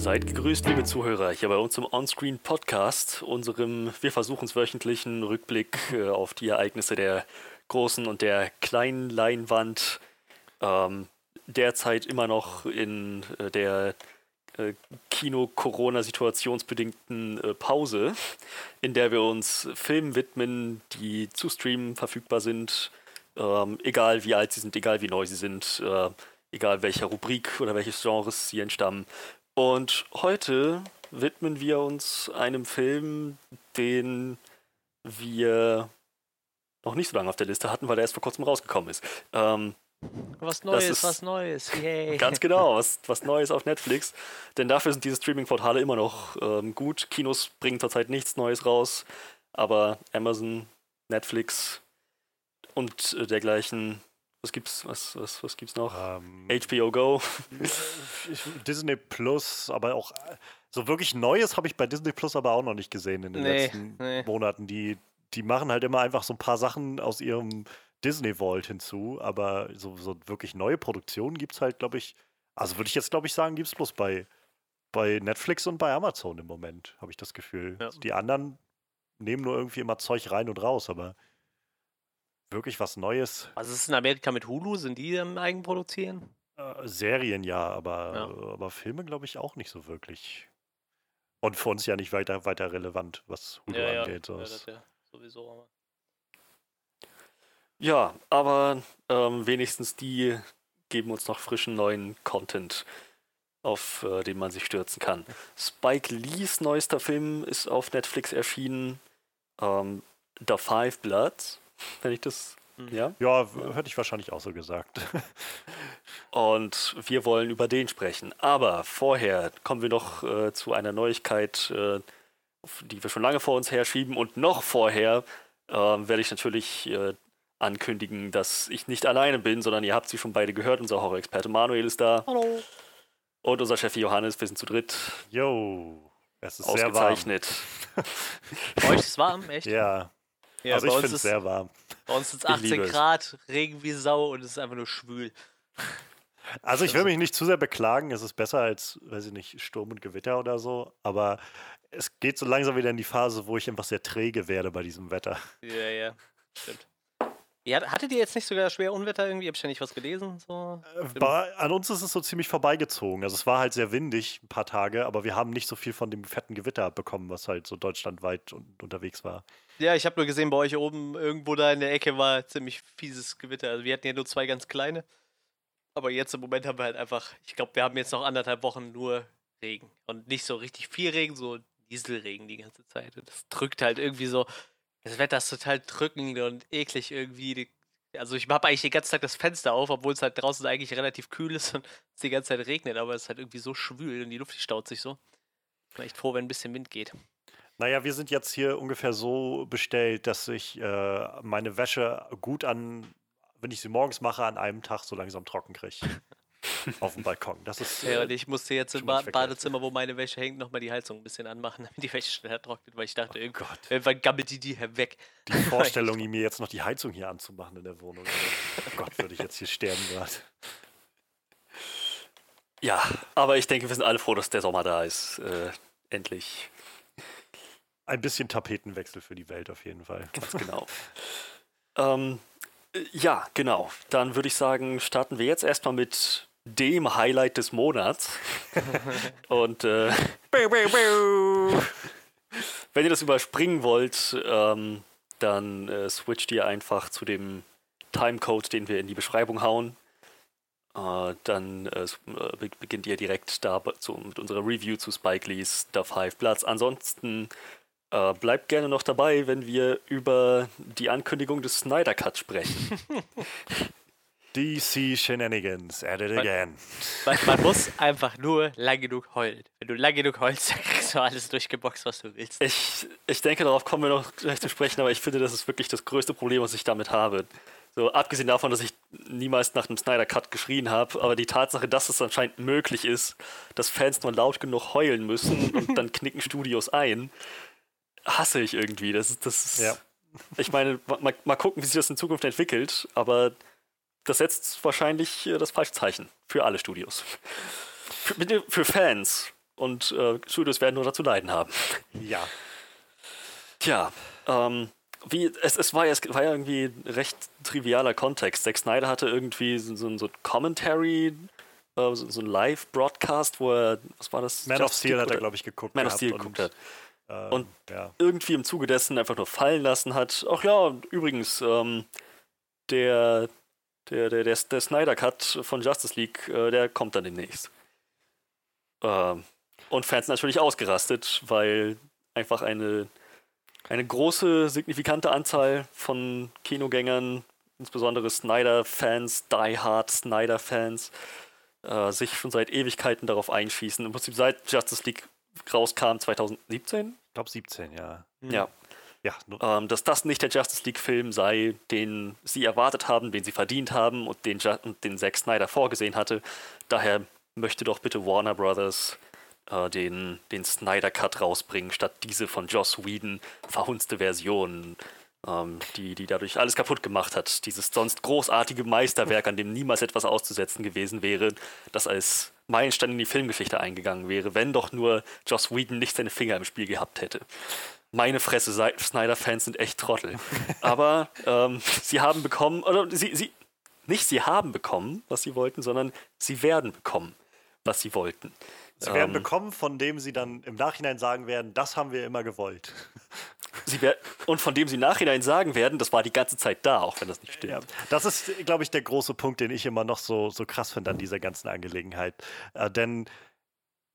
Seid gegrüßt, liebe Zuhörer, hier bei uns im Onscreen Podcast, unserem wir versuchen es wöchentlichen Rückblick äh, auf die Ereignisse der großen und der kleinen Leinwand. Ähm, derzeit immer noch in äh, der äh, Kino-Corona-situationsbedingten äh, Pause, in der wir uns Filmen widmen, die zu streamen verfügbar sind, ähm, egal wie alt sie sind, egal wie neu sie sind, äh, egal welcher Rubrik oder welches Genres sie entstammen. Und heute widmen wir uns einem Film, den wir noch nicht so lange auf der Liste hatten, weil er erst vor kurzem rausgekommen ist. Ähm, was Neues, ist, was Neues. Yay. Ganz genau, was, was Neues auf Netflix. Denn dafür sind diese Streaming-Portale immer noch ähm, gut. Kinos bringen zurzeit nichts Neues raus, aber Amazon, Netflix und äh, dergleichen. Was gibt's, was, was, was gibt's noch? Ähm, HBO Go. Disney Plus, aber auch so wirklich Neues habe ich bei Disney Plus aber auch noch nicht gesehen in den nee, letzten nee. Monaten. Die, die machen halt immer einfach so ein paar Sachen aus ihrem Disney Vault hinzu, aber so, so wirklich neue Produktionen gibt es halt, glaube ich, also würde ich jetzt, glaube ich, sagen, gibt es bloß bei, bei Netflix und bei Amazon im Moment, habe ich das Gefühl. Ja. Die anderen nehmen nur irgendwie immer Zeug rein und raus, aber wirklich was Neues. Also ist es in Amerika mit Hulu? Sind die im Eigenproduzieren? Äh, Serien ja, aber, ja. aber Filme glaube ich auch nicht so wirklich. Und für uns ja nicht weiter, weiter relevant, was Hulu ja, angeht. Ja, ja, das ja sowieso. Aber. Ja, aber ähm, wenigstens die geben uns noch frischen neuen Content, auf äh, den man sich stürzen kann. Spike Lees neuester Film ist auf Netflix erschienen. Ähm, The Five Bloods, wenn ich das. Mhm. Ja, ja hätte ich wahrscheinlich auch so gesagt. Und wir wollen über den sprechen. Aber vorher kommen wir noch äh, zu einer Neuigkeit, äh, die wir schon lange vor uns herschieben. Und noch vorher äh, werde ich natürlich äh, ankündigen, dass ich nicht alleine bin, sondern ihr habt sie schon beide gehört. Unser Horror-Experte Manuel ist da. Hallo. Und unser Chef Johannes, wir sind zu dritt. Yo, es ist Ausgezeichnet. sehr warm. Bei euch ist es warm, echt? Ja. Ja also ich finde es sehr warm. Bei uns sind es 18 Grad, Regen wie Sau und es ist einfach nur schwül. Also ich will mich nicht zu sehr beklagen, es ist besser als, weiß ich nicht, Sturm und Gewitter oder so, aber es geht so langsam wieder in die Phase, wo ich einfach sehr träge werde bei diesem Wetter. Ja, ja, stimmt. Ja, hattet ihr jetzt nicht sogar schwer Unwetter irgendwie? Hab ich ja nicht was gelesen? So? Äh, war, an uns ist es so ziemlich vorbeigezogen. Also es war halt sehr windig ein paar Tage, aber wir haben nicht so viel von dem fetten Gewitter bekommen, was halt so deutschlandweit un unterwegs war. Ja, ich habe nur gesehen, bei euch oben irgendwo da in der Ecke war ziemlich fieses Gewitter. Also wir hatten ja nur zwei ganz kleine. Aber jetzt im Moment haben wir halt einfach, ich glaube, wir haben jetzt noch anderthalb Wochen nur Regen. Und nicht so richtig viel Regen, so Dieselregen die ganze Zeit. Und das drückt halt irgendwie so das Wetter ist total drückend und eklig irgendwie. Also ich habe eigentlich den ganzen Tag das Fenster auf, obwohl es halt draußen eigentlich relativ kühl ist und es die ganze Zeit regnet, aber es ist halt irgendwie so schwül und die Luft die staut sich so. Ich bin echt froh, wenn ein bisschen Wind geht. Naja, wir sind jetzt hier ungefähr so bestellt, dass ich äh, meine Wäsche gut an, wenn ich sie morgens mache, an einem Tag so langsam trocken kriege. auf dem Balkon. Das ist, ja, und ich musste jetzt im ba Badezimmer, wo meine Wäsche hängt, nochmal die Heizung ein bisschen anmachen, damit die Wäsche schneller trocknet, weil ich dachte, oh irgendwann, irgendwann gammelt die die weg. Die Vorstellung, mir jetzt noch die Heizung hier anzumachen in der Wohnung. Oh Gott, würde ich jetzt hier sterben gerade. Ja, aber ich denke, wir sind alle froh, dass der Sommer da ist. Äh, endlich. Ein bisschen Tapetenwechsel für die Welt auf jeden Fall. Ganz genau. ähm, ja, genau. Dann würde ich sagen, starten wir jetzt erstmal mit dem Highlight des Monats. Und äh, wenn ihr das überspringen wollt, ähm, dann äh, switcht ihr einfach zu dem Timecode, den wir in die Beschreibung hauen. Äh, dann äh, äh beginnt ihr direkt da zu, mit unserer Review zu Spike Lee's The Five Bloods. Ansonsten äh, bleibt gerne noch dabei, wenn wir über die Ankündigung des Snyder Cut sprechen. DC Shenanigans, at it again. Man, man, muss einfach nur lang genug heulen. Wenn du lang genug heulst, dann kriegst du alles durchgeboxt, was du willst. Ich, ich denke, darauf kommen wir noch gleich zu sprechen, aber ich finde, das ist wirklich das größte Problem, was ich damit habe. So, abgesehen davon, dass ich niemals nach einem Snyder Cut geschrien habe, aber die Tatsache, dass es anscheinend möglich ist, dass Fans nur laut genug heulen müssen und dann knicken Studios ein, hasse ich irgendwie. Das ist, das ist, ja. Ich meine, mal, mal gucken, wie sich das in Zukunft entwickelt, aber das setzt wahrscheinlich äh, das falsche Zeichen für alle Studios. Für, für Fans und äh, Studios werden nur dazu leiden haben. Ja. Tja, ähm, wie, es, es, war ja, es war ja irgendwie ein recht trivialer Kontext. Zack Snyder hatte irgendwie so, so, so ein Commentary, äh, so, so, ein Live-Broadcast, wo er, was war das? Man Just of Steel hat er, glaube ich, geguckt. Man of Steel geguckt hat. Ähm, und ja. irgendwie im Zuge dessen einfach nur fallen lassen hat. Ach ja, übrigens, ähm, der, der, der, der, der Snyder Cut von Justice League, äh, der kommt dann demnächst. Ähm, und Fans natürlich ausgerastet, weil einfach eine eine große, signifikante Anzahl von Kinogängern, insbesondere Snyder-Fans, Die-Hard Snyder-Fans, äh, sich schon seit Ewigkeiten darauf einschießen. Im Prinzip seit Justice League rauskam, 2017? Ich glaube 17, ja. Ja. Ja, ähm, dass das nicht der Justice League-Film sei, den sie erwartet haben, den sie verdient haben und den, und den Zack Snyder vorgesehen hatte. Daher möchte doch bitte Warner Brothers äh, den, den Snyder Cut rausbringen, statt diese von Joss Whedon verhunzte Version, ähm, die, die dadurch alles kaputt gemacht hat. Dieses sonst großartige Meisterwerk, an dem niemals etwas auszusetzen gewesen wäre, das als Meilenstein in die Filmgeschichte eingegangen wäre, wenn doch nur Joss Whedon nicht seine Finger im Spiel gehabt hätte. Meine Fresse, Snyder-Fans sind echt Trottel. Aber ähm, sie haben bekommen, oder sie, sie, nicht sie haben bekommen, was sie wollten, sondern sie werden bekommen, was sie wollten. Sie werden ähm, bekommen, von dem sie dann im Nachhinein sagen werden, das haben wir immer gewollt. Sie und von dem sie im Nachhinein sagen werden, das war die ganze Zeit da, auch wenn das nicht stimmt. Ja, das ist, glaube ich, der große Punkt, den ich immer noch so, so krass finde an dieser ganzen Angelegenheit. Äh, denn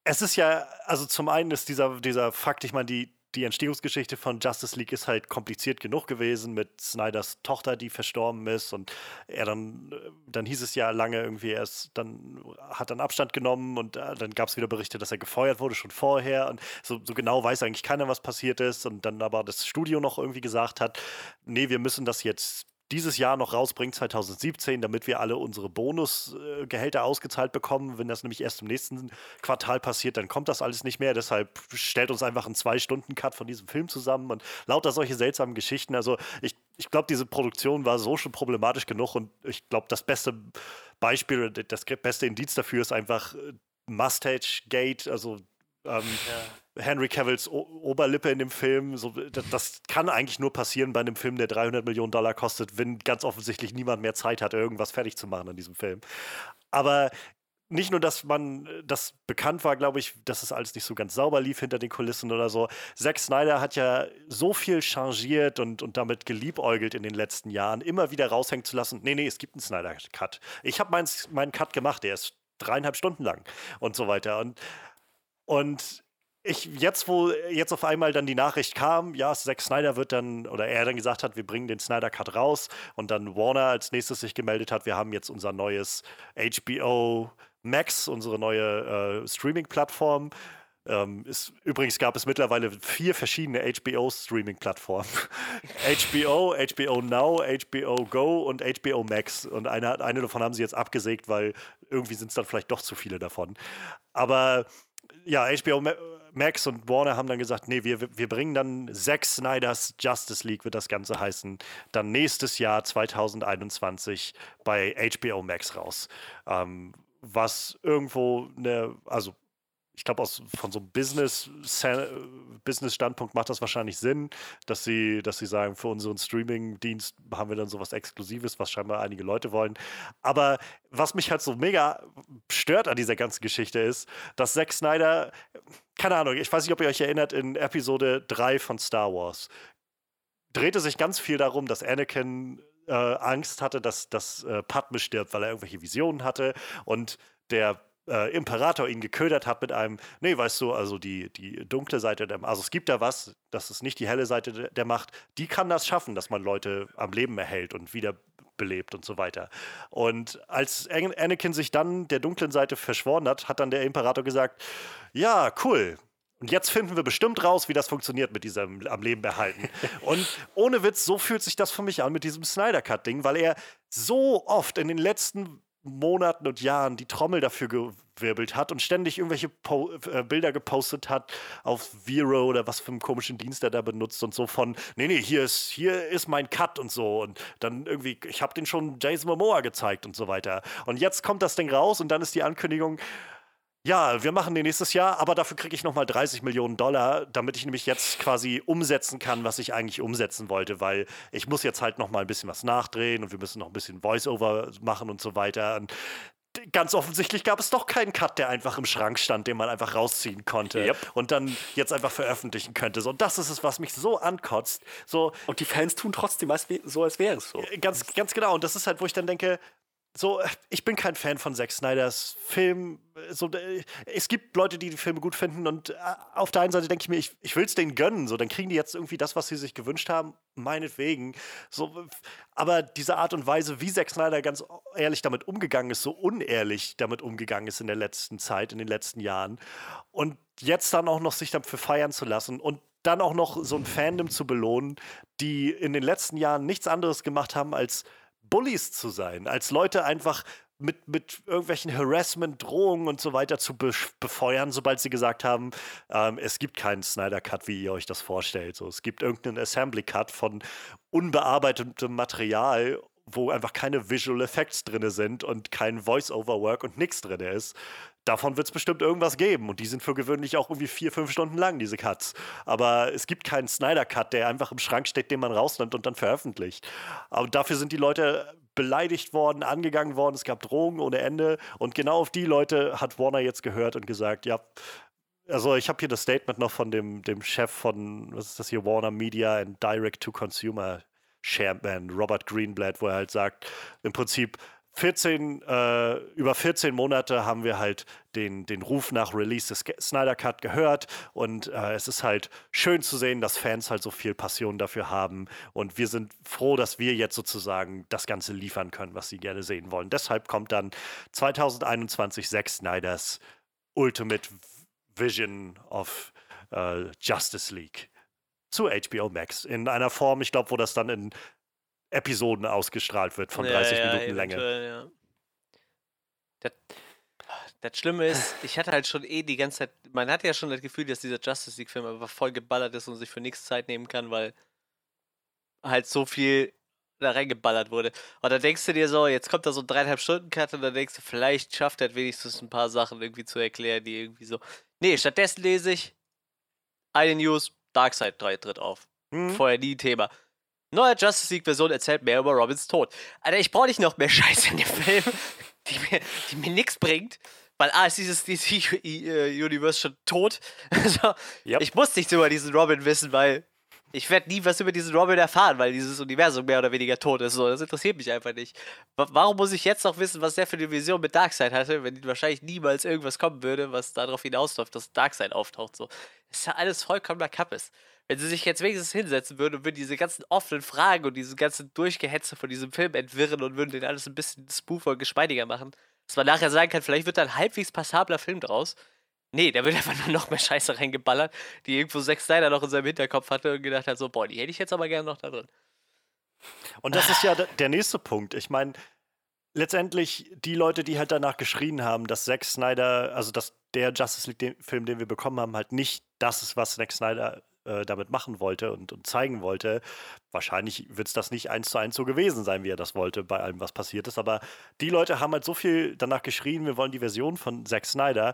es ist ja, also zum einen ist dieser, dieser Fakt, ich meine, die, die Entstehungsgeschichte von Justice League ist halt kompliziert genug gewesen mit Snyders Tochter, die verstorben ist und er dann, äh, dann hieß es ja lange irgendwie, er ist dann, hat dann Abstand genommen und äh, dann gab es wieder Berichte, dass er gefeuert wurde schon vorher und so, so genau weiß eigentlich keiner, was passiert ist und dann aber das Studio noch irgendwie gesagt hat, nee, wir müssen das jetzt dieses Jahr noch rausbringt, 2017, damit wir alle unsere Bonusgehälter ausgezahlt bekommen. Wenn das nämlich erst im nächsten Quartal passiert, dann kommt das alles nicht mehr. Deshalb stellt uns einfach einen Zwei-Stunden-Cut von diesem Film zusammen und lauter solche seltsamen Geschichten. Also ich, ich glaube, diese Produktion war so schon problematisch genug und ich glaube, das beste Beispiel, das beste Indiz dafür ist einfach äh, Mustache Gate, also ähm, ja. Henry Cavills o Oberlippe in dem Film. So, das, das, kann eigentlich nur passieren bei einem Film, der 300 Millionen Dollar kostet, wenn ganz offensichtlich niemand mehr Zeit hat, irgendwas fertig zu machen an diesem Film. Aber nicht nur, dass man das bekannt war, glaube ich, dass es alles nicht so ganz sauber lief hinter den Kulissen oder so. Zack Snyder hat ja so viel changiert und, und damit geliebäugelt in den letzten Jahren, immer wieder raushängen zu lassen. Nee, nee, es gibt einen Snyder-Cut. Ich habe meinen mein Cut gemacht, der ist dreieinhalb Stunden lang und so weiter. Und und ich, jetzt, wo jetzt auf einmal dann die Nachricht kam, ja, Zack Snyder wird dann, oder er dann gesagt hat, wir bringen den Snyder Cut raus und dann Warner als nächstes sich gemeldet hat, wir haben jetzt unser neues HBO Max, unsere neue äh, Streaming-Plattform. Ähm, ist, übrigens gab es mittlerweile vier verschiedene HBO-Streaming-Plattformen. HBO, HBO Now, HBO Go und HBO Max. Und eine, eine davon haben sie jetzt abgesägt, weil irgendwie sind es dann vielleicht doch zu viele davon. Aber ja, HBO Max und Warner haben dann gesagt, nee, wir, wir bringen dann Zack Snyders Justice League, wird das Ganze heißen, dann nächstes Jahr 2021 bei HBO Max raus. Ähm, was irgendwo eine, also ich glaube, von so einem Business, Business-Standpunkt macht das wahrscheinlich Sinn, dass sie, dass sie sagen, für unseren Streaming-Dienst haben wir dann sowas Exklusives, was scheinbar einige Leute wollen. Aber was mich halt so mega stört an dieser ganzen Geschichte ist, dass Zack Snyder, keine Ahnung, ich weiß nicht, ob ihr euch erinnert, in Episode 3 von Star Wars drehte sich ganz viel darum, dass Anakin äh, Angst hatte, dass, dass äh, Padme stirbt, weil er irgendwelche Visionen hatte und der äh, Imperator ihn geködert hat mit einem, nee, weißt du, also die, die dunkle Seite der Macht, also es gibt da was, das ist nicht die helle Seite der Macht, die kann das schaffen, dass man Leute am Leben erhält und wiederbelebt und so weiter. Und als Anakin sich dann der dunklen Seite verschworen hat, hat dann der Imperator gesagt, ja, cool, und jetzt finden wir bestimmt raus, wie das funktioniert mit diesem am Leben behalten. Und ohne Witz, so fühlt sich das für mich an mit diesem Snyder Cut-Ding, weil er so oft in den letzten Monaten und Jahren die Trommel dafür gewirbelt hat und ständig irgendwelche po äh, Bilder gepostet hat auf Vero oder was für einen komischen Dienst er da benutzt und so von, nee, nee, hier ist, hier ist mein Cut und so und dann irgendwie, ich habe den schon Jason Momoa gezeigt und so weiter. Und jetzt kommt das Ding raus und dann ist die Ankündigung, ja, wir machen den nächstes Jahr, aber dafür kriege ich nochmal 30 Millionen Dollar, damit ich nämlich jetzt quasi umsetzen kann, was ich eigentlich umsetzen wollte, weil ich muss jetzt halt nochmal ein bisschen was nachdrehen und wir müssen noch ein bisschen Voice-Over machen und so weiter. Und ganz offensichtlich gab es doch keinen Cut, der einfach im Schrank stand, den man einfach rausziehen konnte yep. und dann jetzt einfach veröffentlichen könnte. So, und das ist es, was mich so ankotzt. So, und die Fans tun trotzdem so, als wäre es so. Ganz, ganz genau. Und das ist halt, wo ich dann denke, so, ich bin kein Fan von Zack Snyders Film. So, es gibt Leute, die die Filme gut finden und äh, auf der einen Seite denke ich mir, ich, ich will es denen gönnen. So, dann kriegen die jetzt irgendwie das, was sie sich gewünscht haben, meinetwegen. So, aber diese Art und Weise, wie Zack Snyder ganz ehrlich damit umgegangen ist, so unehrlich damit umgegangen ist in der letzten Zeit, in den letzten Jahren und jetzt dann auch noch sich dafür feiern zu lassen und dann auch noch so ein Fandom zu belohnen, die in den letzten Jahren nichts anderes gemacht haben als Bullies zu sein, als Leute einfach mit, mit irgendwelchen Harassment, Drohungen und so weiter zu be befeuern, sobald sie gesagt haben, ähm, es gibt keinen Snyder Cut, wie ihr euch das vorstellt. So, es gibt irgendeinen Assembly Cut von unbearbeitetem Material, wo einfach keine Visual Effects drin sind und kein Voice-Over-Work und nichts drin ist. Davon wird es bestimmt irgendwas geben und die sind für gewöhnlich auch irgendwie vier, fünf Stunden lang, diese Cuts. Aber es gibt keinen Snyder-Cut, der einfach im Schrank steht, den man rausnimmt und dann veröffentlicht. Aber dafür sind die Leute beleidigt worden, angegangen worden, es gab Drohungen ohne Ende und genau auf die Leute hat Warner jetzt gehört und gesagt, ja, also ich habe hier das Statement noch von dem, dem Chef von, was ist das hier, Warner Media and Direct to Consumer Chairman, Robert Greenblatt, wo er halt sagt, im Prinzip 14, äh, über 14 Monate haben wir halt den, den Ruf nach Release des Snyder Cut gehört. Und äh, es ist halt schön zu sehen, dass Fans halt so viel Passion dafür haben. Und wir sind froh, dass wir jetzt sozusagen das Ganze liefern können, was sie gerne sehen wollen. Deshalb kommt dann 2021 Zack Snyders Ultimate Vision of äh, Justice League zu HBO Max. In einer Form, ich glaube, wo das dann in Episoden ausgestrahlt wird von 30 ja, Minuten Länge. Ja. Das, das Schlimme ist, ich hatte halt schon eh die ganze Zeit, man hatte ja schon das Gefühl, dass dieser Justice League-Film einfach voll geballert ist und sich für nichts Zeit nehmen kann, weil halt so viel da reingeballert wurde. Und da denkst du dir so, jetzt kommt da so ein dreieinhalb Stunden Cut und dann denkst du, vielleicht schafft er wenigstens ein paar Sachen irgendwie zu erklären, die irgendwie so. Nee, stattdessen lese ich eine News, Darkseid 3 tritt auf. Mhm. Vorher nie Thema. Neue Justice League-Version erzählt mehr über Robins Tod. Alter, ich brauche nicht noch mehr Scheiße in dem Film, die mir, die mir nichts bringt. Weil A ist dieses DC-Universe schon tot. Also, yep. Ich muss nichts über diesen Robin wissen, weil ich werde nie was über diesen Robin erfahren, weil dieses Universum mehr oder weniger tot ist. So, das interessiert mich einfach nicht. Warum muss ich jetzt noch wissen, was der für eine Vision mit Darkseid hatte, wenn wahrscheinlich niemals irgendwas kommen würde, was darauf hinausläuft, dass Darkseid auftaucht? So. Das ist ja alles vollkommener Kappes. Wenn sie sich jetzt wenigstens hinsetzen würden und würden diese ganzen offenen Fragen und diese ganzen Durchgehetze von diesem Film entwirren und würden den alles ein bisschen spoofer und geschmeidiger machen, dass man nachher sagen kann, vielleicht wird da ein halbwegs passabler Film draus. Nee, da wird einfach nur noch mehr Scheiße reingeballert, die irgendwo Zack Snyder noch in seinem Hinterkopf hatte und gedacht hat, so, boah, die hätte ich jetzt aber gerne noch da drin. Und das ist ja der nächste Punkt. Ich meine, letztendlich die Leute, die halt danach geschrien haben, dass Zack Snyder, also dass der Justice League-Film, den wir bekommen haben, halt nicht das ist, was Zack Snyder äh, damit machen wollte und, und zeigen wollte. Wahrscheinlich wird es das nicht eins zu eins so gewesen sein, wie er das wollte, bei allem, was passiert ist. Aber die Leute haben halt so viel danach geschrien, wir wollen die Version von Zack Snyder.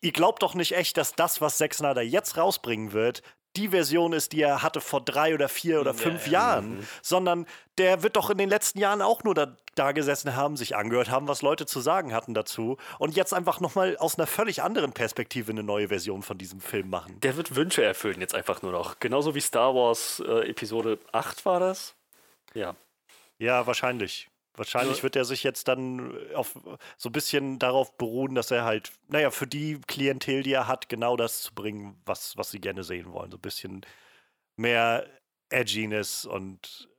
Ihr glaubt doch nicht echt, dass das, was Zack Snyder jetzt rausbringen wird, die Version ist, die er hatte vor drei oder vier oder fünf ja, Jahren, ja. sondern der wird doch in den letzten Jahren auch nur da, da, gesessen haben, sich angehört haben, was Leute zu sagen hatten dazu und jetzt einfach nochmal aus einer völlig anderen Perspektive eine neue Version von diesem Film machen. Der wird Wünsche erfüllen jetzt einfach nur noch. Genauso wie Star Wars äh, Episode 8 war das. Ja. Ja, wahrscheinlich. Wahrscheinlich ja. wird er sich jetzt dann auf, so ein bisschen darauf beruhen, dass er halt, naja, für die Klientel, die er hat, genau das zu bringen, was, was sie gerne sehen wollen. So ein bisschen mehr Edginess und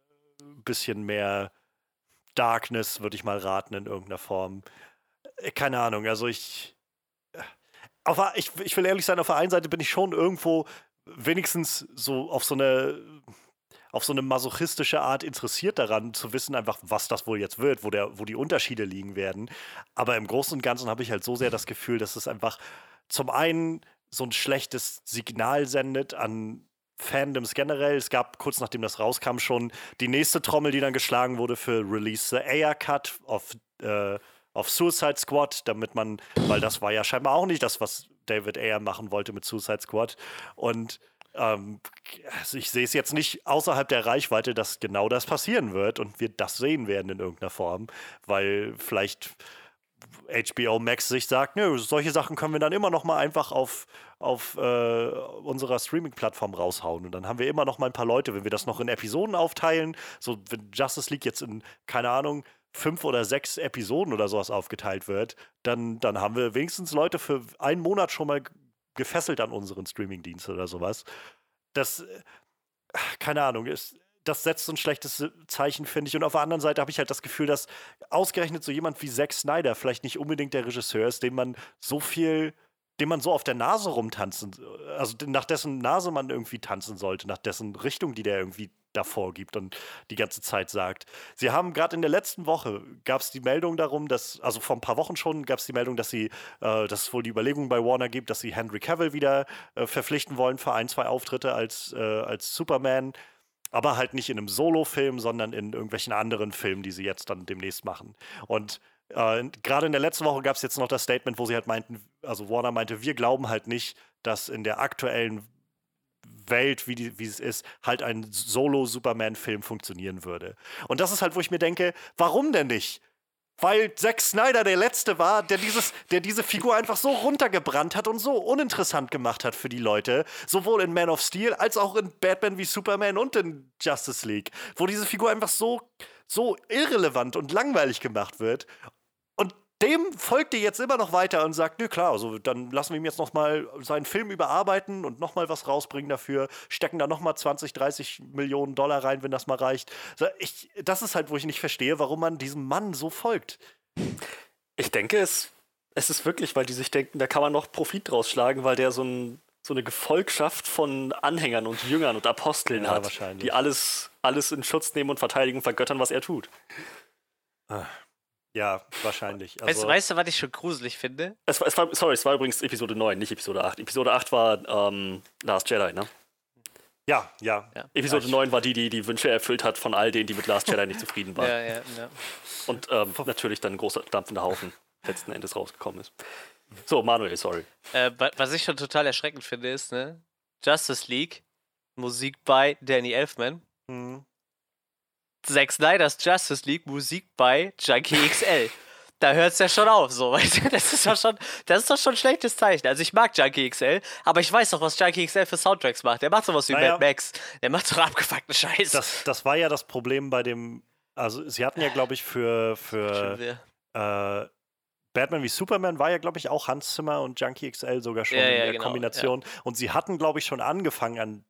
ein bisschen mehr Darkness, würde ich mal raten, in irgendeiner Form. Äh, keine Ahnung, also ich, auf, ich. Ich will ehrlich sein, auf der einen Seite bin ich schon irgendwo wenigstens so auf so eine auf so eine masochistische Art interessiert daran, zu wissen einfach, was das wohl jetzt wird, wo, der, wo die Unterschiede liegen werden. Aber im Großen und Ganzen habe ich halt so sehr das Gefühl, dass es einfach zum einen so ein schlechtes Signal sendet an Fandoms generell. Es gab kurz nachdem das rauskam schon die nächste Trommel, die dann geschlagen wurde für Release the Air Cut of, äh, auf Suicide Squad, damit man, weil das war ja scheinbar auch nicht das, was David Ayer machen wollte mit Suicide Squad. Und ähm, also ich sehe es jetzt nicht außerhalb der Reichweite, dass genau das passieren wird und wir das sehen werden in irgendeiner Form, weil vielleicht HBO Max sich sagt, nö, solche Sachen können wir dann immer noch mal einfach auf, auf äh, unserer Streaming-Plattform raushauen. Und dann haben wir immer noch mal ein paar Leute, wenn wir das noch in Episoden aufteilen, so wenn Justice League jetzt in, keine Ahnung, fünf oder sechs Episoden oder sowas aufgeteilt wird, dann, dann haben wir wenigstens Leute für einen Monat schon mal gefesselt an unseren Streaming-Dienst oder sowas. Das, äh, keine Ahnung, ist, das setzt so ein schlechtes Zeichen, finde ich. Und auf der anderen Seite habe ich halt das Gefühl, dass ausgerechnet so jemand wie Zack Snyder vielleicht nicht unbedingt der Regisseur ist, dem man so viel, dem man so auf der Nase rumtanzen, also nach dessen Nase man irgendwie tanzen sollte, nach dessen Richtung, die der irgendwie davor gibt und die ganze Zeit sagt. Sie haben gerade in der letzten Woche gab es die Meldung darum, dass, also vor ein paar Wochen schon gab es die Meldung, dass sie, äh, dass es wohl die Überlegung bei Warner gibt, dass sie Henry Cavill wieder äh, verpflichten wollen für ein, zwei Auftritte als, äh, als Superman aber halt nicht in einem Solo-Film, sondern in irgendwelchen anderen Filmen, die sie jetzt dann demnächst machen. Und äh, gerade in der letzten Woche gab es jetzt noch das Statement, wo sie halt meinten, also Warner meinte, wir glauben halt nicht, dass in der aktuellen Welt, wie, die, wie es ist, halt ein Solo-Superman-Film funktionieren würde. Und das ist halt, wo ich mir denke, warum denn nicht? weil Zack Snyder der Letzte war, der, dieses, der diese Figur einfach so runtergebrannt hat und so uninteressant gemacht hat für die Leute, sowohl in Man of Steel als auch in Batman wie Superman und in Justice League, wo diese Figur einfach so, so irrelevant und langweilig gemacht wird dem folgt ihr jetzt immer noch weiter und sagt, nö klar, also dann lassen wir ihm jetzt noch mal seinen Film überarbeiten und noch mal was rausbringen dafür, stecken da noch mal 20, 30 Millionen Dollar rein, wenn das mal reicht. Ich, das ist halt, wo ich nicht verstehe, warum man diesem Mann so folgt. Ich denke, es, es ist wirklich, weil die sich denken, da kann man noch Profit draus schlagen, weil der so, ein, so eine Gefolgschaft von Anhängern und Jüngern und Aposteln ja, hat, die alles, alles in Schutz nehmen und verteidigen und vergöttern, was er tut. Ah. Ja, wahrscheinlich. Also, weißt, weißt, du, was ich schon gruselig finde? Es war, es war, sorry, es war übrigens Episode 9, nicht Episode 8. Episode 8 war ähm, Last Jedi, ne? Ja, ja. ja. Episode ja, 9 war die, die die Wünsche erfüllt hat von all denen, die mit Last Jedi nicht zufrieden waren. Ja, ja, ja. Und ähm, natürlich dann ein großer dampfender Haufen letzten Endes rausgekommen ist. So, Manuel, sorry. Äh, was ich schon total erschreckend finde, ist, ne? Justice League, Musik bei Danny Elfman. Mhm. Zack Snyder's Justice League Musik bei Junkie XL. da hört es ja schon auf, so, weißt du? Das ist doch schon, das ist doch schon ein schlechtes Zeichen. Also ich mag Junkie XL, aber ich weiß doch, was Junkie XL für Soundtracks macht. Der macht sowas wie naja, Mad Max. Der macht so abgefuckten Scheiß. Das, das war ja das Problem bei dem, also sie hatten ja, glaube ich, für, für äh, Batman wie Superman war ja, glaube ich, auch Hans Zimmer und Junkie XL sogar schon ja, in der genau, Kombination. Ja. Und sie hatten, glaube ich, schon angefangen an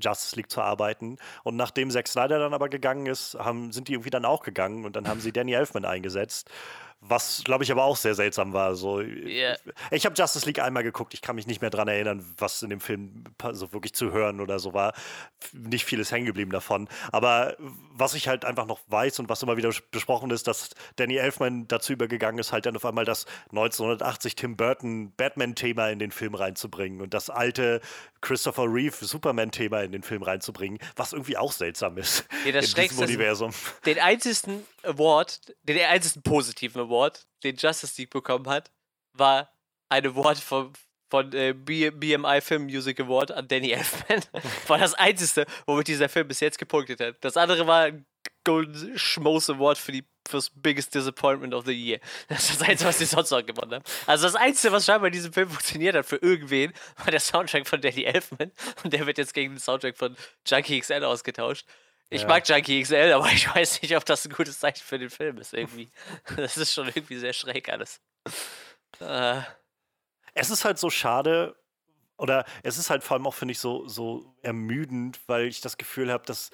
Justice League zu arbeiten. Und nachdem Zack Snyder dann aber gegangen ist, haben, sind die irgendwie dann auch gegangen und dann haben sie Danny Elfman eingesetzt. Was, glaube ich, aber auch sehr seltsam war. So, yeah. Ich, ich habe Justice League einmal geguckt, ich kann mich nicht mehr daran erinnern, was in dem Film so wirklich zu hören oder so war. Nicht vieles hängen geblieben davon. Aber was ich halt einfach noch weiß und was immer wieder besprochen ist, dass Danny Elfman dazu übergegangen ist, halt dann auf einmal das 1980 Tim Burton Batman-Thema in den Film reinzubringen und das alte Christopher Reeve Superman-Thema in den Film reinzubringen, was irgendwie auch seltsam ist ja, das in diesem Universum. Den einzigen Award, den einzigen positiven Award, den Justice League bekommen hat, war ein Award von, von äh, BMI Film Music Award an Danny Elfman. war das einzige, womit dieser Film bis jetzt gepunktet hat. Das andere war ein Golden Schmoes Award für die fürs Biggest Disappointment of the Year. Das ist das Einzige, was sie sonst noch gewonnen haben. Also das Einzige, was scheinbar in diesem Film funktioniert hat für irgendwen, war der Soundtrack von Danny Elfman. Und der wird jetzt gegen den Soundtrack von Junkie XL ausgetauscht. Ich ja. mag Junkie XL, aber ich weiß nicht, ob das ein gutes Zeichen für den Film ist irgendwie. Das ist schon irgendwie sehr schräg alles. Äh. Es ist halt so schade, oder es ist halt vor allem auch, finde ich, so, so ermüdend, weil ich das Gefühl habe, dass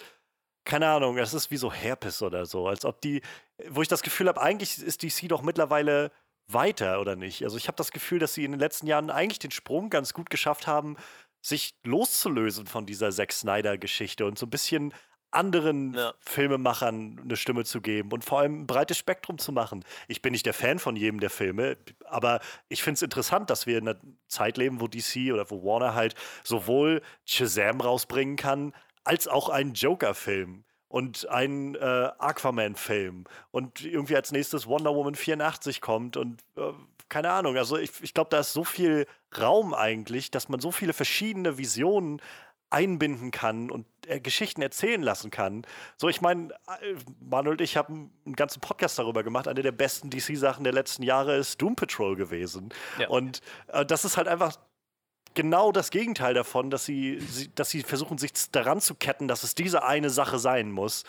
keine Ahnung, es ist wie so Herpes oder so, als ob die, wo ich das Gefühl habe, eigentlich ist DC doch mittlerweile weiter oder nicht. Also ich habe das Gefühl, dass sie in den letzten Jahren eigentlich den Sprung ganz gut geschafft haben, sich loszulösen von dieser Zack Snyder-Geschichte und so ein bisschen anderen ja. Filmemachern eine Stimme zu geben und vor allem ein breites Spektrum zu machen. Ich bin nicht der Fan von jedem der Filme, aber ich finde es interessant, dass wir in einer Zeit leben, wo DC oder wo Warner halt sowohl Shazam rausbringen kann, als auch einen Joker-Film. und ein äh, Aquaman-Film und irgendwie als nächstes Wonder Woman 84 kommt und äh, keine Ahnung, also ich, ich glaube, da ist so viel Raum eigentlich, dass man so viele verschiedene Visionen einbinden kann und äh, Geschichten erzählen lassen kann. So, ich meine, äh, Manuel und ich haben einen ganzen Podcast darüber gemacht. Eine der besten DC-Sachen der letzten Jahre ist Doom Patrol gewesen. Ja. Und äh, das ist halt einfach genau das Gegenteil davon, dass sie, sie, dass sie versuchen, sich daran zu ketten, dass es diese eine Sache sein muss.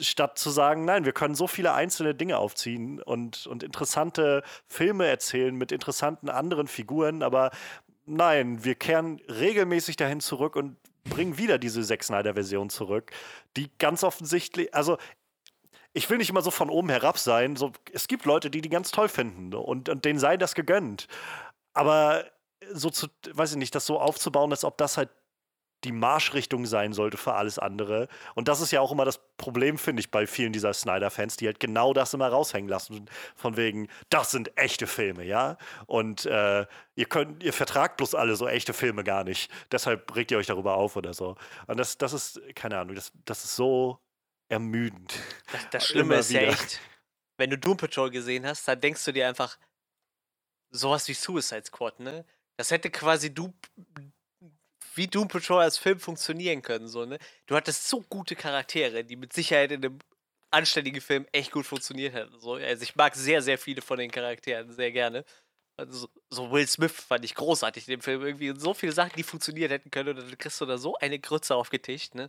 Statt zu sagen, nein, wir können so viele einzelne Dinge aufziehen und, und interessante Filme erzählen mit interessanten anderen Figuren, aber nein, wir kehren regelmäßig dahin zurück und bringen wieder diese Zack Snyder-Version zurück, die ganz offensichtlich, also ich will nicht immer so von oben herab sein. So, es gibt Leute, die die ganz toll finden und, und denen sei das gegönnt. Aber so zu, weiß ich nicht, das so aufzubauen, als ob das halt die Marschrichtung sein sollte für alles andere. Und das ist ja auch immer das Problem, finde ich, bei vielen dieser Snyder-Fans, die halt genau das immer raushängen lassen. Von wegen, das sind echte Filme, ja? Und äh, ihr könnt, ihr vertragt bloß alle so echte Filme gar nicht. Deshalb regt ihr euch darüber auf oder so. Und das, das ist, keine Ahnung, das, das ist so ermüdend. Das, das Schlimme ist ja echt, wenn du Doom Patrol gesehen hast, dann denkst du dir einfach sowas wie Suicide Squad, ne? Das hätte quasi Doom, wie Doom Patrol als Film funktionieren können. So, ne? Du hattest so gute Charaktere, die mit Sicherheit in einem anständigen Film echt gut funktioniert hätten. So. Also ich mag sehr, sehr viele von den Charakteren sehr gerne. Also, so Will Smith fand ich großartig in dem Film. Irgendwie so viele Sachen, die funktioniert hätten können. Und dann kriegst du da so eine Grütze aufgetischt. Ne?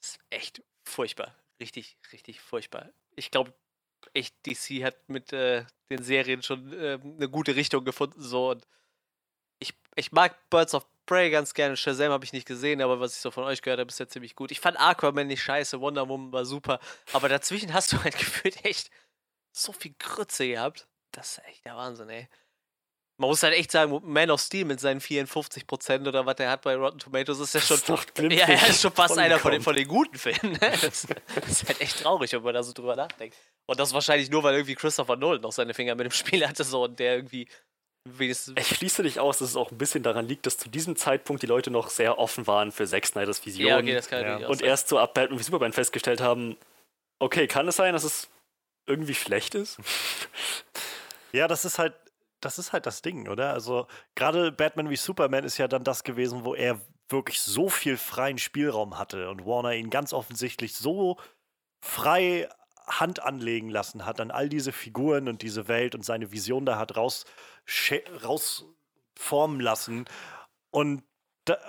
Das ist echt furchtbar. Richtig, richtig furchtbar. Ich glaube, echt, DC hat mit äh, den Serien schon äh, eine gute Richtung gefunden. So und ich, ich mag Birds of Prey ganz gerne. Shazam habe ich nicht gesehen, aber was ich so von euch gehört habe, ist ja ziemlich gut. Ich fand Aquaman nicht scheiße, Wonder Woman war super. Aber dazwischen hast du halt gefühlt echt so viel Grütze gehabt. Das ist echt der Wahnsinn, ey. Man muss halt echt sagen, Man of Steel mit seinen 54% oder was der hat bei Rotten Tomatoes ist ja schon, ja, er ist schon fast einer von den, von den guten Filmen. Ne? Das, das, ist halt echt traurig, wenn man da so drüber nachdenkt. Und das wahrscheinlich nur, weil irgendwie Christopher Nolan noch seine Finger mit dem Spiel hatte so und der irgendwie Wenigstens ich schließe dich aus, dass es auch ein bisschen daran liegt, dass zu diesem Zeitpunkt die Leute noch sehr offen waren für Zack Snyders Vision. Ja, okay, das kann ja. Und erst so ab Batman wie Superman festgestellt haben, okay, kann es sein, dass es irgendwie schlecht ist? Ja, das ist halt, das ist halt das Ding, oder? Also gerade Batman wie Superman ist ja dann das gewesen, wo er wirklich so viel freien Spielraum hatte und Warner ihn ganz offensichtlich so frei Hand anlegen lassen hat an all diese Figuren und diese Welt und seine Vision da hat raus, rausformen lassen. Und,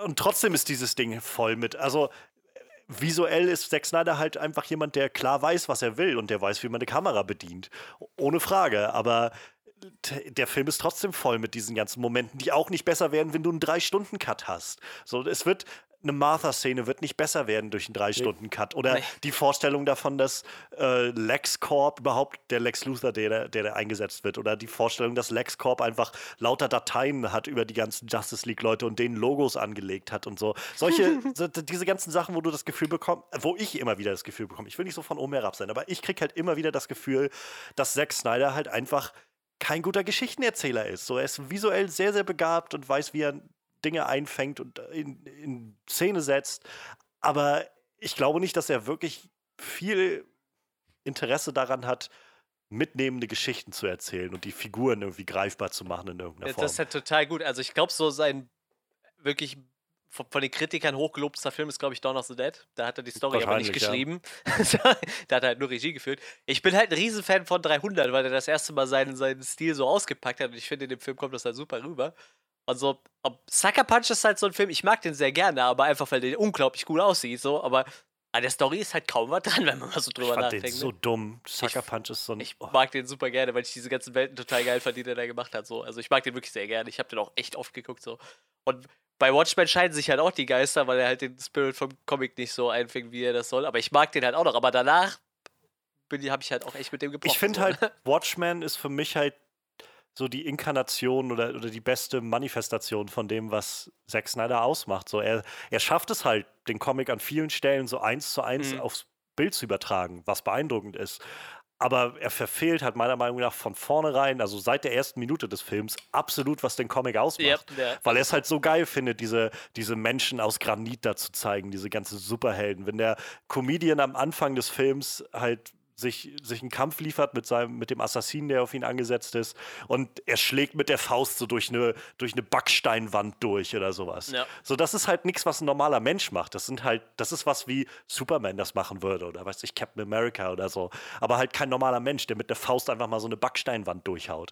und trotzdem ist dieses Ding voll mit. Also visuell ist Zack Snyder halt einfach jemand, der klar weiß, was er will und der weiß, wie man eine Kamera bedient. Ohne Frage. Aber der Film ist trotzdem voll mit diesen ganzen Momenten, die auch nicht besser werden, wenn du einen Drei-Stunden-Cut hast. So, es wird eine Martha-Szene wird nicht besser werden durch einen Drei-Stunden-Cut. Oder nee. die Vorstellung davon, dass äh, LexCorp überhaupt der Lex Luthor, der, der, der eingesetzt wird. Oder die Vorstellung, dass LexCorp einfach lauter Dateien hat über die ganzen Justice League-Leute und denen Logos angelegt hat und so. Solche, so, diese ganzen Sachen, wo du das Gefühl bekommst, wo ich immer wieder das Gefühl bekomme, ich will nicht so von oben herab sein, aber ich krieg halt immer wieder das Gefühl, dass Zack Snyder halt einfach kein guter Geschichtenerzähler ist. So, er ist visuell sehr, sehr begabt und weiß, wie er Dinge einfängt und in, in Szene setzt. Aber ich glaube nicht, dass er wirklich viel Interesse daran hat, mitnehmende Geschichten zu erzählen und die Figuren irgendwie greifbar zu machen in irgendeiner Form. Das ist ja total gut. Also ich glaube, so sein wirklich von den Kritikern hochgelobter Film ist, glaube ich, Dawn of the Dead. Da hat er die Story aber nicht geschrieben. Ja. da hat er halt nur Regie geführt. Ich bin halt ein Riesenfan von 300, weil er das erste Mal seinen, seinen Stil so ausgepackt hat und ich finde, in dem Film kommt das halt super rüber. Also, ob Sucker Punch ist halt so ein Film, ich mag den sehr gerne, aber einfach, weil der unglaublich cool aussieht, so, aber an der Story ist halt kaum was dran, wenn man mal so drüber ich fand nachdenkt. Den so ne? dumm. Sucker Punch ist so ein. Ich oh. mag den super gerne, weil ich diese ganzen Welten total geil fand, die der da gemacht hat. So. Also ich mag den wirklich sehr gerne. Ich habe den auch echt oft geguckt. So. Und bei Watchmen scheiden sich halt auch die Geister, weil er halt den Spirit vom Comic nicht so einfängt, wie er das soll. Aber ich mag den halt auch noch. Aber danach habe ich halt auch echt mit dem gebrochen. Ich finde so. halt, Watchmen ist für mich halt so die Inkarnation oder, oder die beste Manifestation von dem, was Zack Snyder ausmacht. So, er, er schafft es halt, den Comic an vielen Stellen so eins zu eins mhm. aufs Bild zu übertragen, was beeindruckend ist. aber er verfehlt halt meiner Meinung nach von vornherein, also seit der ersten Minute des Films, absolut, was den Comic ausmacht. Yep, yeah. Weil er es halt so geil findet, diese, diese Menschen aus Granit da zu zeigen, diese ganzen Superhelden. Wenn der Comedian am Anfang des Films halt sich, sich einen Kampf liefert mit, seinem, mit dem Assassinen, der auf ihn angesetzt ist. Und er schlägt mit der Faust so durch eine, durch eine Backsteinwand durch oder sowas. Ja. So, das ist halt nichts, was ein normaler Mensch macht. Das sind halt, das ist was wie Superman das machen würde oder weiß ich, Captain America oder so. Aber halt kein normaler Mensch, der mit der Faust einfach mal so eine Backsteinwand durchhaut.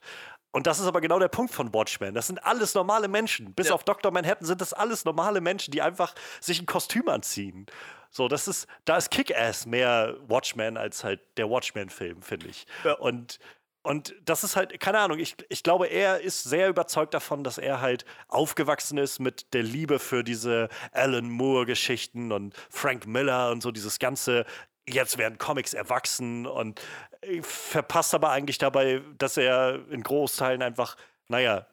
Und das ist aber genau der Punkt von Watchmen. Das sind alles normale Menschen. Bis ja. auf Dr. Manhattan sind das alles normale Menschen, die einfach sich ein Kostüm anziehen. So, das ist, da ist Kick-Ass mehr Watchmen als halt der Watchmen-Film, finde ich. Ja. Und, und das ist halt, keine Ahnung, ich, ich glaube, er ist sehr überzeugt davon, dass er halt aufgewachsen ist mit der Liebe für diese Alan Moore-Geschichten und Frank Miller und so dieses ganze jetzt werden Comics erwachsen und verpasst aber eigentlich dabei, dass er in Großteilen einfach naja,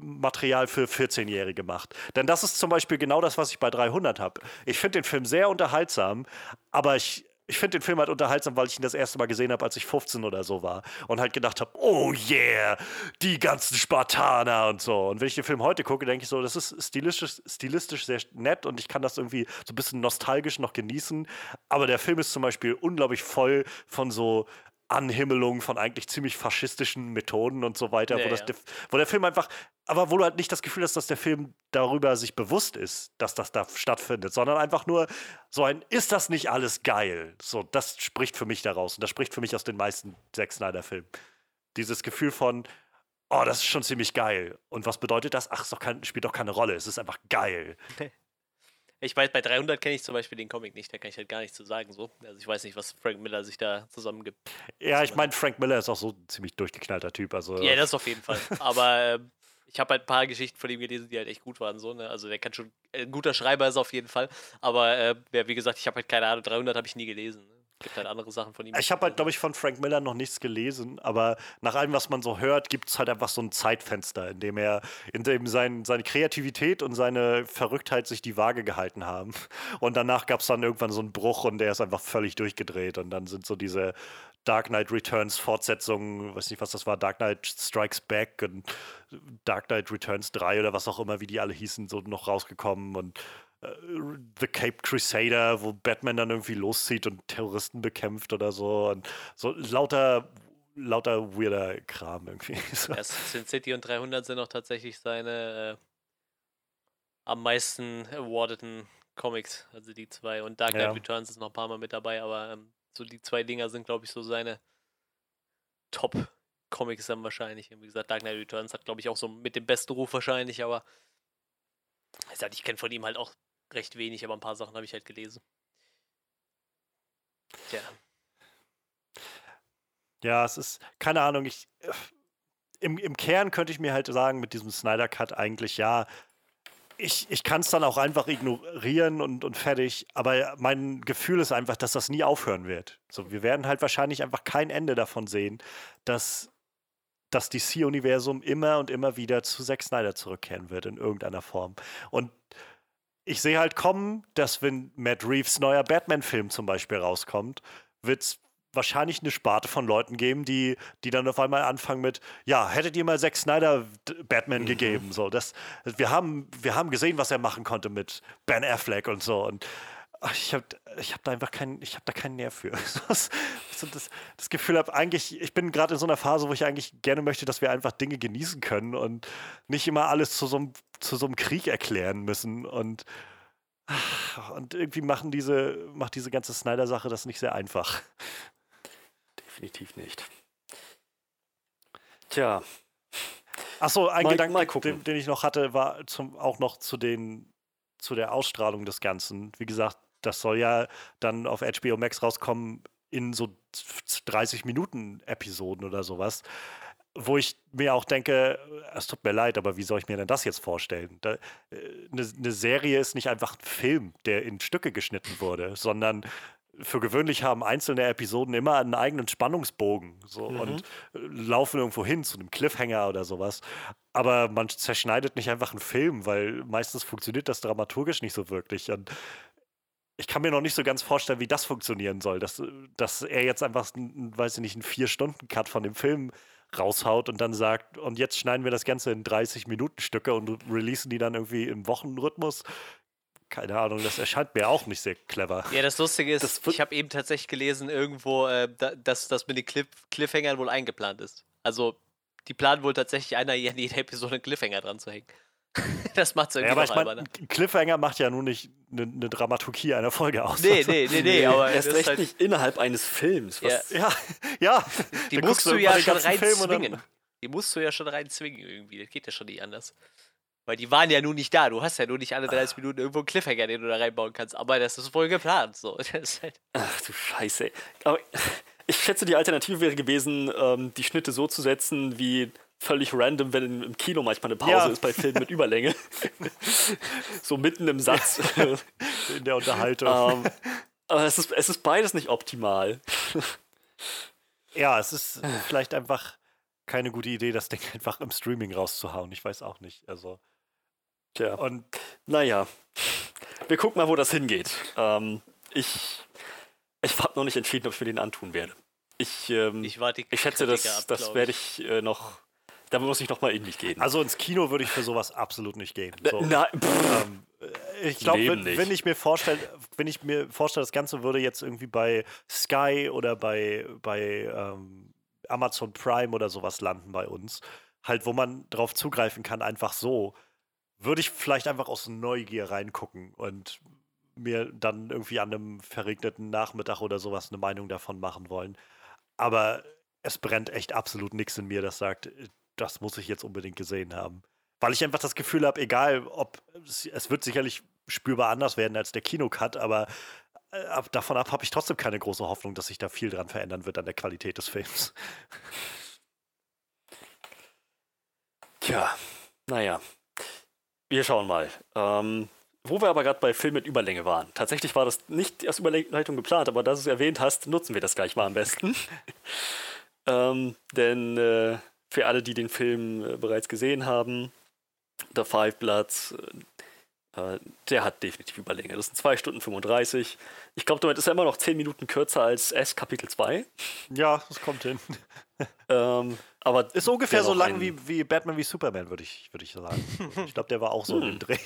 Material für 14-Jährige macht. Denn das ist zum Beispiel genau das, was ich bei 300 habe. Ich finde den Film sehr unterhaltsam, aber ich, ich finde den Film halt unterhaltsam, weil ich ihn das erste Mal gesehen habe, als ich 15 oder so war. Und halt gedacht habe, oh yeah, die ganzen Spartaner und so. Und wenn ich den Film heute gucke, denke ich so, das ist stilistisch, stilistisch sehr nett und ich kann das irgendwie so ein bisschen nostalgisch noch genießen. Aber der Film ist zum Beispiel unglaublich voll von so Anhimmelung von eigentlich ziemlich faschistischen Methoden und so weiter, ja, wo, das, ja. wo der Film einfach, aber wo du halt nicht das Gefühl hast, dass der Film darüber sich bewusst ist, dass das da stattfindet, sondern einfach nur so ein, ist das nicht alles geil? So, das spricht für mich daraus und das spricht für mich aus den meisten Zack Snyder-Filmen. Dieses Gefühl von, oh, das ist schon ziemlich geil. Und was bedeutet das? Ach, es kein, spielt doch keine Rolle, es ist einfach geil. Ich weiß, bei 300 kenne ich zum Beispiel den Comic nicht, da kann ich halt gar nichts zu sagen. So. Also ich weiß nicht, was Frank Miller sich da zusammengibt. Ja, ich meine, Frank Miller ist auch so ein ziemlich durchgeknallter Typ. Also ja, das auf jeden Fall. Aber äh, ich habe halt ein paar Geschichten von ihm gelesen, die halt echt gut waren. So, ne? Also der kann schon, äh, ein guter Schreiber ist auf jeden Fall. Aber äh, wie gesagt, ich habe halt keine Ahnung, 300 habe ich nie gelesen. Ne? Gibt halt andere Sachen von ihm. Ich habe halt, glaube ich, von Frank Miller noch nichts gelesen, aber nach allem, was man so hört, gibt es halt einfach so ein Zeitfenster, in dem er, in dem sein, seine Kreativität und seine Verrücktheit sich die Waage gehalten haben. Und danach gab es dann irgendwann so einen Bruch und der ist einfach völlig durchgedreht. Und dann sind so diese Dark Knight Returns Fortsetzungen, weiß nicht, was das war, Dark Knight Strikes Back und Dark Knight Returns 3 oder was auch immer, wie die alle hießen, so noch rausgekommen und The Cape Crusader, wo Batman dann irgendwie loszieht und Terroristen bekämpft oder so. Und so lauter, lauter weirder Kram irgendwie. Ja, Sin City und 300 sind auch tatsächlich seine äh, am meisten awardeten Comics, also die zwei. Und Dark Knight ja. Returns ist noch ein paar Mal mit dabei, aber ähm, so die zwei Dinger sind, glaube ich, so seine Top-Comics dann wahrscheinlich. Wie gesagt, Dark Knight Returns hat, glaube ich, auch so mit dem besten Ruf wahrscheinlich, aber ich kenne von ihm halt auch recht wenig, aber ein paar Sachen habe ich halt gelesen. Tja. Ja, es ist, keine Ahnung, ich. Im, Im Kern könnte ich mir halt sagen, mit diesem Snyder Cut eigentlich, ja, ich, ich kann es dann auch einfach ignorieren und, und fertig. Aber mein Gefühl ist einfach, dass das nie aufhören wird. So, wir werden halt wahrscheinlich einfach kein Ende davon sehen, dass das DC-Universum immer und immer wieder zu Zack Snyder zurückkehren wird in irgendeiner Form. Und ich sehe halt kommen, dass wenn Matt Reeves neuer Batman-Film zum Beispiel rauskommt, wird es wahrscheinlich eine Sparte von Leuten geben, die, die dann auf einmal anfangen mit, ja, hättet ihr mal Zack Snyder Batman mhm. gegeben. So, das, wir, haben, wir haben gesehen, was er machen konnte mit Ben Affleck und so. Und ich habe ich hab da einfach keinen, ich habe da keinen Nerv für. das, das, das Gefühl habe, eigentlich, ich bin gerade in so einer Phase, wo ich eigentlich gerne möchte, dass wir einfach Dinge genießen können und nicht immer alles zu so einem, zu so einem Krieg erklären müssen. Und, und irgendwie machen diese, macht diese ganze Snyder-Sache das nicht sehr einfach. Definitiv nicht. Tja. Achso, ein mal, Gedanke, mal den, den, ich noch hatte, war zum, auch noch zu den zu der Ausstrahlung des Ganzen. Wie gesagt, das soll ja dann auf HBO Max rauskommen in so 30 Minuten Episoden oder sowas. Wo ich mir auch denke, es tut mir leid, aber wie soll ich mir denn das jetzt vorstellen? Da, äh, eine, eine Serie ist nicht einfach ein Film, der in Stücke geschnitten wurde, sondern für gewöhnlich haben einzelne Episoden immer einen eigenen Spannungsbogen so, mhm. und äh, laufen irgendwo hin zu einem Cliffhanger oder sowas. Aber man zerschneidet nicht einfach einen Film, weil meistens funktioniert das dramaturgisch nicht so wirklich. Und ich kann mir noch nicht so ganz vorstellen, wie das funktionieren soll. Dass, dass er jetzt einfach, weiß ich nicht, einen Vier-Stunden-Cut von dem Film raushaut und dann sagt, und jetzt schneiden wir das Ganze in 30-Minuten-Stücke und releasen die dann irgendwie im Wochenrhythmus. Keine Ahnung, das erscheint mir auch nicht sehr clever. Ja, das Lustige ist, das ich habe eben tatsächlich gelesen, irgendwo, äh, dass das mit den Cliff Cliffhangern wohl eingeplant ist. Also, die planen wohl tatsächlich einer in jeder Episode einen Cliffhanger dran zu hängen. das macht es irgendwie ja, aber ich mein, ne? Cliffhanger macht ja nun nicht eine ne Dramaturgie einer Folge aus. Nee, nee, nee, nee, aber erst recht halt nicht innerhalb eines Films. Ja. ja, ja. Die musst du ja schon reinzwingen. Die musst du ja schon reinzwingen irgendwie. Das geht ja schon nicht anders. Weil die waren ja nun nicht da. Du hast ja nur nicht alle 30 Minuten irgendwo einen Cliffhanger, den du da reinbauen kannst. Aber das ist wohl geplant. So. Halt Ach du Scheiße. Aber ich schätze, die Alternative wäre gewesen, ähm, die Schnitte so zu setzen, wie völlig random, wenn im Kino manchmal eine Pause ja. ist bei Filmen mit Überlänge. so mitten im Satz. In der Unterhaltung. Um, ähm, aber es ist, es ist beides nicht optimal. ja, es ist vielleicht einfach keine gute Idee, das Ding einfach im Streaming rauszuhauen. Ich weiß auch nicht. Also. Tja. Und naja. Wir gucken mal, wo das hingeht. Ähm, ich ich habe noch nicht entschieden, ob ich mir den antun werde. Ich, ähm, ich, ich schätze, das, das werde ich äh, noch da muss ich noch mal in mich gehen. Also ins Kino würde ich für sowas absolut nicht gehen. So. Nein. Ähm, ich glaube, wenn, wenn, ich mir vorstelle, wenn ich mir vorstelle, das Ganze würde jetzt irgendwie bei Sky oder bei, bei ähm, Amazon Prime oder sowas landen bei uns, halt, wo man drauf zugreifen kann, einfach so, würde ich vielleicht einfach aus Neugier reingucken und mir dann irgendwie an einem verregneten Nachmittag oder sowas eine Meinung davon machen wollen. Aber es brennt echt absolut nichts in mir, das sagt, das muss ich jetzt unbedingt gesehen haben. Weil ich einfach das Gefühl habe, egal ob, es wird sicherlich spürbar anders werden als der Kinocut, aber äh, ab, davon ab habe ich trotzdem keine große Hoffnung, dass sich da viel dran verändern wird an der Qualität des Films. Tja, naja. Wir schauen mal. Ähm, wo wir aber gerade bei Film mit Überlänge waren. Tatsächlich war das nicht als Überleitung geplant, aber da du es erwähnt hast, nutzen wir das gleich mal am besten. ähm, denn äh, für alle, die den Film äh, bereits gesehen haben, The Five Bloods, äh, äh der hat definitiv Überlänge. Das sind 2 Stunden 35. Ich glaube, damit ist er immer noch 10 Minuten kürzer als S Kapitel 2. Ja, das kommt hin. ähm, aber ist ungefähr so lang wie, wie Batman wie Superman, würde ich, würd ich sagen. ich glaube, der war auch so hm. im Dreh.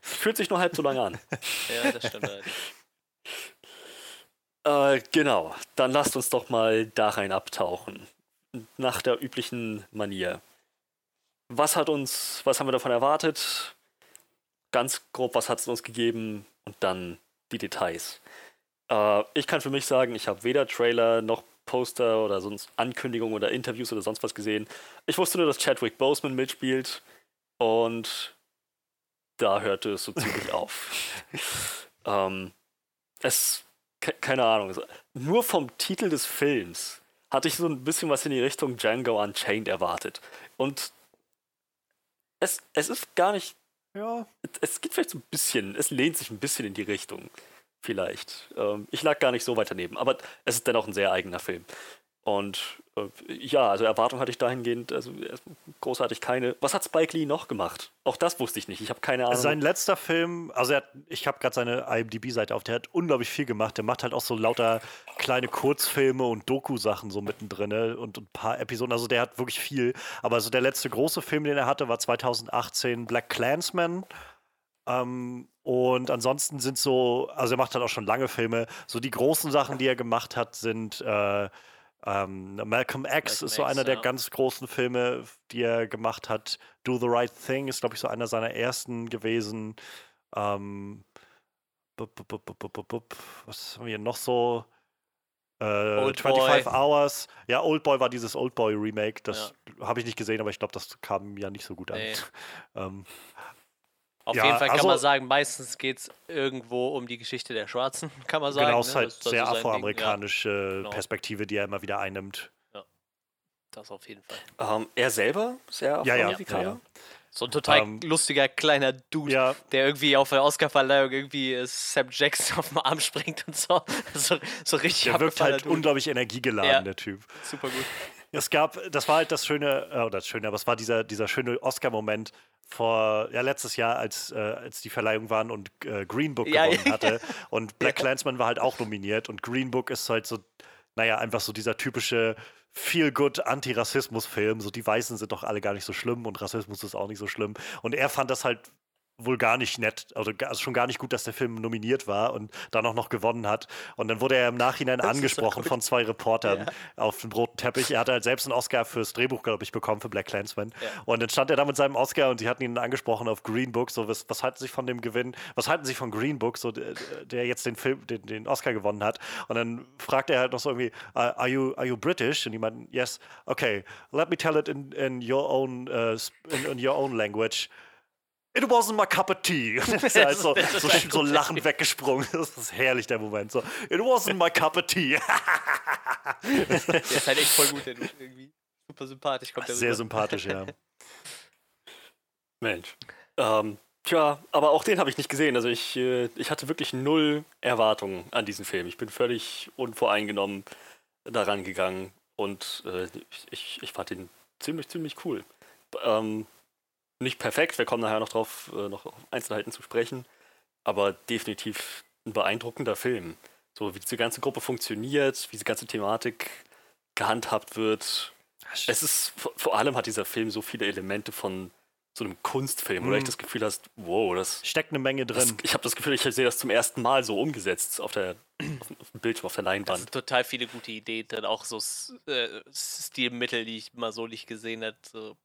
Fühlt sich nur halb so lange an. ja, das stimmt halt. Äh, genau, dann lasst uns doch mal da rein abtauchen nach der üblichen Manier. Was hat uns, was haben wir davon erwartet? Ganz grob, was hat es uns gegeben? Und dann die Details. Äh, ich kann für mich sagen, ich habe weder Trailer noch Poster oder sonst Ankündigungen oder Interviews oder sonst was gesehen. Ich wusste nur, dass Chadwick Boseman mitspielt und da hörte es so ziemlich auf. ähm, es, keine Ahnung, nur vom Titel des Films hatte ich so ein bisschen was in die Richtung Django Unchained erwartet. Und es, es ist gar nicht. Ja. Es geht vielleicht so ein bisschen, es lehnt sich ein bisschen in die Richtung. Vielleicht. Ähm, ich lag gar nicht so weit daneben, aber es ist dennoch ein sehr eigener Film. Und ja, also Erwartung hatte ich dahingehend, also großartig keine. Was hat Spike Lee noch gemacht? Auch das wusste ich nicht. Ich habe keine Ahnung. Sein letzter Film, also hat, ich habe gerade seine IMDb-Seite auf, der hat unglaublich viel gemacht. Der macht halt auch so lauter kleine Kurzfilme und Doku-Sachen so mittendrin ne? und ein paar Episoden. Also der hat wirklich viel. Aber also der letzte große Film, den er hatte, war 2018 Black Clansman. Ähm, und ansonsten sind so, also er macht halt auch schon lange Filme. So die großen Sachen, die er gemacht hat, sind äh, ähm, Malcolm X Malcolm ist so X, einer der ganz großen Filme, die er gemacht hat. Do the Right Thing ist, glaube ich, so einer seiner ersten gewesen. Ähm, was haben wir noch so? Äh, 25 Boy. Hours. Ja, Old Boy war dieses Old Boy Remake. Das ja. habe ich nicht gesehen, aber ich glaube, das kam ja nicht so gut an. Nee. ähm, auf ja, jeden Fall kann also, man sagen, meistens geht es irgendwo um die Geschichte der Schwarzen, kann man sagen. Genau, es ist ne? halt das, sehr afroamerikanische ja, genau. Perspektive, die er immer wieder einnimmt. Ja, das auf jeden Fall. Ähm, er selber, sehr Afroamerikaner. Ja, ja, So ein total ähm, lustiger kleiner Dude, ja. der irgendwie auf der Oscarverleihung irgendwie Sam Jackson auf dem Arm springt und so. so, so richtig Der wirkt halt Dude. unglaublich energiegeladen, der Typ. Super gut. Es gab, das war halt das Schöne, äh, oder das Schöne, aber es war dieser, dieser schöne Oscar-Moment, vor, ja, letztes Jahr, als, äh, als die Verleihung waren und äh, Green Book ja, gewonnen hatte. Und Black ja. Clansman war halt auch nominiert. Und Green Book ist halt so, naja, einfach so dieser typische Feel-Good Antirassismus-Film. So, die Weißen sind doch alle gar nicht so schlimm und Rassismus ist auch nicht so schlimm. Und er fand das halt wohl gar nicht nett, also, also, schon gar nicht gut, dass der Film nominiert war und dann auch noch gewonnen hat. Und dann wurde er im Nachhinein das angesprochen von zwei Reportern ja. auf dem roten Teppich. Er hatte halt selbst einen Oscar fürs Drehbuch, glaube ich, bekommen für Black Clansman. Ja. Und dann stand er da mit seinem Oscar und sie hatten ihn angesprochen auf Green Book. So, was, was halten Sie von dem Gewinn? Was halten Sie von Green Book, so, der, der jetzt den Film, den, den, Oscar gewonnen hat? Und dann fragt er halt noch so irgendwie, are you, are you British? Und die meinten, yes, okay, let me tell it in, in your own, uh, in, in your own language. It wasn't my cup of tea. ist halt so, so, so lachend weggesprungen. Das ist herrlich, der Moment. So, It wasn't my cup of tea. der ist halt echt voll gut, der irgendwie. Super sympathisch kommt der Sehr sympathisch, ja. Mensch. Ähm, tja, aber auch den habe ich nicht gesehen. Also ich, äh, ich hatte wirklich null Erwartungen an diesen Film. Ich bin völlig unvoreingenommen daran gegangen und äh, ich, ich fand ihn ziemlich, ziemlich cool. Ähm, nicht perfekt, wir kommen nachher noch drauf, äh, noch auf Einzelheiten zu sprechen, aber definitiv ein beeindruckender Film. So wie diese ganze Gruppe funktioniert, wie diese ganze Thematik gehandhabt wird. Es ist, vor allem hat dieser Film so viele Elemente von so einem Kunstfilm, mhm. wo du das Gefühl hast, wow, das steckt eine Menge drin. Das, ich habe das Gefühl, ich sehe das zum ersten Mal so umgesetzt auf der auf dem Bildschirm, auf der Leinwand. Da sind total viele gute Ideen drin, auch so äh, Stilmittel, die ich mal so nicht gesehen habe. So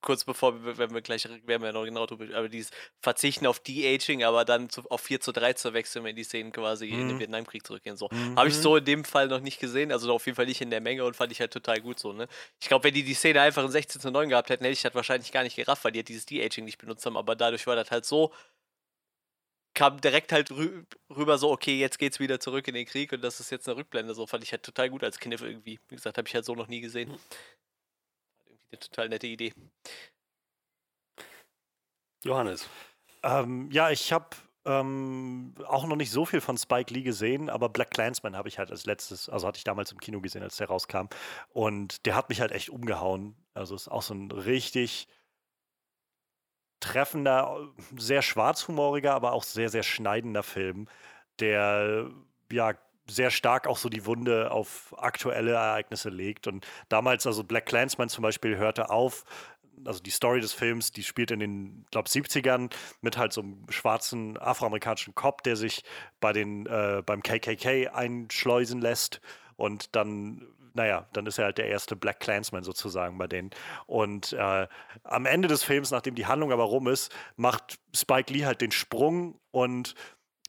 kurz bevor, wenn wir gleich, werden wir noch genau drüber, aber dieses Verzichten auf De-Aging, aber dann zu, auf 4 zu 3 zu wechseln, wenn die Szenen quasi mhm. in den mhm. Vietnamkrieg zurückgehen. So. Mhm. Habe ich so in dem Fall noch nicht gesehen, also auf jeden Fall nicht in der Menge und fand ich halt total gut so. Ne? Ich glaube, wenn die die Szene einfach in 16 zu 9 gehabt hätten, hätte ich das wahrscheinlich gar nicht gerafft, weil die halt dieses De-Aging nicht benutzt haben, aber dadurch war das halt so, kam direkt halt rü rüber so, okay, jetzt geht's wieder zurück in den Krieg und das ist jetzt eine Rückblende, so fand ich halt total gut als Kniff irgendwie. Wie gesagt, habe ich halt so noch nie gesehen. Eine total nette Idee. Johannes. Ähm, ja, ich habe ähm, auch noch nicht so viel von Spike Lee gesehen, aber Black Clansman habe ich halt als letztes, also hatte ich damals im Kino gesehen, als der rauskam. Und der hat mich halt echt umgehauen. Also ist auch so ein richtig treffender, sehr schwarzhumoriger, aber auch sehr, sehr schneidender Film, der ja sehr stark auch so die Wunde auf aktuelle Ereignisse legt. Und damals, also Black Clansman zum Beispiel, hörte auf also die Story des Films, die spielt in den, glaube 70ern mit halt so einem schwarzen afroamerikanischen Cop, der sich bei den, äh, beim KKK einschleusen lässt und dann naja, dann ist er halt der erste Black Clansman sozusagen bei denen. Und äh, am Ende des Films, nachdem die Handlung aber rum ist, macht Spike Lee halt den Sprung und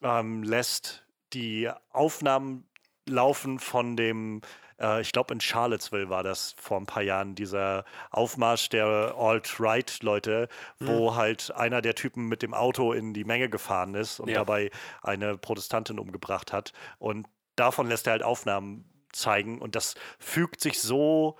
ähm, lässt die Aufnahmen laufen von dem äh, ich glaube in Charlottesville war das vor ein paar Jahren, dieser Aufmarsch der Alt-Right-Leute, wo mhm. halt einer der Typen mit dem Auto in die Menge gefahren ist und ja. dabei eine Protestantin umgebracht hat. Und davon lässt er halt Aufnahmen zeigen und das fügt sich so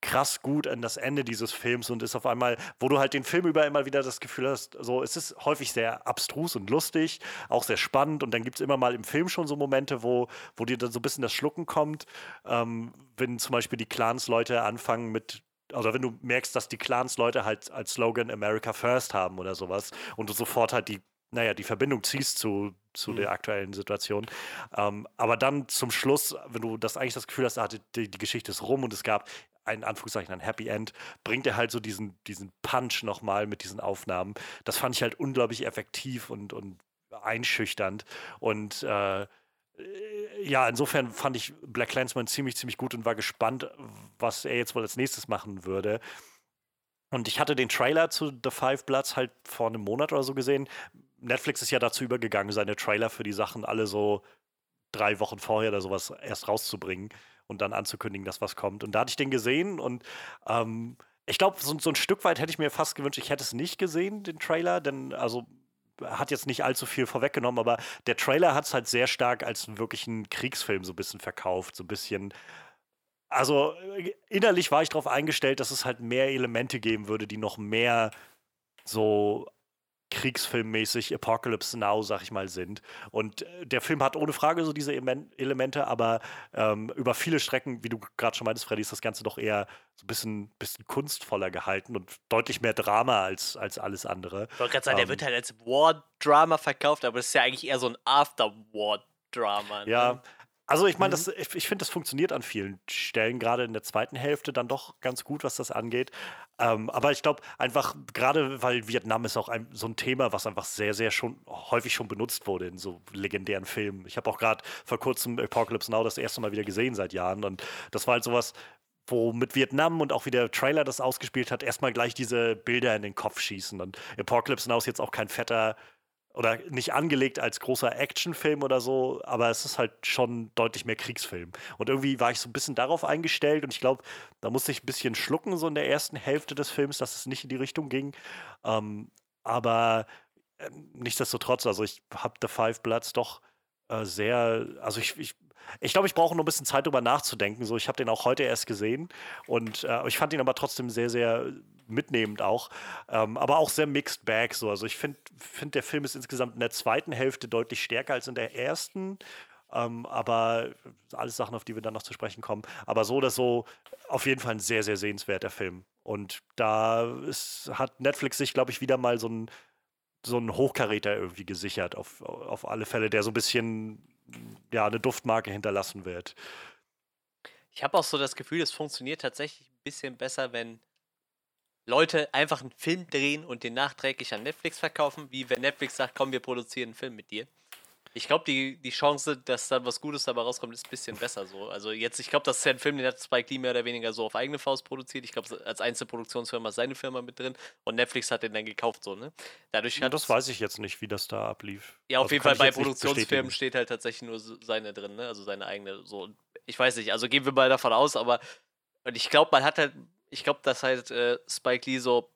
krass gut an das Ende dieses Films und ist auf einmal, wo du halt den Film über immer wieder das Gefühl hast, so es ist häufig sehr abstrus und lustig, auch sehr spannend und dann gibt es immer mal im Film schon so Momente, wo, wo dir dann so ein bisschen das Schlucken kommt, ähm, wenn zum Beispiel die Clans-Leute anfangen mit also wenn du merkst, dass die Clans-Leute halt als Slogan America First haben oder sowas und du sofort halt die naja, die Verbindung ziehst zu, zu mhm. der aktuellen Situation. Ähm, aber dann zum Schluss, wenn du das eigentlich das Gefühl hast, ah, die, die, Geschichte ist rum und es gab ein Anführungszeichen ein Happy End, bringt er halt so diesen, diesen Punch nochmal mit diesen Aufnahmen. Das fand ich halt unglaublich effektiv und, und einschüchternd. Und äh, ja, insofern fand ich Black Clansman ziemlich, ziemlich gut und war gespannt, was er jetzt wohl als nächstes machen würde. Und ich hatte den Trailer zu The Five Bloods halt vor einem Monat oder so gesehen. Netflix ist ja dazu übergegangen, seine Trailer für die Sachen alle so drei Wochen vorher oder sowas erst rauszubringen und dann anzukündigen, dass was kommt. Und da hatte ich den gesehen und ähm, ich glaube, so, so, ein Stück weit hätte ich mir fast gewünscht, ich hätte es nicht gesehen, den Trailer, denn also hat jetzt nicht allzu viel vorweggenommen, aber der Trailer hat es halt sehr stark als wirklichen Kriegsfilm so ein bisschen verkauft, so ein bisschen. Also innerlich war ich darauf eingestellt, dass es halt mehr Elemente geben würde, die noch mehr so Kriegsfilmmäßig Apocalypse Now, sag ich mal, sind. Und äh, der Film hat ohne Frage so diese Elemente, aber ähm, über viele Strecken, wie du gerade schon meintest, Freddy, ist das Ganze doch eher so ein bisschen, bisschen kunstvoller gehalten und deutlich mehr Drama als, als alles andere. Ich wollte gerade sagen, ähm, der wird halt als War-Drama verkauft, aber es ist ja eigentlich eher so ein After-War-Drama. Ne? Ja, also ich meine, mhm. ich, ich finde, das funktioniert an vielen Stellen, gerade in der zweiten Hälfte dann doch ganz gut, was das angeht. Ähm, aber ich glaube einfach, gerade weil Vietnam ist auch ein, so ein Thema, was einfach sehr, sehr schon häufig schon benutzt wurde in so legendären Filmen. Ich habe auch gerade vor kurzem Apocalypse Now das erste Mal wieder gesehen seit Jahren und das war halt sowas, wo mit Vietnam und auch wie der Trailer das ausgespielt hat, erstmal gleich diese Bilder in den Kopf schießen. Und Apocalypse Now ist jetzt auch kein fetter oder nicht angelegt als großer Actionfilm oder so, aber es ist halt schon deutlich mehr Kriegsfilm. Und irgendwie war ich so ein bisschen darauf eingestellt und ich glaube, da musste ich ein bisschen schlucken, so in der ersten Hälfte des Films, dass es nicht in die Richtung ging. Ähm, aber äh, nichtsdestotrotz, also ich habe The Five Bloods doch äh, sehr, also ich, ich ich glaube, ich brauche noch ein bisschen Zeit, darüber nachzudenken. So, ich habe den auch heute erst gesehen und äh, ich fand ihn aber trotzdem sehr, sehr mitnehmend auch. Ähm, aber auch sehr mixed bag. So. Also ich finde, find, der Film ist insgesamt in der zweiten Hälfte deutlich stärker als in der ersten. Ähm, aber alles Sachen, auf die wir dann noch zu sprechen kommen. Aber so oder so, auf jeden Fall ein sehr, sehr sehenswerter Film. Und da ist, hat Netflix sich, glaube ich, wieder mal so ein so ein Hochkaräter irgendwie gesichert, auf, auf alle Fälle, der so ein bisschen ja, eine Duftmarke hinterlassen wird. Ich habe auch so das Gefühl, es funktioniert tatsächlich ein bisschen besser, wenn Leute einfach einen Film drehen und den nachträglich an Netflix verkaufen, wie wenn Netflix sagt, komm, wir produzieren einen Film mit dir. Ich glaube, die, die Chance, dass dann was Gutes dabei rauskommt, ist ein bisschen besser so. Also jetzt, ich glaube, das ist ja ein Film, den hat Spike Lee mehr oder weniger so auf eigene Faust produziert. Ich glaube, als Einzelproduktionsfirma ist seine Firma mit drin und Netflix hat den dann gekauft, so, ne? Dadurch hat das weiß ich jetzt nicht, wie das da ablief. Ja, auf also jeden Fall bei Produktionsfirmen steht halt tatsächlich nur seine drin, ne? Also seine eigene, so. Ich weiß nicht, also gehen wir mal davon aus, aber und ich glaube, man hat halt ich glaube, dass halt äh, Spike Lee so,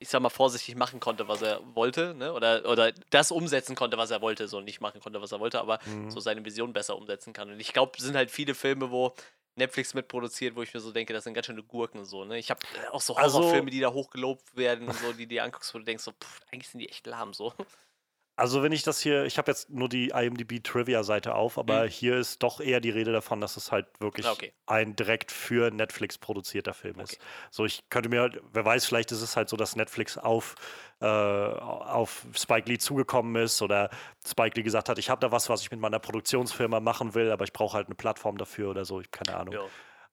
ich sag mal, vorsichtig machen konnte, was er wollte, ne? Oder, oder das umsetzen konnte, was er wollte, so nicht machen konnte, was er wollte, aber mhm. so seine Vision besser umsetzen kann. Und ich glaube, es sind halt viele Filme, wo Netflix mitproduziert, wo ich mir so denke, das sind ganz schöne Gurken so, ne? Ich habe äh, auch so also Horrorfilme, also, die da hochgelobt werden und so, die dir anguckst, wo du denkst so, pff, eigentlich sind die echt lahm so. Also wenn ich das hier, ich habe jetzt nur die IMDb Trivia-Seite auf, aber mhm. hier ist doch eher die Rede davon, dass es halt wirklich ah, okay. ein direkt für Netflix produzierter Film okay. ist. So, ich könnte mir, halt, wer weiß, vielleicht ist es halt so, dass Netflix auf, äh, auf Spike Lee zugekommen ist oder Spike Lee gesagt hat, ich habe da was, was ich mit meiner Produktionsfirma machen will, aber ich brauche halt eine Plattform dafür oder so, ich keine Ahnung. Ja.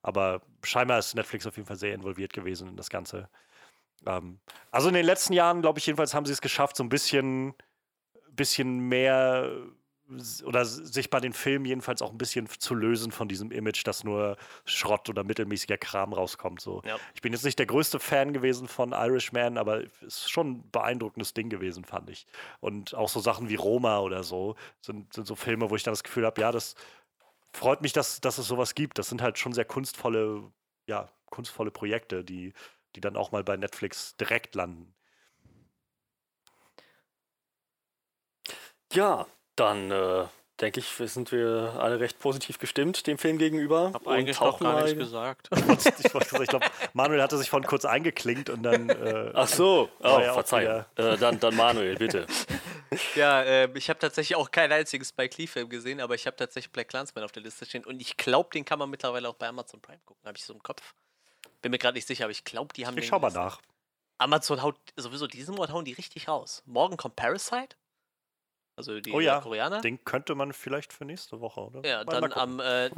Aber scheinbar ist Netflix auf jeden Fall sehr involviert gewesen in das Ganze. Ähm, also in den letzten Jahren, glaube ich, jedenfalls haben sie es geschafft, so ein bisschen bisschen mehr oder sich bei den Filmen jedenfalls auch ein bisschen zu lösen von diesem Image, dass nur Schrott oder mittelmäßiger Kram rauskommt. So. Ja. Ich bin jetzt nicht der größte Fan gewesen von Irishman, aber es ist schon ein beeindruckendes Ding gewesen, fand ich. Und auch so Sachen wie Roma oder so sind, sind so Filme, wo ich dann das Gefühl habe, ja, das freut mich, dass, dass es sowas gibt. Das sind halt schon sehr kunstvolle, ja, kunstvolle Projekte, die, die dann auch mal bei Netflix direkt landen. Ja, dann äh, denke ich, sind wir alle recht positiv gestimmt dem Film gegenüber. Hab eigentlich noch gar nichts gesagt. ich, ich glaube, Manuel hatte sich von kurz eingeklinkt und dann. Äh, Ach so, oh, Verzeihung. Äh, dann, dann Manuel, bitte. ja, äh, ich habe tatsächlich auch keinen einzigen Spike Lee-Film gesehen, aber ich habe tatsächlich Black Clansman auf der Liste stehen und ich glaube, den kann man mittlerweile auch bei Amazon Prime gucken. Habe ich so im Kopf. Bin mir gerade nicht sicher, aber ich glaube, die haben. Ich schau mal nach. Amazon haut sowieso diesen Monat hauen die richtig raus. Morgen kommt Parasite. Also die oh ja, Koreaner. Den könnte man vielleicht für nächste Woche, oder? Ja, mal dann am äh,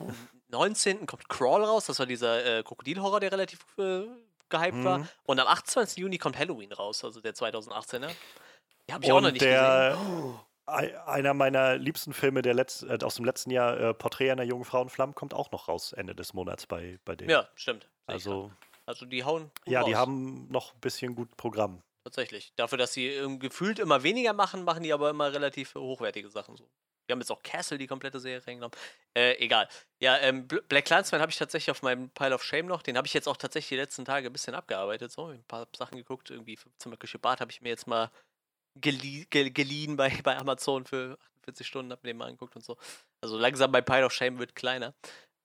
19. kommt Crawl raus, das war dieser äh, Krokodilhorror, der relativ äh, gehypt mhm. war. Und am 28. Juni kommt Halloween raus, also der 2018er. Die habe ich Und auch noch nicht der, gesehen. Einer meiner liebsten Filme der Letz-, äh, aus dem letzten Jahr, äh, Porträt einer jungen Frau in Flammen, kommt auch noch raus Ende des Monats bei, bei denen. Ja, stimmt. Also, also die hauen. ja, raus. die haben noch ein bisschen gut Programm. Tatsächlich. Dafür, dass sie ähm, gefühlt immer weniger machen, machen die aber immer relativ hochwertige Sachen so. Wir haben jetzt auch Castle, die komplette Serie reingenommen. Äh, egal. Ja, ähm, Black Clansman habe ich tatsächlich auf meinem Pile of Shame noch. Den habe ich jetzt auch tatsächlich die letzten Tage ein bisschen abgearbeitet. So, ein paar Sachen geguckt. Irgendwie zum Beispiel Bart habe ich mir jetzt mal gelie geliehen bei, bei Amazon für 48 Stunden, habe mir den mal angeguckt und so. Also langsam mein Pile of Shame wird kleiner.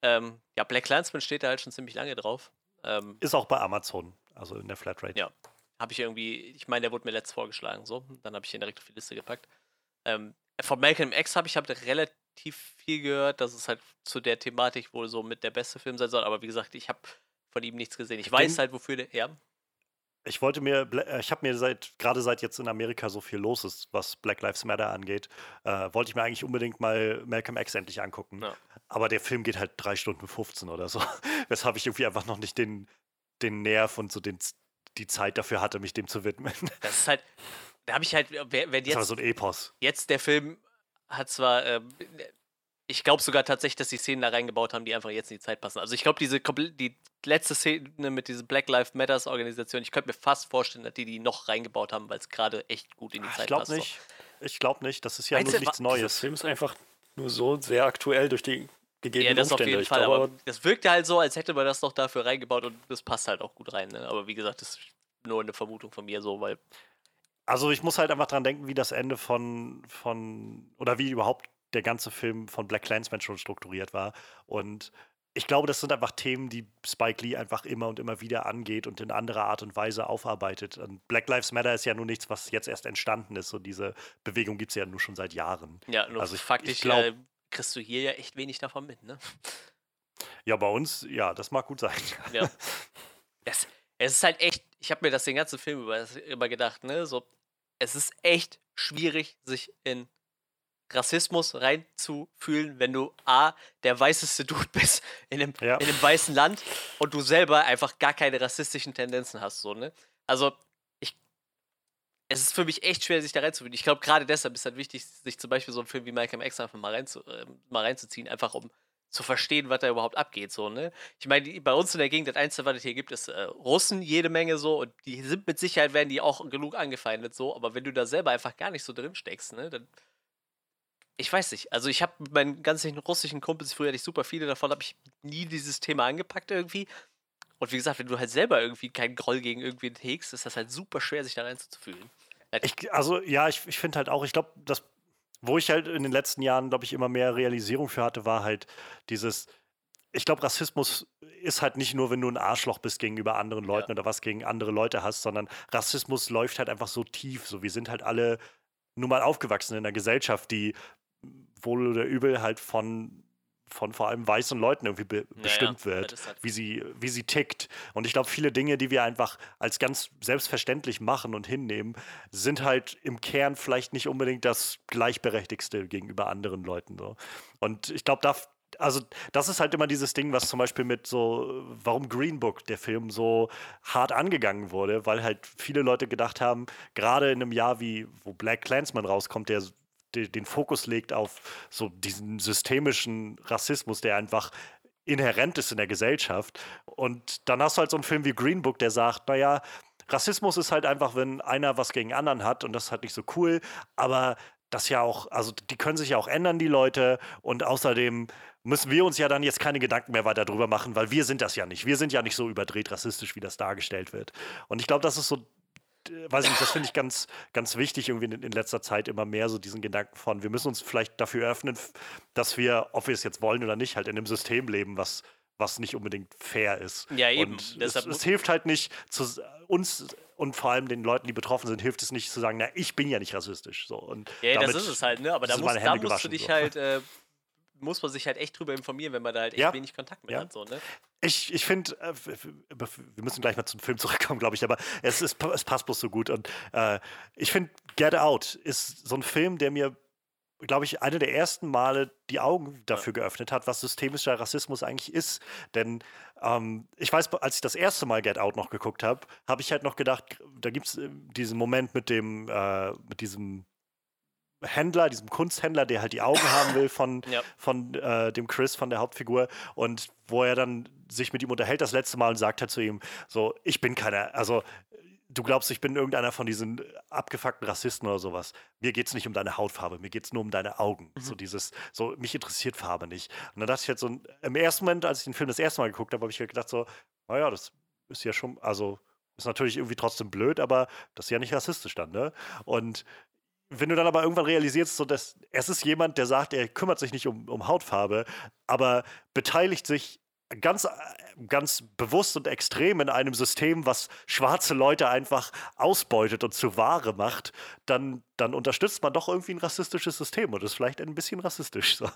Ähm, ja, Black Clansman steht da halt schon ziemlich lange drauf. Ähm, Ist auch bei Amazon, also in der Flatrate. Ja, habe ich irgendwie, ich meine, der wurde mir letzt vorgeschlagen, so. Dann habe ich ihn direkt auf die Liste gepackt. Ähm, von Malcolm X habe ich hab relativ viel gehört, dass es halt zu der Thematik wohl so mit der beste Film sein soll. Aber wie gesagt, ich habe von ihm nichts gesehen. Ich weiß halt, wofür der. Ja. Ich wollte mir, äh, ich habe mir seit, gerade seit jetzt in Amerika so viel los ist, was Black Lives Matter angeht, äh, wollte ich mir eigentlich unbedingt mal Malcolm X endlich angucken. Ja. Aber der Film geht halt drei Stunden 15 oder so. Weshalb ich irgendwie einfach noch nicht den, den Nerv und so den, die Zeit dafür hatte, mich dem zu widmen. Das ist halt, da habe ich halt, wenn jetzt. Das war so ein Epos. Jetzt der Film hat zwar, äh, ich glaube sogar tatsächlich, dass die Szenen da reingebaut haben, die einfach jetzt in die Zeit passen. Also ich glaube, diese die letzte Szene mit dieser Black Lives Matters Organisation, ich könnte mir fast vorstellen, dass die die noch reingebaut haben, weil es gerade echt gut in die Zeit ich glaub passt. Nicht. So. Ich glaube nicht. Das ist ja nur nichts Neues. Der Film ist einfach nur so sehr aktuell durch die gegebenen ja, das Umstände. auf jeden Fall. aber das wirkte halt so, als hätte man das noch dafür reingebaut und das passt halt auch gut rein. Ne? Aber wie gesagt, das ist nur eine Vermutung von mir so, weil also ich muss halt einfach dran denken, wie das Ende von, von oder wie überhaupt der ganze Film von Black Clansman schon strukturiert war. Und ich glaube, das sind einfach Themen, die Spike Lee einfach immer und immer wieder angeht und in anderer Art und Weise aufarbeitet. Und Black Lives Matter ist ja nur nichts, was jetzt erst entstanden ist. Und diese Bewegung gibt es ja nur schon seit Jahren. Ja, nur also ich, faktisch ich glaub, äh, kriegst du hier ja echt wenig davon mit, ne? Ja, bei uns, ja, das mag gut sein. Ja. Es, es ist halt echt, ich habe mir das den ganzen Film über, über gedacht, ne? So, es ist echt schwierig, sich in Rassismus reinzufühlen, wenn du A, der weißeste Dude bist in einem, ja. in einem weißen Land und du selber einfach gar keine rassistischen Tendenzen hast. So, ne? Also, es ist für mich echt schwer, sich da reinzufühlen. Ich glaube, gerade deshalb ist es halt wichtig, sich zum Beispiel so einen Film wie Malcolm X einfach mal, reinzu, äh, mal reinzuziehen, einfach um zu verstehen, was da überhaupt abgeht. So, ne? Ich meine, bei uns in der Gegend, das Einzige, was es hier gibt, ist äh, Russen, jede Menge so, und die sind mit Sicherheit, werden die auch genug angefeindet, so, aber wenn du da selber einfach gar nicht so drin steckst, ne, dann ich weiß nicht. Also ich habe mit meinen ganzen russischen Kumpels, früher hatte ich super viele davon, habe ich nie dieses Thema angepackt irgendwie. Und wie gesagt, wenn du halt selber irgendwie keinen Groll gegen irgendwen hegst, ist das halt super schwer, sich da reinzufühlen. Ich, also ja, ich, ich finde halt auch, ich glaube, das, wo ich halt in den letzten Jahren, glaube ich, immer mehr Realisierung für hatte, war halt dieses, ich glaube, Rassismus ist halt nicht nur, wenn du ein Arschloch bist gegenüber anderen Leuten ja. oder was gegen andere Leute hast, sondern Rassismus läuft halt einfach so tief. So, wir sind halt alle nun mal aufgewachsen in einer Gesellschaft, die wohl oder übel halt von von vor allem weißen Leuten irgendwie be ja, bestimmt wird, halt wie sie, wie sie tickt. Und ich glaube, viele Dinge, die wir einfach als ganz selbstverständlich machen und hinnehmen, sind halt im Kern vielleicht nicht unbedingt das Gleichberechtigste gegenüber anderen Leuten. So. Und ich glaube, da, also das ist halt immer dieses Ding, was zum Beispiel mit so, warum Green Book, der Film, so hart angegangen wurde, weil halt viele Leute gedacht haben, gerade in einem Jahr wie, wo Black Clansman rauskommt, der den Fokus legt auf so diesen systemischen Rassismus, der einfach inhärent ist in der Gesellschaft. Und dann hast du halt so einen Film wie Green Book, der sagt, naja, Rassismus ist halt einfach, wenn einer was gegen anderen hat und das ist halt nicht so cool, aber das ja auch, also die können sich ja auch ändern, die Leute. Und außerdem müssen wir uns ja dann jetzt keine Gedanken mehr weiter drüber machen, weil wir sind das ja nicht. Wir sind ja nicht so überdreht rassistisch, wie das dargestellt wird. Und ich glaube, das ist so weiß ich nicht, das finde ich ganz, ganz wichtig, irgendwie in, in, letzter Zeit immer mehr so diesen Gedanken von, wir müssen uns vielleicht dafür öffnen, dass wir, ob wir es jetzt wollen oder nicht, halt in einem System leben, was, was nicht unbedingt fair ist. Ja, eben. Und es, es, hilft halt nicht zu uns und vor allem den Leuten, die betroffen sind, hilft es nicht zu sagen, na, ich bin ja nicht rassistisch. So. Und ja, das ist es halt, ne? Aber da, musst, da musst du dich so. halt äh, muss man sich halt echt drüber informieren, wenn man da halt echt ja. wenig Kontakt mit ja. hat. So, ne? Ich, ich finde, äh, wir müssen gleich mal zum Film zurückkommen, glaube ich, aber es, ist, es passt bloß so gut. Und äh, ich finde, Get Out ist so ein Film, der mir, glaube ich, eine der ersten Male die Augen dafür ja. geöffnet hat, was systemischer Rassismus eigentlich ist. Denn ähm, ich weiß, als ich das erste Mal Get Out noch geguckt habe, habe ich halt noch gedacht, da gibt es äh, diesen Moment mit dem, äh, mit diesem Händler, diesem Kunsthändler, der halt die Augen haben will von, ja. von äh, dem Chris, von der Hauptfigur. Und wo er dann sich mit ihm unterhält das letzte Mal und sagt halt zu ihm, so, ich bin keiner, also du glaubst, ich bin irgendeiner von diesen abgefuckten Rassisten oder sowas. Mir geht es nicht um deine Hautfarbe, mir geht es nur um deine Augen. Mhm. So dieses, so, mich interessiert Farbe nicht. Und dann dachte ich halt so, im ersten Moment, als ich den Film das erste Mal geguckt habe, habe ich halt gedacht so, naja, das ist ja schon, also ist natürlich irgendwie trotzdem blöd, aber das ist ja nicht rassistisch dann, ne? Und wenn du dann aber irgendwann realisierst, so dass es ist jemand, der sagt, er kümmert sich nicht um, um Hautfarbe, aber beteiligt sich ganz, ganz bewusst und extrem in einem System, was schwarze Leute einfach ausbeutet und zu Ware macht, dann, dann unterstützt man doch irgendwie ein rassistisches System und ist vielleicht ein bisschen rassistisch. So.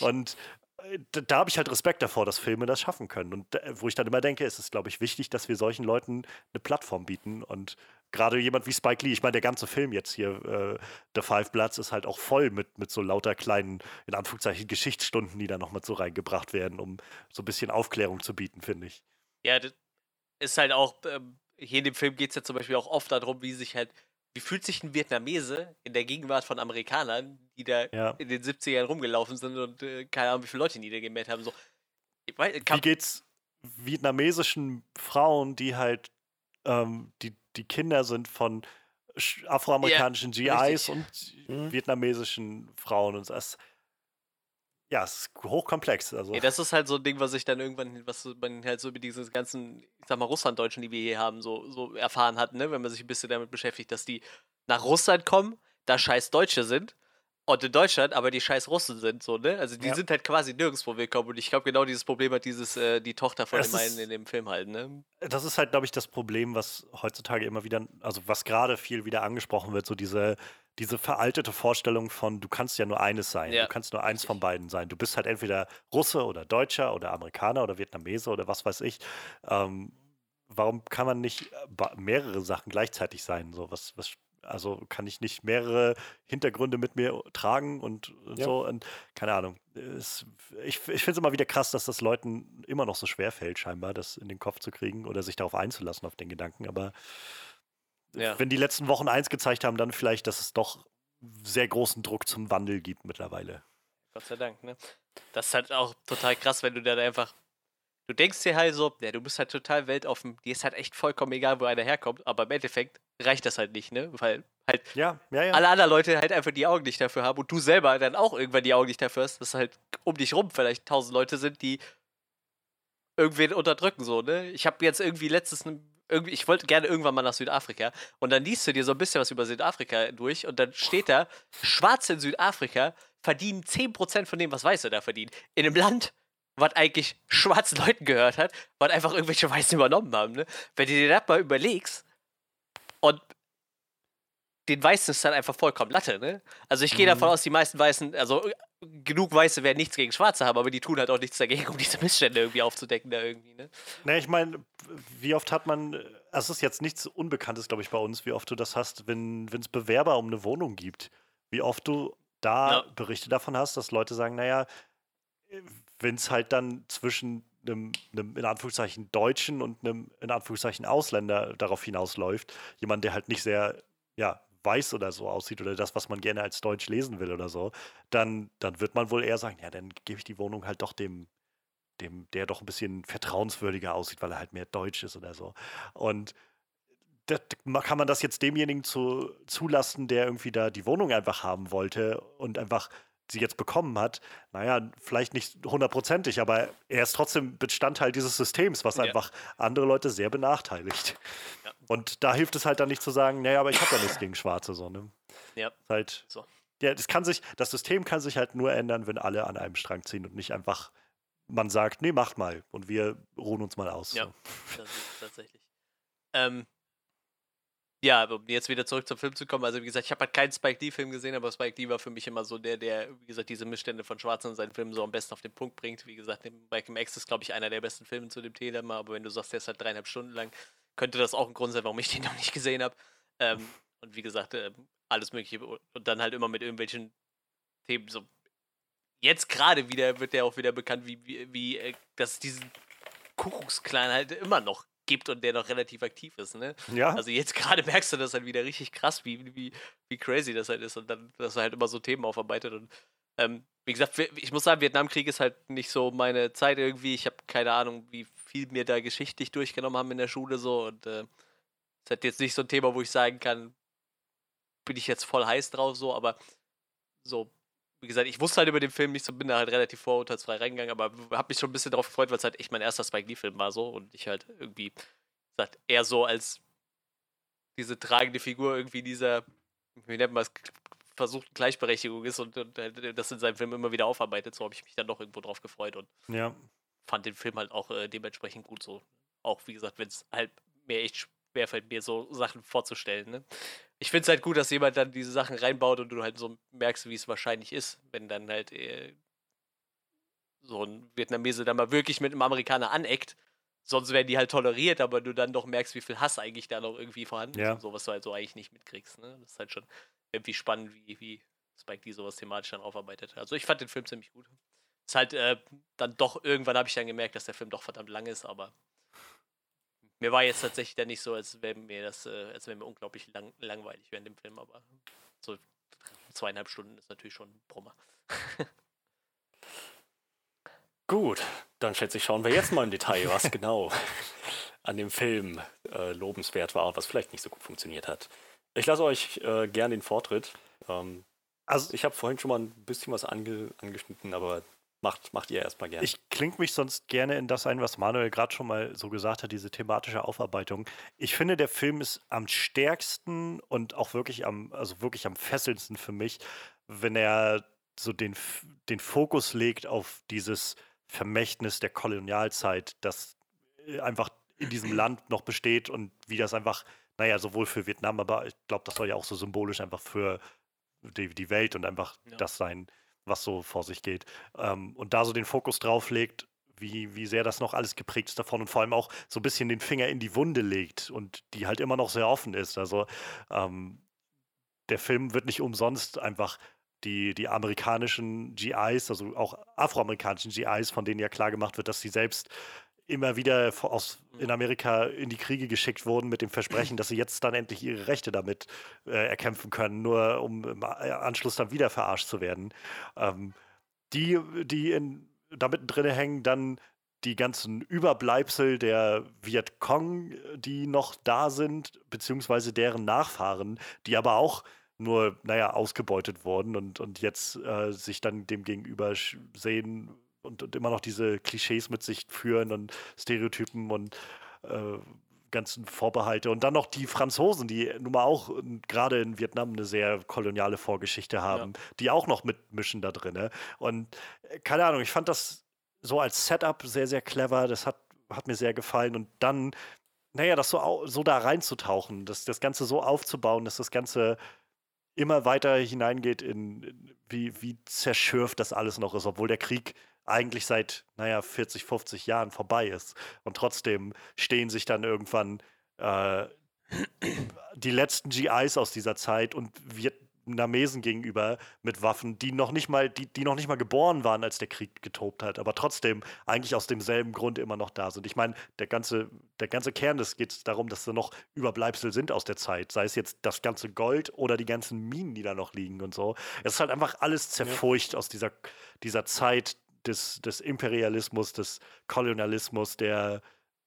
Und äh, da, da habe ich halt Respekt davor, dass Filme das schaffen können. Und äh, wo ich dann immer denke, ist es, glaube ich, wichtig, dass wir solchen Leuten eine Plattform bieten und gerade jemand wie Spike Lee, ich meine, der ganze Film jetzt hier, äh, The Five Bloods, ist halt auch voll mit, mit so lauter kleinen, in Anführungszeichen, Geschichtsstunden, die da noch mit so reingebracht werden, um so ein bisschen Aufklärung zu bieten, finde ich. Ja, das ist halt auch, ähm, hier in dem Film geht es ja zum Beispiel auch oft darum, wie sich halt, wie fühlt sich ein Vietnamese in der Gegenwart von Amerikanern, die da ja. in den 70ern rumgelaufen sind und äh, keine Ahnung, wie viele Leute niedergemäht haben, so. Weiß, wie geht's vietnamesischen Frauen, die halt ähm, die die Kinder sind von afroamerikanischen ja, GIs richtig. und mhm. vietnamesischen Frauen und das. Ja, es ist hochkomplex. Also. Ja, das ist halt so ein Ding, was ich dann irgendwann, was man halt so über diese ganzen, ich sag mal, Russlanddeutschen, die wir hier haben, so, so erfahren hat, ne? wenn man sich ein bisschen damit beschäftigt, dass die nach Russland kommen, da scheiß Deutsche sind und in Deutschland aber die scheiß Russen sind, so, ne? Also die ja. sind halt quasi nirgendwo willkommen. Und ich glaube, genau dieses Problem hat dieses, äh, die Tochter von dem einen in dem Film halt, ne? Das ist halt, glaube ich, das Problem, was heutzutage immer wieder, also was gerade viel wieder angesprochen wird, so diese, diese veraltete Vorstellung von, du kannst ja nur eines sein, ja. du kannst nur eins von beiden sein. Du bist halt entweder Russe oder Deutscher oder Amerikaner oder Vietnamese oder was weiß ich. Ähm, warum kann man nicht äh, mehrere Sachen gleichzeitig sein? So, was, was also kann ich nicht mehrere Hintergründe mit mir tragen und, und ja. so. Und keine Ahnung. Es, ich ich finde es immer wieder krass, dass das Leuten immer noch so schwer fällt, scheinbar, das in den Kopf zu kriegen oder sich darauf einzulassen, auf den Gedanken. Aber ja. wenn die letzten Wochen eins gezeigt haben, dann vielleicht, dass es doch sehr großen Druck zum Wandel gibt mittlerweile. Gott sei Dank, ne? Das ist halt auch total krass, wenn du dann einfach du denkst dir halt so, ja, du bist halt total weltoffen, dir ist halt echt vollkommen egal, wo einer herkommt, aber im Endeffekt reicht das halt nicht, ne? Weil halt ja, ja, ja. alle anderen Leute halt einfach die Augen nicht dafür haben und du selber dann auch irgendwann die Augen nicht dafür hast, dass halt um dich rum vielleicht tausend Leute sind, die irgendwen unterdrücken, so, ne? Ich habe jetzt irgendwie letztes, irgendwie, ich wollte gerne irgendwann mal nach Südafrika und dann liest du dir so ein bisschen was über Südafrika durch und dann steht da, Schwarze in Südafrika verdienen 10% von dem, was Weiße da verdienen. In einem Land, was eigentlich schwarzen Leuten gehört hat, was einfach irgendwelche Weißen übernommen haben. Ne? Wenn du dir das mal überlegst und den Weißen ist dann einfach vollkommen Latte, ne? Also ich gehe mhm. davon aus, die meisten Weißen, also äh, genug Weiße werden nichts gegen Schwarze haben, aber die tun halt auch nichts dagegen, um diese Missstände irgendwie aufzudecken da irgendwie, ne? Ne, ich meine, wie oft hat man, es ist jetzt nichts Unbekanntes, glaube ich, bei uns, wie oft du das hast, wenn es Bewerber um eine Wohnung gibt. Wie oft du da ja. Berichte davon hast, dass Leute sagen, naja, wenn es halt dann zwischen einem, einem, in Anführungszeichen Deutschen und einem in Anführungszeichen Ausländer darauf hinausläuft, jemand, der halt nicht sehr, ja, weiß oder so aussieht oder das, was man gerne als Deutsch lesen will oder so, dann, dann wird man wohl eher sagen, ja, dann gebe ich die Wohnung halt doch dem, dem, der doch ein bisschen vertrauenswürdiger aussieht, weil er halt mehr Deutsch ist oder so. Und das, kann man das jetzt demjenigen zu, zulassen, der irgendwie da die Wohnung einfach haben wollte und einfach sie jetzt bekommen hat, naja, vielleicht nicht hundertprozentig, aber er ist trotzdem Bestandteil dieses Systems, was ja. einfach andere Leute sehr benachteiligt. Ja. Und da hilft es halt dann nicht zu sagen, naja, aber ich habe ja nichts gegen Schwarze, so, ne? Ja. Halt, so. Ja, das kann sich, das System kann sich halt nur ändern, wenn alle an einem Strang ziehen und nicht einfach man sagt, nee, macht mal und wir ruhen uns mal aus. Ja, so. tatsächlich. Ähm, ja, um jetzt wieder zurück zum Film zu kommen, also wie gesagt, ich habe halt keinen Spike Lee-Film gesehen, aber Spike Lee war für mich immer so der, der, wie gesagt, diese Missstände von Schwarzen in seinen Filmen so am besten auf den Punkt bringt. Wie gesagt, Malcolm X ist, glaube ich, einer der besten Filme zu dem Thema, aber wenn du sagst, der ist halt dreieinhalb Stunden lang, könnte das auch ein Grund sein, warum ich den noch nicht gesehen habe. Ähm, und wie gesagt, äh, alles Mögliche und dann halt immer mit irgendwelchen Themen, so jetzt gerade wieder wird der auch wieder bekannt, wie, wie, wie äh, dass diesen Kuckucksklan halt immer noch gibt und der noch relativ aktiv ist. Ne? Ja. Also jetzt gerade merkst du das halt wieder richtig krass, wie, wie, wie crazy das halt ist und dann, dass er halt immer so Themen aufarbeitet und ähm, wie gesagt, ich muss sagen, Vietnamkrieg ist halt nicht so meine Zeit irgendwie. Ich habe keine Ahnung, wie viel mir da geschichtlich durchgenommen haben in der Schule so und äh, ist halt jetzt nicht so ein Thema, wo ich sagen kann, bin ich jetzt voll heiß drauf so, aber so wie gesagt, ich wusste halt über den Film nicht so, bin da halt relativ vorurteilsfrei reingegangen, aber habe mich schon ein bisschen darauf gefreut, weil es halt echt mein erster Spike Lee-Film war so und ich halt irgendwie, gesagt, eher so als diese tragende Figur irgendwie dieser, wie nennt man es, versuchten Gleichberechtigung ist und, und, das in seinem Film immer wieder aufarbeitet, so habe ich mich dann doch irgendwo drauf gefreut und ja. fand den Film halt auch äh, dementsprechend gut so. Auch wie gesagt, wenn es halt mir echt schwerfällt, mir so Sachen vorzustellen. Ne? Ich finde es halt gut, dass jemand dann diese Sachen reinbaut und du halt so merkst, wie es wahrscheinlich ist, wenn dann halt äh, so ein Vietnamese dann mal wirklich mit einem Amerikaner aneckt. Sonst werden die halt toleriert, aber du dann doch merkst, wie viel Hass eigentlich da noch irgendwie vorhanden ja. ist und so, was du halt so eigentlich nicht mitkriegst. Ne? Das ist halt schon irgendwie spannend, wie, wie Spike Lee sowas thematisch dann aufarbeitet. Also ich fand den Film ziemlich gut. Ist halt äh, dann doch, irgendwann habe ich dann gemerkt, dass der Film doch verdammt lang ist, aber mir war jetzt tatsächlich dann nicht so, als wäre mir das, äh, als wäre mir unglaublich lang, langweilig während dem Film, aber so zweieinhalb Stunden ist natürlich schon ein Brummer. Gut, dann schätze ich, schauen wir jetzt mal im Detail, was genau an dem Film äh, lobenswert war und was vielleicht nicht so gut funktioniert hat. Ich lasse euch äh, gern den Vortritt. Ähm, also, ich habe vorhin schon mal ein bisschen was ange angeschnitten, aber macht, macht ihr erstmal gerne. Ich klinge mich sonst gerne in das ein, was Manuel gerade schon mal so gesagt hat, diese thematische Aufarbeitung. Ich finde, der Film ist am stärksten und auch wirklich am, also wirklich am fesselndsten für mich, wenn er so den, den Fokus legt auf dieses Vermächtnis der Kolonialzeit, das äh, einfach in diesem Land noch besteht und wie das einfach, naja, sowohl für Vietnam, aber ich glaube, das soll ja auch so symbolisch einfach für die, die Welt und einfach ja. das sein, was so vor sich geht. Ähm, und da so den Fokus drauf legt, wie, wie sehr das noch alles geprägt ist davon und vor allem auch so ein bisschen den Finger in die Wunde legt und die halt immer noch sehr offen ist. Also ähm, der Film wird nicht umsonst einfach die, die amerikanischen GIs, also auch afroamerikanischen GIs, von denen ja klar gemacht wird, dass sie selbst immer wieder aus, in Amerika in die Kriege geschickt wurden mit dem Versprechen, dass sie jetzt dann endlich ihre Rechte damit äh, erkämpfen können, nur um im Anschluss dann wieder verarscht zu werden. Ähm, die, die in, da mittendrin hängen, dann die ganzen Überbleibsel der Vietcong, die noch da sind, beziehungsweise deren Nachfahren, die aber auch nur, naja, ausgebeutet wurden und, und jetzt äh, sich dann dem gegenüber sehen, und, und immer noch diese Klischees mit sich führen und Stereotypen und äh, ganzen Vorbehalte. Und dann noch die Franzosen, die nun mal auch gerade in Vietnam eine sehr koloniale Vorgeschichte haben, ja. die auch noch mitmischen da drin. Ne? Und äh, keine Ahnung, ich fand das so als Setup sehr, sehr clever. Das hat, hat mir sehr gefallen. Und dann, naja, das so, so da reinzutauchen, das, das Ganze so aufzubauen, dass das Ganze immer weiter hineingeht in, wie, wie zerschürft das alles noch ist, obwohl der Krieg eigentlich seit, naja, 40, 50 Jahren vorbei ist. Und trotzdem stehen sich dann irgendwann äh, die letzten GIs aus dieser Zeit und Vietnamesen gegenüber mit Waffen, die noch nicht mal, die, die noch nicht mal geboren waren, als der Krieg getobt hat, aber trotzdem eigentlich aus demselben Grund immer noch da sind. Ich meine, der ganze, der ganze Kern des geht darum, dass da noch Überbleibsel sind aus der Zeit, sei es jetzt das ganze Gold oder die ganzen Minen, die da noch liegen und so. Es ist halt einfach alles zerfurcht ja. aus dieser, dieser Zeit, des, des Imperialismus, des Kolonialismus, der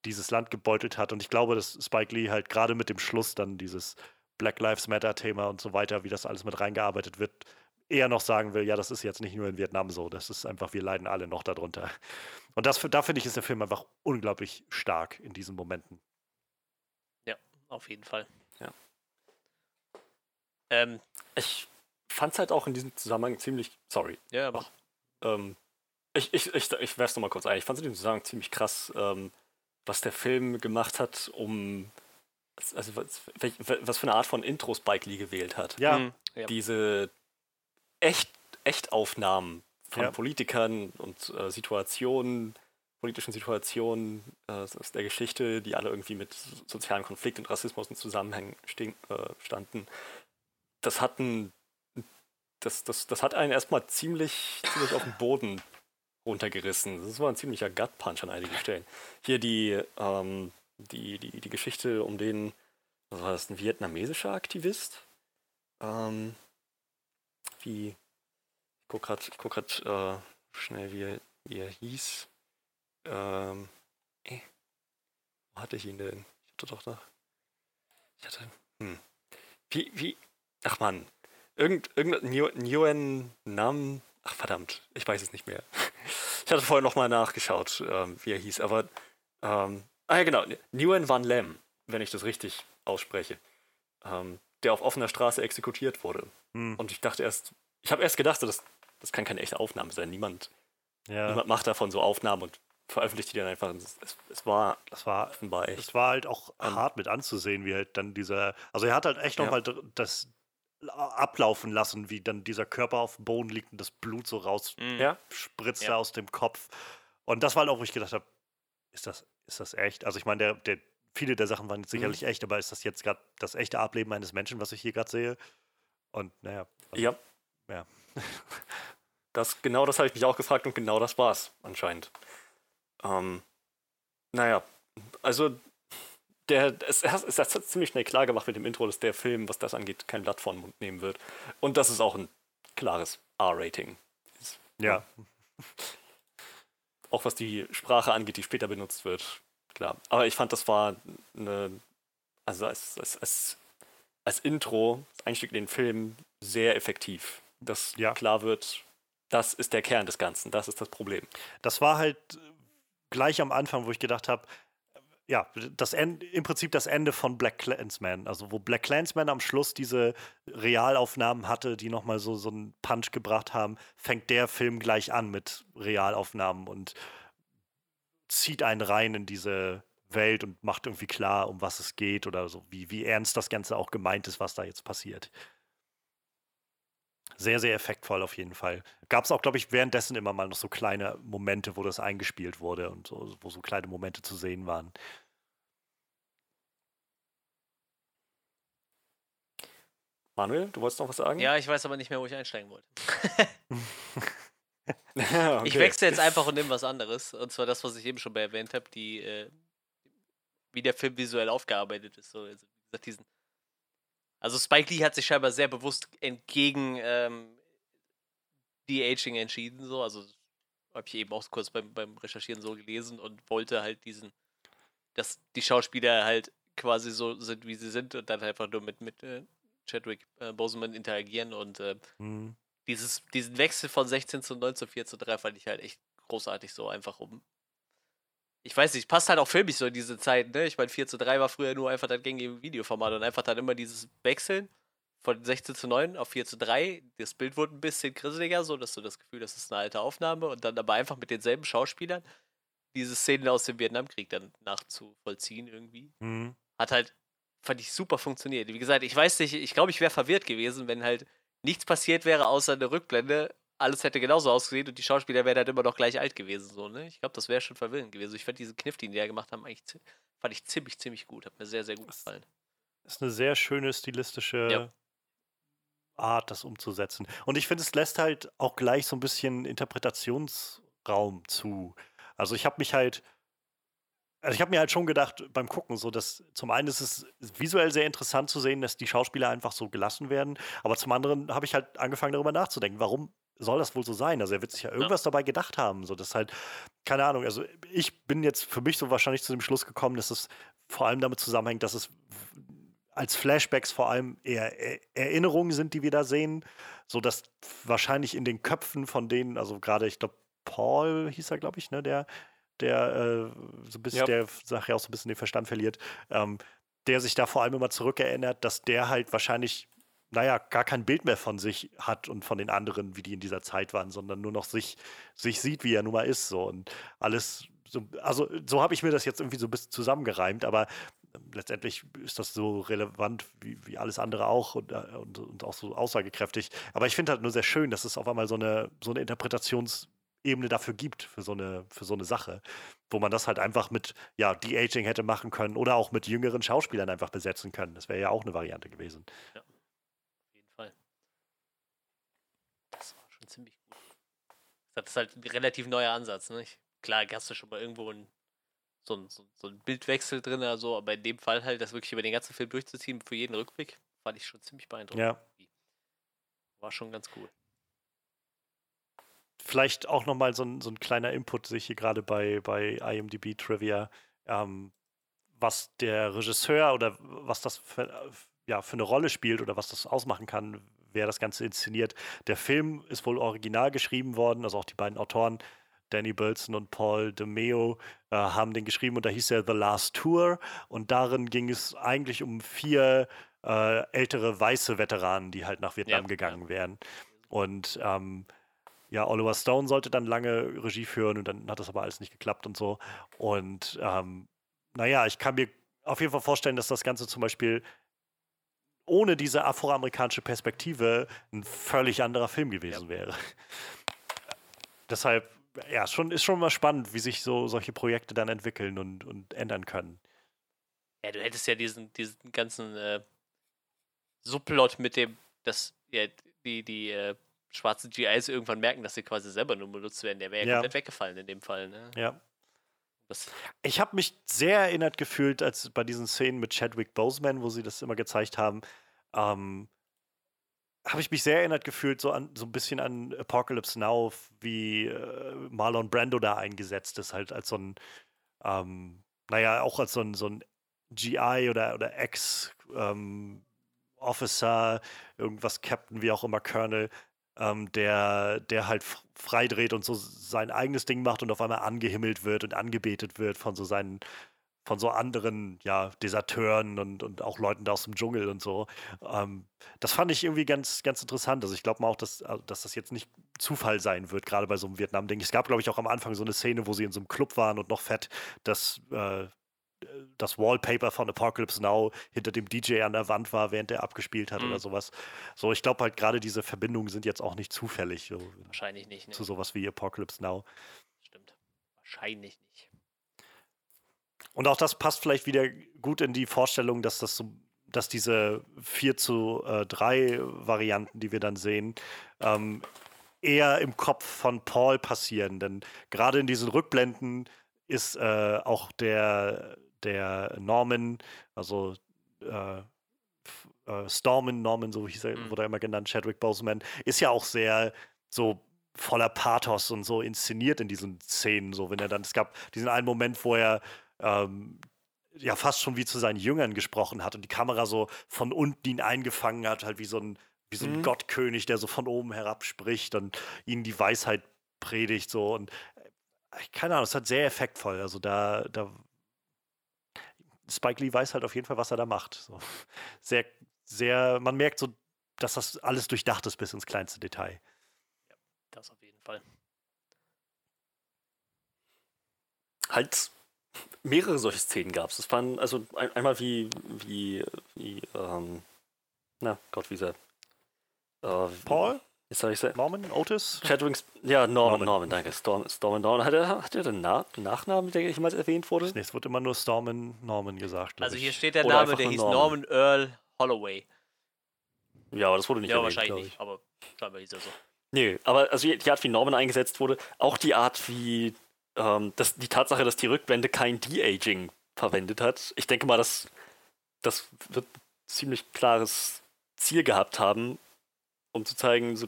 dieses Land gebeutelt hat. Und ich glaube, dass Spike Lee halt gerade mit dem Schluss dann dieses Black Lives Matter-Thema und so weiter, wie das alles mit reingearbeitet wird, eher noch sagen will, ja, das ist jetzt nicht nur in Vietnam so, das ist einfach, wir leiden alle noch darunter. Und das, da finde ich, ist der Film einfach unglaublich stark in diesen Momenten. Ja, auf jeden Fall. Ja. Ähm, ich fand es halt auch in diesem Zusammenhang ziemlich, sorry. Ja, aber. Ähm, ich, ich, ich, ich werf's nochmal kurz ein. Ich fand es in dem Zusammenhang ziemlich krass, ähm, was der Film gemacht hat, um. Also, was, was, für eine Art von Intro Spike Lee gewählt hat. Ja. Mhm. Diese echt, Echtaufnahmen von ja. Politikern und äh, Situationen, politischen Situationen äh, aus der Geschichte, die alle irgendwie mit sozialem Konflikt und Rassismus in Zusammenhang stehen, äh, standen. Das hat ein, das, das, das hat einen erstmal ziemlich, ziemlich auf den Boden runtergerissen. Das war ein ziemlicher Gut-Punch an einigen Stellen. Hier die, ähm, die, die, die Geschichte um den, was war das, ein vietnamesischer Aktivist? Ähm, wie, ich guck grad, guck grad äh, schnell, wie er, wie er hieß. Ähm, äh, wo hatte ich ihn denn? Ich hatte doch noch, ich hatte, hm. Wie, wie, ach man, irgend, irgendein Nguyen Nam, ach verdammt, ich weiß es nicht mehr. Ich hatte vorher nochmal nachgeschaut, ähm, wie er hieß, aber. Ähm, ah ja, genau. Nguyen Van Lem, wenn ich das richtig ausspreche. Ähm, der auf offener Straße exekutiert wurde. Hm. Und ich dachte erst, ich habe erst gedacht, das, das kann keine echte Aufnahme sein. Niemand, ja. niemand macht davon so Aufnahmen und veröffentlicht die dann einfach. Es, es war, das war offenbar echt. Es war halt auch um, hart mit anzusehen, wie halt dann dieser. Also er hat halt echt ja. nochmal das ablaufen lassen, wie dann dieser Körper auf dem Boden liegt und das Blut so raus mhm. ja. spritzt ja. aus dem Kopf. Und das war halt auch, wo ich gedacht habe, ist das, ist das echt? Also ich meine, der, der, viele der Sachen waren jetzt mhm. sicherlich mhm. echt, aber ist das jetzt gerade das echte Ableben eines Menschen, was ich hier gerade sehe? Und naja. Also, ja. Ja. Das, genau das habe ich mich auch gefragt und genau das war es anscheinend. Ähm, naja, also der, es, es, es hat ziemlich schnell klar gemacht mit dem Intro, dass der Film, was das angeht, kein Blatt vor den Mund nehmen wird. Und das ist auch ein klares R-Rating. Ja. Auch was die Sprache angeht, die später benutzt wird. Klar. Aber ich fand, das war eine, also als, als, als, als Intro, als Einstieg in den Film, sehr effektiv. Dass ja. klar wird, das ist der Kern des Ganzen, das ist das Problem. Das war halt gleich am Anfang, wo ich gedacht habe, ja, das Ende, im Prinzip das Ende von Black Clansman. Also wo Black Clansman am Schluss diese Realaufnahmen hatte, die nochmal so, so einen Punch gebracht haben, fängt der Film gleich an mit Realaufnahmen und zieht einen rein in diese Welt und macht irgendwie klar, um was es geht oder so, wie, wie ernst das Ganze auch gemeint ist, was da jetzt passiert. Sehr, sehr effektvoll auf jeden Fall. Gab es auch, glaube ich, währenddessen immer mal noch so kleine Momente, wo das eingespielt wurde und so, wo so kleine Momente zu sehen waren. Manuel, du wolltest noch was sagen? Ja, ich weiß aber nicht mehr, wo ich einsteigen wollte. okay. Ich wechsle jetzt einfach und nehme was anderes. Und zwar das, was ich eben schon bei erwähnt habe, die, äh, wie der Film visuell aufgearbeitet ist. So, also, wie gesagt, diesen also Spike Lee hat sich scheinbar sehr bewusst entgegen ähm, De-Aging entschieden, so. Also habe ich eben auch kurz beim, beim Recherchieren so gelesen und wollte halt diesen, dass die Schauspieler halt quasi so sind, wie sie sind und dann einfach nur mit, mit äh, Chadwick äh, Boseman interagieren und äh, mhm. dieses, diesen Wechsel von 16 zu 9 zu 4 zu 3 fand ich halt echt großartig so, einfach um ich weiß nicht, passt halt auch filmisch so in diese Zeit, ne? Ich meine, 4 zu 3 war früher nur einfach das gängige Videoformat und einfach dann immer dieses Wechseln von 16 zu 9 auf 4 zu 3. Das Bild wurde ein bisschen grisseliger, so dass du das Gefühl hast, das ist eine alte Aufnahme und dann aber einfach mit denselben Schauspielern diese Szenen aus dem Vietnamkrieg dann nachzuvollziehen irgendwie. Mhm. Hat halt, fand ich super funktioniert. Wie gesagt, ich weiß nicht, ich glaube, ich wäre verwirrt gewesen, wenn halt nichts passiert wäre außer eine Rückblende alles hätte genauso ausgesehen und die Schauspieler wären halt immer noch gleich alt gewesen. So, ne? Ich glaube, das wäre schon verwirrend gewesen. Ich fand diesen Kniff, den die ja gemacht haben, eigentlich fand ich ziemlich, ziemlich gut. Hat mir sehr, sehr gut gefallen. Das ist eine sehr schöne stilistische ja. Art, das umzusetzen. Und ich finde, es lässt halt auch gleich so ein bisschen Interpretationsraum zu. Also ich habe mich halt, also ich habe mir halt schon gedacht beim Gucken, so dass zum einen ist es visuell sehr interessant zu sehen, dass die Schauspieler einfach so gelassen werden, aber zum anderen habe ich halt angefangen darüber nachzudenken, warum soll das wohl so sein? Also er wird sich ja irgendwas ja. dabei gedacht haben. So, das halt, keine Ahnung, also ich bin jetzt für mich so wahrscheinlich zu dem Schluss gekommen, dass es vor allem damit zusammenhängt, dass es als Flashbacks vor allem eher Erinnerungen sind, die wir da sehen, so dass wahrscheinlich in den Köpfen von denen, also gerade ich glaube Paul hieß er, glaube ich, ne, der der äh, so ein bisschen ja. der Sache auch so ein bisschen den Verstand verliert, ähm, der sich da vor allem immer zurückerinnert, dass der halt wahrscheinlich naja, gar kein Bild mehr von sich hat und von den anderen, wie die in dieser Zeit waren, sondern nur noch sich, sich sieht, wie er nun mal ist. So. Und alles, so, also so habe ich mir das jetzt irgendwie so ein bisschen zusammengereimt, aber ähm, letztendlich ist das so relevant wie, wie alles andere auch und, äh, und, und auch so aussagekräftig. Aber ich finde halt nur sehr schön, dass es auf einmal so eine, so eine Interpretationsebene dafür gibt, für so eine, für so eine Sache, wo man das halt einfach mit, ja, De-Aging hätte machen können oder auch mit jüngeren Schauspielern einfach besetzen können. Das wäre ja auch eine Variante gewesen. Ja. Das ist halt ein relativ neuer Ansatz. Ne? Klar, hast du schon mal irgendwo ein, so, ein, so, so ein Bildwechsel drin, also, aber in dem Fall halt, das wirklich über den ganzen Film durchzuziehen, für jeden Rückblick, fand ich schon ziemlich beeindruckend. Ja. War schon ganz cool. Vielleicht auch nochmal so ein, so ein kleiner Input, sehe ich hier gerade bei, bei IMDb Trivia, ähm, was der Regisseur oder was das für, ja, für eine Rolle spielt oder was das ausmachen kann, wer das Ganze inszeniert. Der Film ist wohl original geschrieben worden, also auch die beiden Autoren, Danny Bilson und Paul DeMeo, äh, haben den geschrieben und da hieß er The Last Tour und darin ging es eigentlich um vier äh, ältere weiße Veteranen, die halt nach Vietnam ja, gegangen wären. Und ähm, ja, Oliver Stone sollte dann lange Regie führen und dann hat das aber alles nicht geklappt und so. Und ähm, naja, ich kann mir auf jeden Fall vorstellen, dass das Ganze zum Beispiel ohne diese afroamerikanische Perspektive ein völlig anderer Film gewesen ja. wäre. Deshalb, ja, schon, ist schon mal spannend, wie sich so solche Projekte dann entwickeln und, und ändern können. Ja, du hättest ja diesen, diesen ganzen äh, Subplot mit dem, dass ja, die, die äh, schwarzen GIs irgendwann merken, dass sie quasi selber nur benutzt werden. Der wäre ja, ja, komplett weggefallen in dem Fall. Ne? Ja. Das ich habe mich sehr erinnert gefühlt, als bei diesen Szenen mit Chadwick Boseman, wo sie das immer gezeigt haben, ähm, habe ich mich sehr erinnert gefühlt, so, an, so ein bisschen an Apocalypse Now, wie äh, Marlon Brando da eingesetzt ist, halt als so ein, ähm, naja, auch als so ein, so ein GI oder, oder Ex-Officer, ähm, irgendwas Captain, wie auch immer, Colonel, ähm, der, der halt freidreht und so sein eigenes Ding macht und auf einmal angehimmelt wird und angebetet wird von so seinen, von so anderen, ja, Deserteuren und, und auch Leuten da aus dem Dschungel und so. Ähm, das fand ich irgendwie ganz, ganz interessant. Also ich glaube mal auch, dass, also, dass das jetzt nicht Zufall sein wird, gerade bei so einem Vietnam-Ding. Es gab, glaube ich, auch am Anfang so eine Szene, wo sie in so einem Club waren und noch fett das äh, das Wallpaper von Apocalypse Now hinter dem DJ an der Wand war, während er abgespielt hat mhm. oder sowas. So, ich glaube halt gerade diese Verbindungen sind jetzt auch nicht zufällig. So, Wahrscheinlich nicht. Ne? Zu sowas wie Apocalypse Now. Stimmt. Wahrscheinlich nicht. Und auch das passt vielleicht wieder gut in die Vorstellung, dass das so, dass diese 4 zu äh, 3 Varianten, die wir dann sehen, ähm, eher im Kopf von Paul passieren. Denn gerade in diesen Rückblenden ist äh, auch der der Norman, also äh, äh, Storman, Norman, so hieß er, mhm. wurde er immer genannt, Chadwick Boseman, ist ja auch sehr so voller Pathos und so inszeniert in diesen Szenen. So, wenn er dann, es gab diesen einen Moment, wo er ähm, ja fast schon wie zu seinen Jüngern gesprochen hat und die Kamera so von unten ihn eingefangen hat, halt wie so ein, wie so ein mhm. Gottkönig, der so von oben herab spricht und ihnen die Weisheit predigt. So und äh, keine Ahnung, es hat sehr effektvoll. Also da, da Spike Lee weiß halt auf jeden Fall, was er da macht. So. Sehr, sehr, man merkt so, dass das alles durchdacht ist bis ins kleinste Detail. Ja, das auf jeden Fall. Halt mehrere solche Szenen gab es. Es waren also ein, einmal wie, wie, wie, ähm, na Gott, wie ist er? Äh, Paul? Jetzt habe ich. Norman, Otis? Chadwicks, ja, Norman, Norman, Norman danke. Storm, Storm Norman. Hat er, hat er den Na Nachnamen, der jemals erwähnt wurde? Nee, es wird immer nur Storm Norman gesagt. Also hier steht der Oder Name, der hieß Norman. Norman Earl Holloway. Ja, aber das wurde nicht ja, erwähnt. Ja, wahrscheinlich nicht, aber scheinbar hieß er so. Nee, aber also die Art, wie Norman eingesetzt wurde, auch die Art, wie ähm, das, die Tatsache, dass die Rückblende kein De-Aging verwendet hat. Ich denke mal, dass das wird ein ziemlich klares Ziel gehabt haben, um zu zeigen, so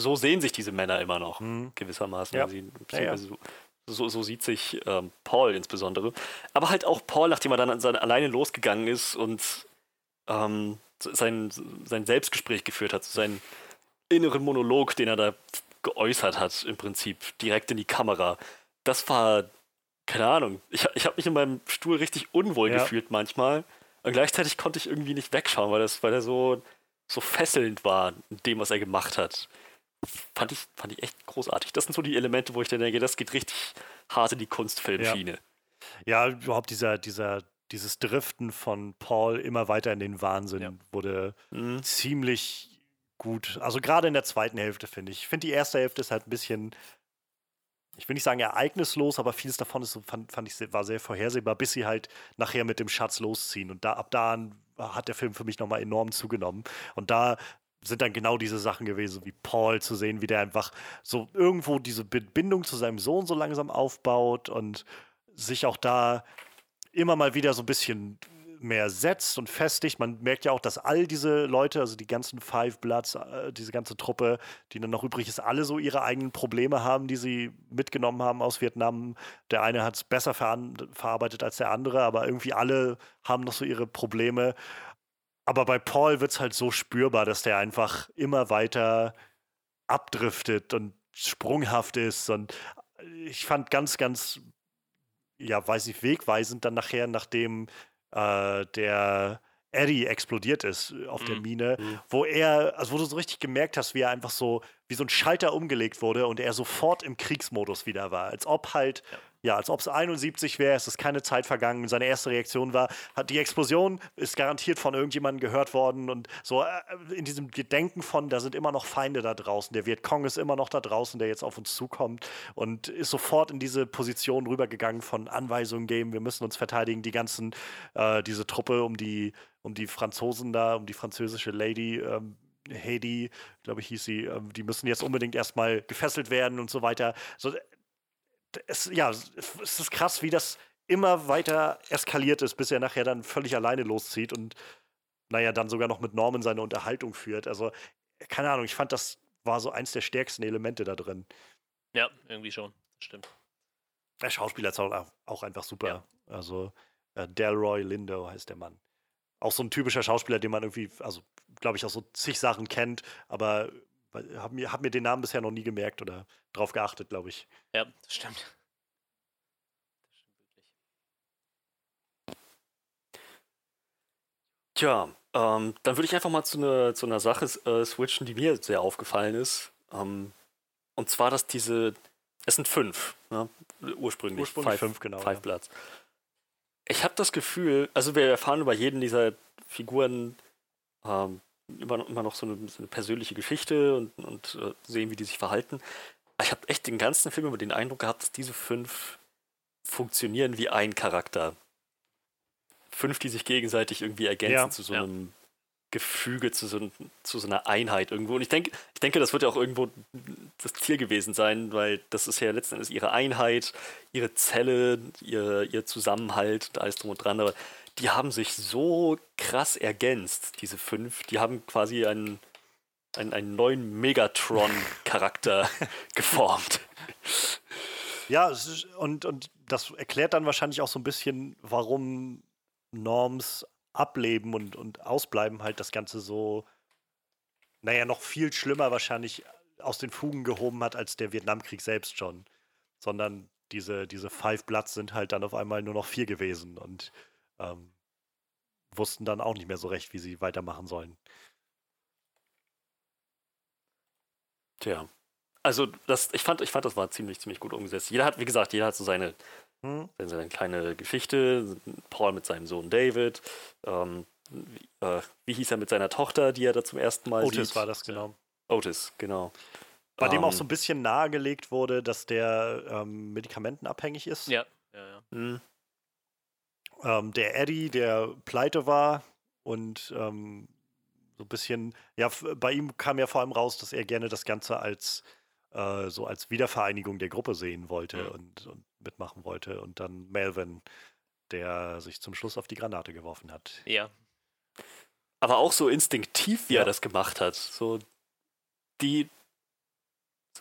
so sehen sich diese Männer immer noch, mhm. gewissermaßen. Ja. Sie, ja. So, so, so, sieht sich ähm, Paul insbesondere. Aber halt auch Paul, nachdem er dann an seine, alleine losgegangen ist und ähm, sein, sein Selbstgespräch geführt hat, seinen inneren Monolog, den er da geäußert hat, im Prinzip, direkt in die Kamera. Das war, keine Ahnung, ich, ich habe mich in meinem Stuhl richtig unwohl ja. gefühlt manchmal. Und gleichzeitig konnte ich irgendwie nicht wegschauen, weil, das, weil er so, so fesselnd war in dem, was er gemacht hat fand ich, fand ich echt großartig. Das sind so die Elemente, wo ich dann denke, das geht richtig hart in die Kunstfilmschiene. Ja. ja, überhaupt dieser, dieser, dieses Driften von Paul immer weiter in den Wahnsinn ja. wurde mhm. ziemlich gut. Also gerade in der zweiten Hälfte, finde ich. Ich finde, die erste Hälfte ist halt ein bisschen, ich will nicht sagen ereignislos, aber vieles davon ist so, fand, fand ich, war sehr vorhersehbar, bis sie halt nachher mit dem Schatz losziehen. Und da ab da an hat der Film für mich nochmal enorm zugenommen. Und da sind dann genau diese Sachen gewesen, wie Paul zu sehen, wie der einfach so irgendwo diese Bindung zu seinem Sohn so langsam aufbaut und sich auch da immer mal wieder so ein bisschen mehr setzt und festigt. Man merkt ja auch, dass all diese Leute, also die ganzen Five Bloods, äh, diese ganze Truppe, die dann noch übrig ist, alle so ihre eigenen Probleme haben, die sie mitgenommen haben aus Vietnam. Der eine hat es besser ver verarbeitet als der andere, aber irgendwie alle haben noch so ihre Probleme. Aber bei Paul wird es halt so spürbar, dass der einfach immer weiter abdriftet und sprunghaft ist. Und ich fand ganz, ganz, ja, weiß ich, wegweisend dann nachher, nachdem äh, der Eddie explodiert ist auf mhm. der Mine, mhm. wo er, also wo du so richtig gemerkt hast, wie er einfach so wie so ein Schalter umgelegt wurde und er sofort im Kriegsmodus wieder war. Als ob halt, ja, ja als ob es 71 wäre, es ist keine Zeit vergangen. Seine erste Reaktion war, hat die Explosion ist garantiert von irgendjemandem gehört worden und so äh, in diesem Gedenken von, da sind immer noch Feinde da draußen. Der Vietcong ist immer noch da draußen, der jetzt auf uns zukommt und ist sofort in diese Position rübergegangen von Anweisungen geben, wir müssen uns verteidigen, die ganzen, äh, diese Truppe um die, um die Franzosen da, um die französische Lady, ähm, Heidi, glaube ich, hieß sie, ähm, die müssen jetzt unbedingt erstmal gefesselt werden und so weiter. So, es, ja, es ist krass, wie das immer weiter eskaliert ist, bis er nachher dann völlig alleine loszieht und naja, dann sogar noch mit Norman seine Unterhaltung führt. Also, keine Ahnung, ich fand, das war so eins der stärksten Elemente da drin. Ja, irgendwie schon. Stimmt. Der Schauspieler ist auch, auch einfach super. Ja. Also, äh, Delroy Lindo heißt der Mann auch so ein typischer Schauspieler, den man irgendwie, also glaube ich, auch so zig Sachen kennt, aber habe mir, hab mir den Namen bisher noch nie gemerkt oder drauf geachtet, glaube ich. Ja, das stimmt. Das stimmt wirklich. Tja, ähm, dann würde ich einfach mal zu, ne, zu einer Sache äh, switchen, die mir sehr aufgefallen ist. Ähm, und zwar, dass diese, es sind fünf, ne? ursprünglich, ursprünglich five, fünf, genau. Five ja. Bloods ich habe das Gefühl, also wir erfahren über jeden dieser Figuren ähm, immer, noch so eine, so eine, persönliche Geschichte und, und äh, sehen, wie die sich verhalten. Aber ich habe echt den ganzen Film über den Eindruck gehabt, dass diese fünf funktionieren wie ein Charakter. Fünf, die sich gegenseitig irgendwie ergänzen ja, zu so einem ja. Gefüge, zu so, zu so, einer Einheit irgendwo. Und ich denke, ich denke, das wird ja auch irgendwo das Ziel gewesen sein, weil das ist ja letzten Endes ihre Einheit, ihre Zelle, ihr, ihr Zusammenhalt, alles drum und dran. Aber die haben sich so krass ergänzt, diese fünf. Die haben quasi einen, einen, einen neuen Megatron-Charakter geformt. Ja, und, und das erklärt dann wahrscheinlich auch so ein bisschen, warum Norms Ableben und, und Ausbleiben halt das Ganze so, naja, noch viel schlimmer wahrscheinlich aus den Fugen gehoben hat als der Vietnamkrieg selbst schon. Sondern diese, diese Five Bloods sind halt dann auf einmal nur noch vier gewesen und ähm, wussten dann auch nicht mehr so recht, wie sie weitermachen sollen. Tja. Also das, ich fand, ich fand, das war ziemlich, ziemlich gut umgesetzt. Jeder hat, wie gesagt, jeder hat so seine, hm. seine kleine Geschichte. Paul mit seinem Sohn David. Ähm, wie, äh, wie, hieß er mit seiner Tochter, die er da zum ersten Mal Otis sieht? Otis war das, genau. Otis, genau. Bei um, dem auch so ähm. ein bisschen nahegelegt wurde, dass der ähm, medikamentenabhängig ist. Ja, ja, ja. Hm. Ähm, der Eddie, der pleite war und ähm, so ein bisschen, ja, bei ihm kam ja vor allem raus, dass er gerne das Ganze als äh, so als Wiedervereinigung der Gruppe sehen wollte mhm. und, und, mitmachen wollte. Und dann Melvin, der sich zum Schluss auf die Granate geworfen hat. Ja. Aber auch so instinktiv, wie ja. er das gemacht hat. So die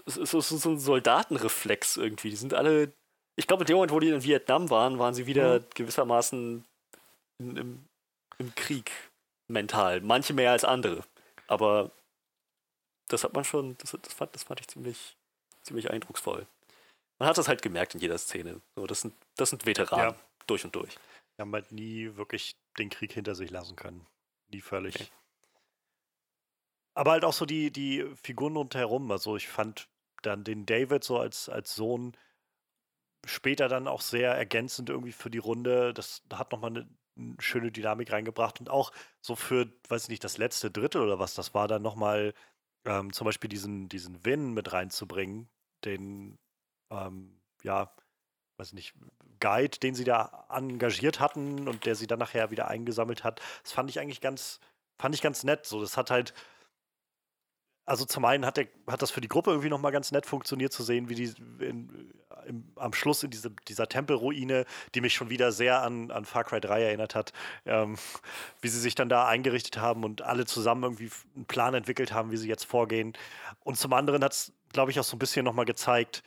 so, so, so ein Soldatenreflex irgendwie. Die sind alle. Ich glaube, in dem Moment, wo die in Vietnam waren, waren sie wieder mhm. gewissermaßen in, im, im Krieg mental. Manche mehr als andere. Aber das hat man schon, das, das, fand, das fand ich ziemlich, ziemlich eindrucksvoll. Man hat das halt gemerkt in jeder Szene. So, das, sind, das sind Veteranen, ja. durch und durch. Die haben halt nie wirklich den Krieg hinter sich lassen können. Nie völlig. Okay. Aber halt auch so die, die Figuren rundherum. Also ich fand dann den David so als, als Sohn später dann auch sehr ergänzend irgendwie für die Runde. Das hat nochmal eine, schöne Dynamik reingebracht und auch so für, weiß ich nicht, das letzte Drittel oder was, das war dann nochmal ähm, zum Beispiel diesen, diesen Win mit reinzubringen, den, ähm, ja, weiß nicht, Guide, den sie da engagiert hatten und der sie dann nachher wieder eingesammelt hat. Das fand ich eigentlich ganz, fand ich ganz nett. So, das hat halt, also zum einen hat, der, hat das für die Gruppe irgendwie nochmal ganz nett funktioniert zu sehen, wie die in, im, am Schluss in diese, dieser Tempelruine, die mich schon wieder sehr an, an Far Cry 3 erinnert hat, ähm, wie sie sich dann da eingerichtet haben und alle zusammen irgendwie einen Plan entwickelt haben, wie sie jetzt vorgehen. Und zum anderen hat es, glaube ich, auch so ein bisschen nochmal gezeigt,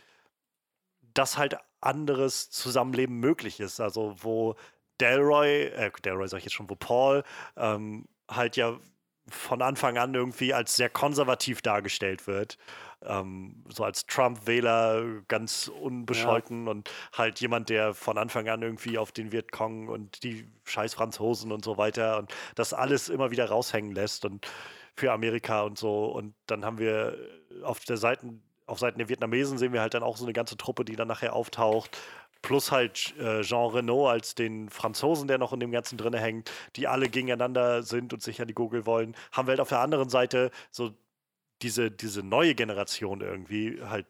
dass halt anderes Zusammenleben möglich ist. Also wo Delroy, äh, Delroy sag ich jetzt schon, wo Paul ähm, halt ja von Anfang an irgendwie als sehr konservativ dargestellt wird. Ähm, so als Trump-Wähler ganz unbescholten ja. und halt jemand, der von Anfang an irgendwie auf den Vietcong und die scheiß Franzosen und so weiter und das alles immer wieder raushängen lässt und für Amerika und so. Und dann haben wir auf der Seiten, auf Seiten der Vietnamesen sehen wir halt dann auch so eine ganze Truppe, die dann nachher auftaucht. Plus halt äh, Jean Renault als den Franzosen, der noch in dem Ganzen drin hängt, die alle gegeneinander sind und sich an die Gurgel wollen. Haben wir halt auf der anderen Seite so diese, diese neue Generation irgendwie, halt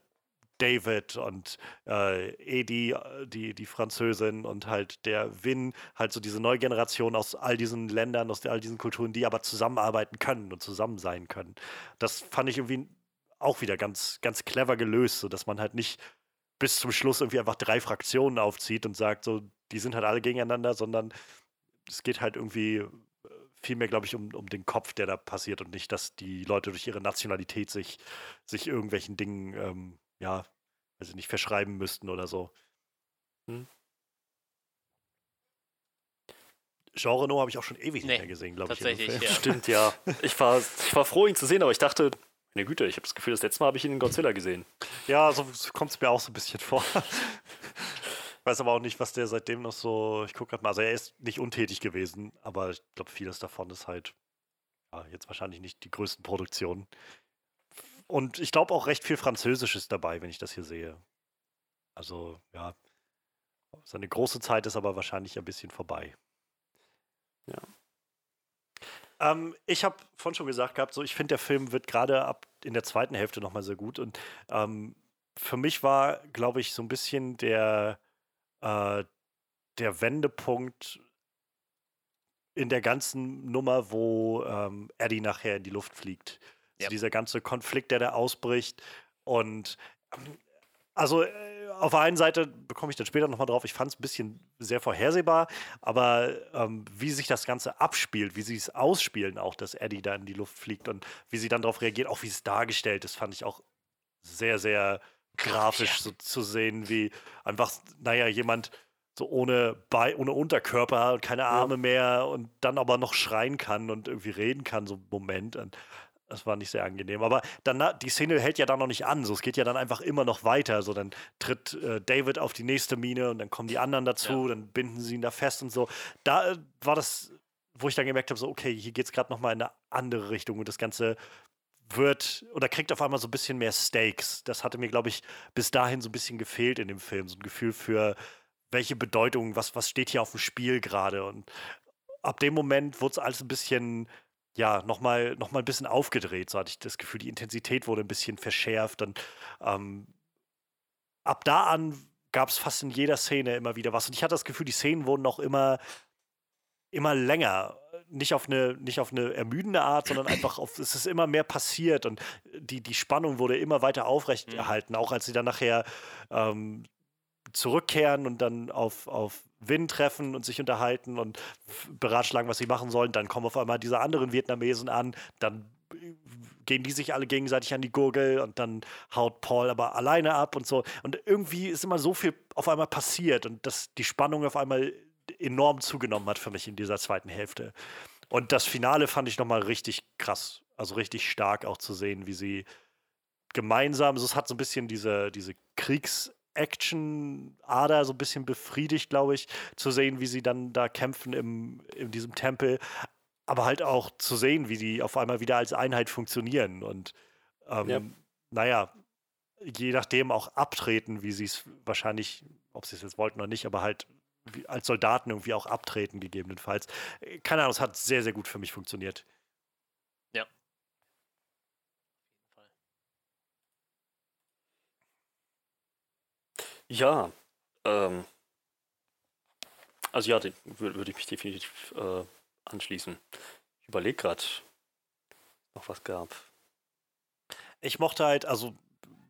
David und äh, Edi, die, die Französin und halt der Win, halt so diese neue Generation aus all diesen Ländern, aus all diesen Kulturen, die aber zusammenarbeiten können und zusammen sein können. Das fand ich irgendwie auch wieder ganz, ganz clever gelöst, sodass man halt nicht bis zum Schluss irgendwie einfach drei Fraktionen aufzieht und sagt, so, die sind halt alle gegeneinander, sondern es geht halt irgendwie äh, vielmehr, glaube ich, um, um den Kopf, der da passiert und nicht, dass die Leute durch ihre Nationalität sich, sich irgendwelchen Dingen, ähm, ja, also nicht verschreiben müssten oder so. Hm. Jean Reno habe ich auch schon ewig nee, nicht mehr gesehen, glaube ich. Tatsächlich, ja. Stimmt, ja. Ich war, ich war froh, ihn zu sehen, aber ich dachte, meine Güte, ich habe das Gefühl, das letzte Mal habe ich ihn in Godzilla gesehen. Ja, so kommt es mir auch so ein bisschen vor. Ich weiß aber auch nicht, was der seitdem noch so. Ich gucke gerade mal. Also, er ist nicht untätig gewesen, aber ich glaube, vieles davon ist halt ja, jetzt wahrscheinlich nicht die größten Produktionen. Und ich glaube auch recht viel Französisches dabei, wenn ich das hier sehe. Also, ja. Seine große Zeit ist aber wahrscheinlich ein bisschen vorbei. Ja. Ähm, ich habe vorhin schon gesagt gehabt, so ich finde, der Film wird gerade ab in der zweiten Hälfte nochmal sehr gut. Und ähm, für mich war, glaube ich, so ein bisschen der, äh, der Wendepunkt in der ganzen Nummer, wo ähm, Eddie nachher in die Luft fliegt. Also dieser ganze Konflikt, der da ausbricht. Und ähm, also äh, auf der einen Seite bekomme ich dann später nochmal drauf, ich fand es ein bisschen sehr vorhersehbar, aber ähm, wie sich das Ganze abspielt, wie sie es ausspielen, auch dass Eddie da in die Luft fliegt und wie sie dann darauf reagiert, auch wie es dargestellt ist, fand ich auch sehr, sehr grafisch so zu sehen, wie einfach, naja, jemand so ohne, Be ohne Unterkörper und keine Arme ja. mehr und dann aber noch schreien kann und irgendwie reden kann, so einen Moment. Und das war nicht sehr angenehm. Aber dann, die Szene hält ja dann noch nicht an. So, es geht ja dann einfach immer noch weiter. So, dann tritt äh, David auf die nächste Mine und dann kommen die anderen dazu, ja. dann binden sie ihn da fest und so. Da äh, war das, wo ich dann gemerkt habe, so, okay, hier geht es gerade nochmal in eine andere Richtung und das Ganze wird oder kriegt auf einmal so ein bisschen mehr Stakes. Das hatte mir, glaube ich, bis dahin so ein bisschen gefehlt in dem Film. So ein Gefühl für, welche Bedeutung, was, was steht hier auf dem Spiel gerade. Und ab dem Moment wurde es alles ein bisschen ja, nochmal noch mal ein bisschen aufgedreht. So hatte ich das Gefühl, die Intensität wurde ein bisschen verschärft. Und ähm, ab da an gab es fast in jeder Szene immer wieder was. Und ich hatte das Gefühl, die Szenen wurden auch immer, immer länger. Nicht auf, eine, nicht auf eine ermüdende Art, sondern einfach auf, es ist immer mehr passiert und die, die Spannung wurde immer weiter aufrechterhalten, mhm. auch als sie dann nachher ähm, zurückkehren und dann auf, auf Win treffen und sich unterhalten und beratschlagen, was sie machen sollen. Dann kommen auf einmal diese anderen Vietnamesen an, dann gehen die sich alle gegenseitig an die Gurgel und dann haut Paul aber alleine ab und so. Und irgendwie ist immer so viel auf einmal passiert und dass die Spannung auf einmal enorm zugenommen hat für mich in dieser zweiten Hälfte. Und das Finale fand ich nochmal richtig krass, also richtig stark auch zu sehen, wie sie gemeinsam, also es hat so ein bisschen diese, diese Kriegs- Action-Ader so ein bisschen befriedigt, glaube ich, zu sehen, wie sie dann da kämpfen im, in diesem Tempel. Aber halt auch zu sehen, wie die auf einmal wieder als Einheit funktionieren und ähm, ja. naja, je nachdem auch abtreten, wie sie es wahrscheinlich, ob sie es jetzt wollten oder nicht, aber halt als Soldaten irgendwie auch abtreten, gegebenenfalls. Keine Ahnung, es hat sehr, sehr gut für mich funktioniert. Ja, ähm, also ja, würde würd ich mich definitiv äh, anschließen. Ich überlege gerade, noch was gab. Ich mochte halt, also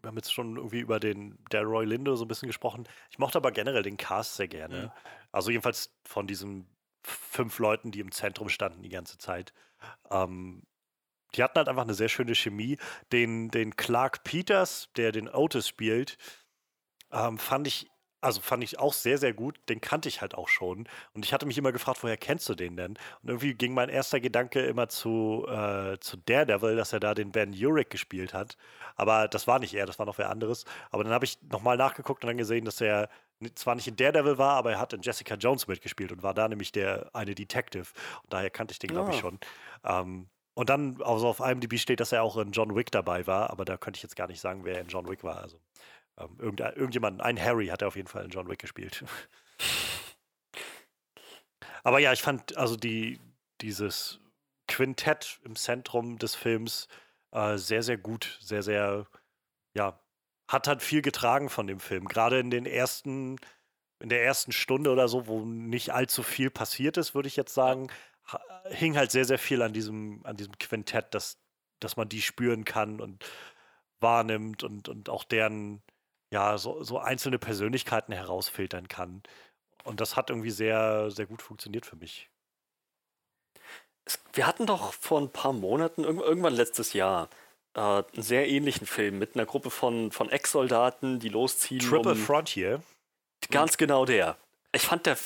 wir haben jetzt schon irgendwie über den der Roy Lindo so ein bisschen gesprochen. Ich mochte aber generell den Cast sehr gerne. Ja. Also jedenfalls von diesen fünf Leuten, die im Zentrum standen die ganze Zeit. Ähm, die hatten halt einfach eine sehr schöne Chemie. Den, den Clark Peters, der den Otis spielt, ähm, fand ich, also fand ich auch sehr, sehr gut. Den kannte ich halt auch schon. Und ich hatte mich immer gefragt, woher kennst du den denn? Und irgendwie ging mein erster Gedanke immer zu, äh, zu Daredevil, dass er da den Ben Urich gespielt hat. Aber das war nicht er, das war noch wer anderes. Aber dann habe ich nochmal nachgeguckt und dann gesehen, dass er zwar nicht in Daredevil war, aber er hat in Jessica Jones mitgespielt und war da nämlich der eine Detective. Und daher kannte ich den, glaube ich, ah. schon. Ähm, und dann, also auf IMDb steht, dass er auch in John Wick dabei war, aber da könnte ich jetzt gar nicht sagen, wer in John Wick war. Also ähm, irgend, irgendjemand, ein Harry hat er auf jeden Fall in John Wick gespielt. aber ja, ich fand also die, dieses Quintett im Zentrum des Films äh, sehr, sehr gut, sehr, sehr, ja, hat halt viel getragen von dem Film. Gerade in den ersten, in der ersten Stunde oder so, wo nicht allzu viel passiert ist, würde ich jetzt sagen, hing halt sehr, sehr viel an diesem, an diesem Quintett, dass, dass man die spüren kann und wahrnimmt und, und auch deren, ja, so, so einzelne Persönlichkeiten herausfiltern kann. Und das hat irgendwie sehr, sehr gut funktioniert für mich. Wir hatten doch vor ein paar Monaten, irgendwann letztes Jahr, äh, einen sehr ähnlichen Film mit einer Gruppe von, von Ex-Soldaten, die losziehen. Triple um, Frontier. Ganz genau der. Ich fand, der,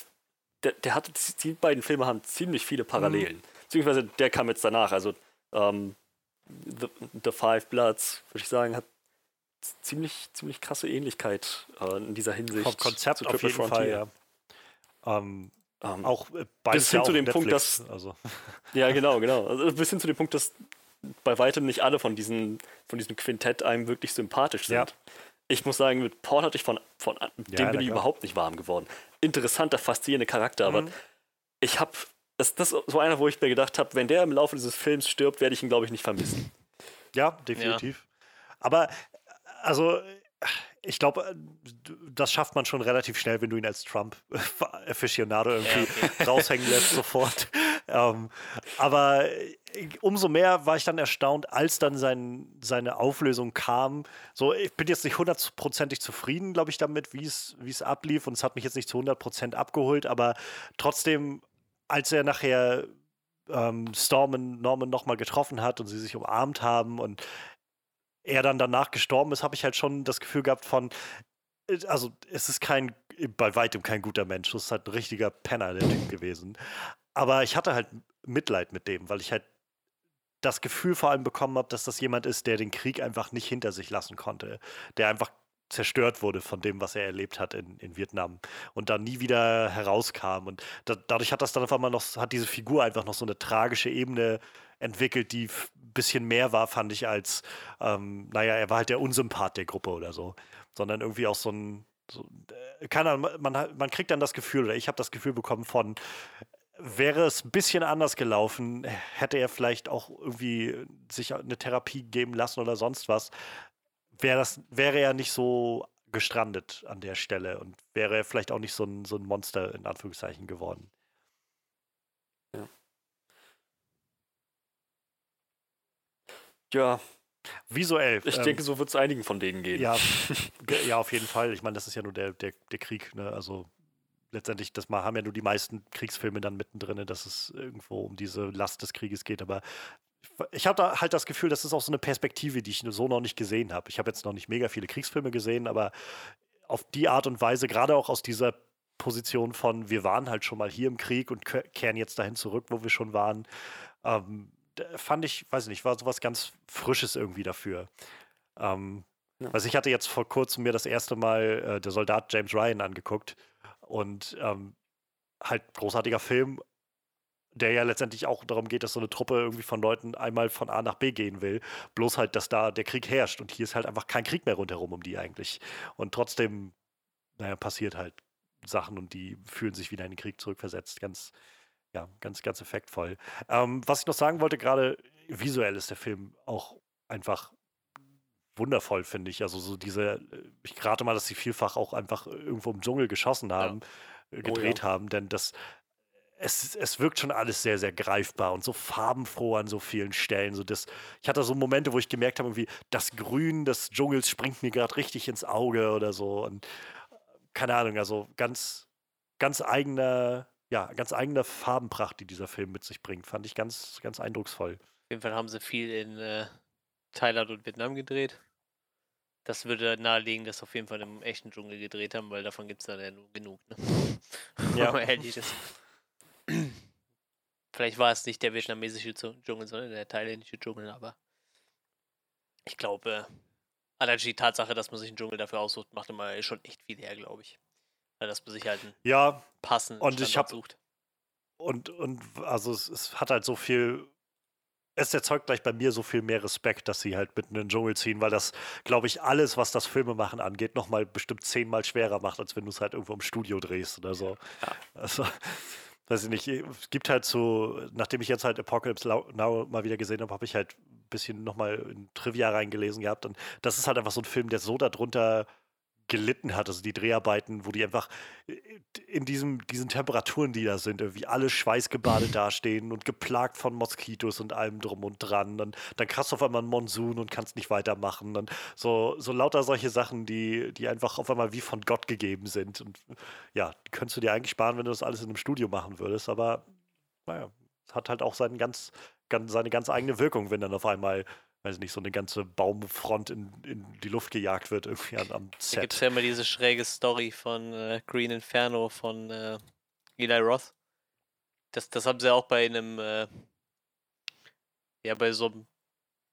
der, der hatte, die beiden Filme haben ziemlich viele Parallelen. Mhm. Beziehungsweise der kam jetzt danach. Also ähm, The, The Five Bloods, würde ich sagen, hat ziemlich, ziemlich krasse Ähnlichkeit äh, in dieser Hinsicht. Vom Konzept auf jeden Frontier. Fall, ja. Ähm, ähm, auch äh, bis hin ja zu dem Netflix, Punkt, dass. Also. Ja, genau, genau. Also bis hin zu dem Punkt, dass bei weitem nicht alle von, diesen, von diesem Quintett einem wirklich sympathisch sind. Ja. Ich muss sagen, mit Paul hatte ich von, von dem ja, bin ich überhaupt nicht warm geworden. Interessanter, faszinierender Charakter, mhm. aber ich habe das, das ist so einer, wo ich mir gedacht habe, wenn der im Laufe dieses Films stirbt, werde ich ihn, glaube ich, nicht vermissen. Ja, definitiv. Ja. Aber also ich glaube, das schafft man schon relativ schnell, wenn du ihn als Trump-Aficionado irgendwie ja, okay. raushängen lässt sofort. ähm, aber umso mehr war ich dann erstaunt, als dann sein, seine Auflösung kam. So, ich bin jetzt nicht hundertprozentig zufrieden, glaube ich, damit, wie es ablief. Und es hat mich jetzt nicht zu 100% abgeholt, aber trotzdem, als er nachher ähm, Storm und Norman nochmal getroffen hat und sie sich umarmt haben und er dann danach gestorben ist, habe ich halt schon das Gefühl gehabt von, äh, also es ist kein, bei weitem kein guter Mensch, es ist halt ein richtiger Penner, der Typ gewesen. Aber ich hatte halt Mitleid mit dem, weil ich halt das Gefühl vor allem bekommen habe, dass das jemand ist, der den Krieg einfach nicht hinter sich lassen konnte, der einfach zerstört wurde von dem, was er erlebt hat in, in Vietnam und dann nie wieder herauskam. Und da, dadurch hat das dann einfach mal noch, hat diese Figur einfach noch so eine tragische Ebene entwickelt, die ein bisschen mehr war, fand ich, als, ähm, naja, er war halt der Unsympath der Gruppe oder so, sondern irgendwie auch so ein, so, äh, keine Ahnung, man, man kriegt dann das Gefühl, oder ich habe das Gefühl bekommen von, wäre es ein bisschen anders gelaufen, hätte er vielleicht auch irgendwie sich eine Therapie geben lassen oder sonst was, wäre das, wäre er nicht so gestrandet an der Stelle und wäre er vielleicht auch nicht so ein, so ein Monster in Anführungszeichen geworden. Ja. Visuell. Ich ähm, denke, so wird es einigen von denen gehen. Ja, ja, auf jeden Fall. Ich meine, das ist ja nur der, der, der Krieg. Ne? Also letztendlich, das mal haben ja nur die meisten Kriegsfilme dann mittendrin, dass es irgendwo um diese Last des Krieges geht. Aber ich habe da halt das Gefühl, das ist auch so eine Perspektive, die ich so noch nicht gesehen habe. Ich habe jetzt noch nicht mega viele Kriegsfilme gesehen, aber auf die Art und Weise, gerade auch aus dieser Position von, wir waren halt schon mal hier im Krieg und kehren jetzt dahin zurück, wo wir schon waren, ähm, fand ich, weiß ich nicht, war sowas ganz Frisches irgendwie dafür. Ähm, ja. Also ich hatte jetzt vor kurzem mir das erste Mal äh, der Soldat James Ryan angeguckt und ähm, halt großartiger Film, der ja letztendlich auch darum geht, dass so eine Truppe irgendwie von Leuten einmal von A nach B gehen will. Bloß halt, dass da der Krieg herrscht und hier ist halt einfach kein Krieg mehr rundherum um die eigentlich. Und trotzdem, naja, passiert halt Sachen und die fühlen sich wieder in den Krieg zurückversetzt. Ganz, ja, ganz, ganz effektvoll. Ähm, was ich noch sagen wollte, gerade visuell ist der Film auch einfach wundervoll, finde ich. Also so diese, ich rate mal, dass sie vielfach auch einfach irgendwo im Dschungel geschossen haben, ja. gedreht oh, ja. haben, denn das, es, es wirkt schon alles sehr, sehr greifbar und so farbenfroh an so vielen Stellen. So das, ich hatte so Momente, wo ich gemerkt habe, irgendwie, das Grün des Dschungels springt mir gerade richtig ins Auge oder so. Und keine Ahnung, also ganz, ganz eigener ja, ganz eigene Farbenpracht, die dieser Film mit sich bringt. Fand ich ganz, ganz eindrucksvoll. Auf jeden Fall haben sie viel in äh, Thailand und Vietnam gedreht. Das würde nahelegen, dass sie auf jeden Fall im echten Dschungel gedreht haben, weil davon gibt es dann ja nur genug. Ne? Ja. ehrlich ist. Vielleicht war es nicht der vietnamesische Dschungel, sondern der thailändische Dschungel, aber ich glaube, allein die Tatsache, dass man sich einen Dschungel dafür aussucht, macht immer schon echt viel her, glaube ich. Weil das sich halt einen ja, passenden und ich hab, sucht. Und, und also es, es, hat halt so viel es erzeugt gleich bei mir so viel mehr Respekt, dass sie halt mitten in den Dschungel ziehen, weil das, glaube ich, alles, was das Filmemachen angeht, nochmal bestimmt zehnmal schwerer macht, als wenn du es halt irgendwo im Studio drehst oder so. Ja. Also, weiß ich nicht, es gibt halt so, nachdem ich jetzt halt Apocalypse Now mal wieder gesehen habe, habe ich halt ein bisschen nochmal in Trivia reingelesen gehabt und das ist halt einfach so ein Film, der so darunter gelitten hat. Also die Dreharbeiten, wo die einfach äh, in diesem, diesen Temperaturen, die da sind, irgendwie alle schweißgebadet dastehen und geplagt von Moskitos und allem drum und dran. Dann, dann kriegst du auf einmal einen Monsun und kannst nicht weitermachen. Dann so, so lauter solche Sachen, die, die einfach auf einmal wie von Gott gegeben sind. Und ja, könntest du dir eigentlich sparen, wenn du das alles in einem Studio machen würdest. Aber naja, es hat halt auch seinen ganz, ganz, seine ganz eigene Wirkung, wenn dann auf einmal weiß nicht, so eine ganze Baumfront in, in die Luft gejagt wird irgendwie am, am Set. Da gibt es ja immer diese schräge Story von äh, Green Inferno von äh, Eli Roth. Das, das haben sie auch bei einem, äh, ja, bei so einem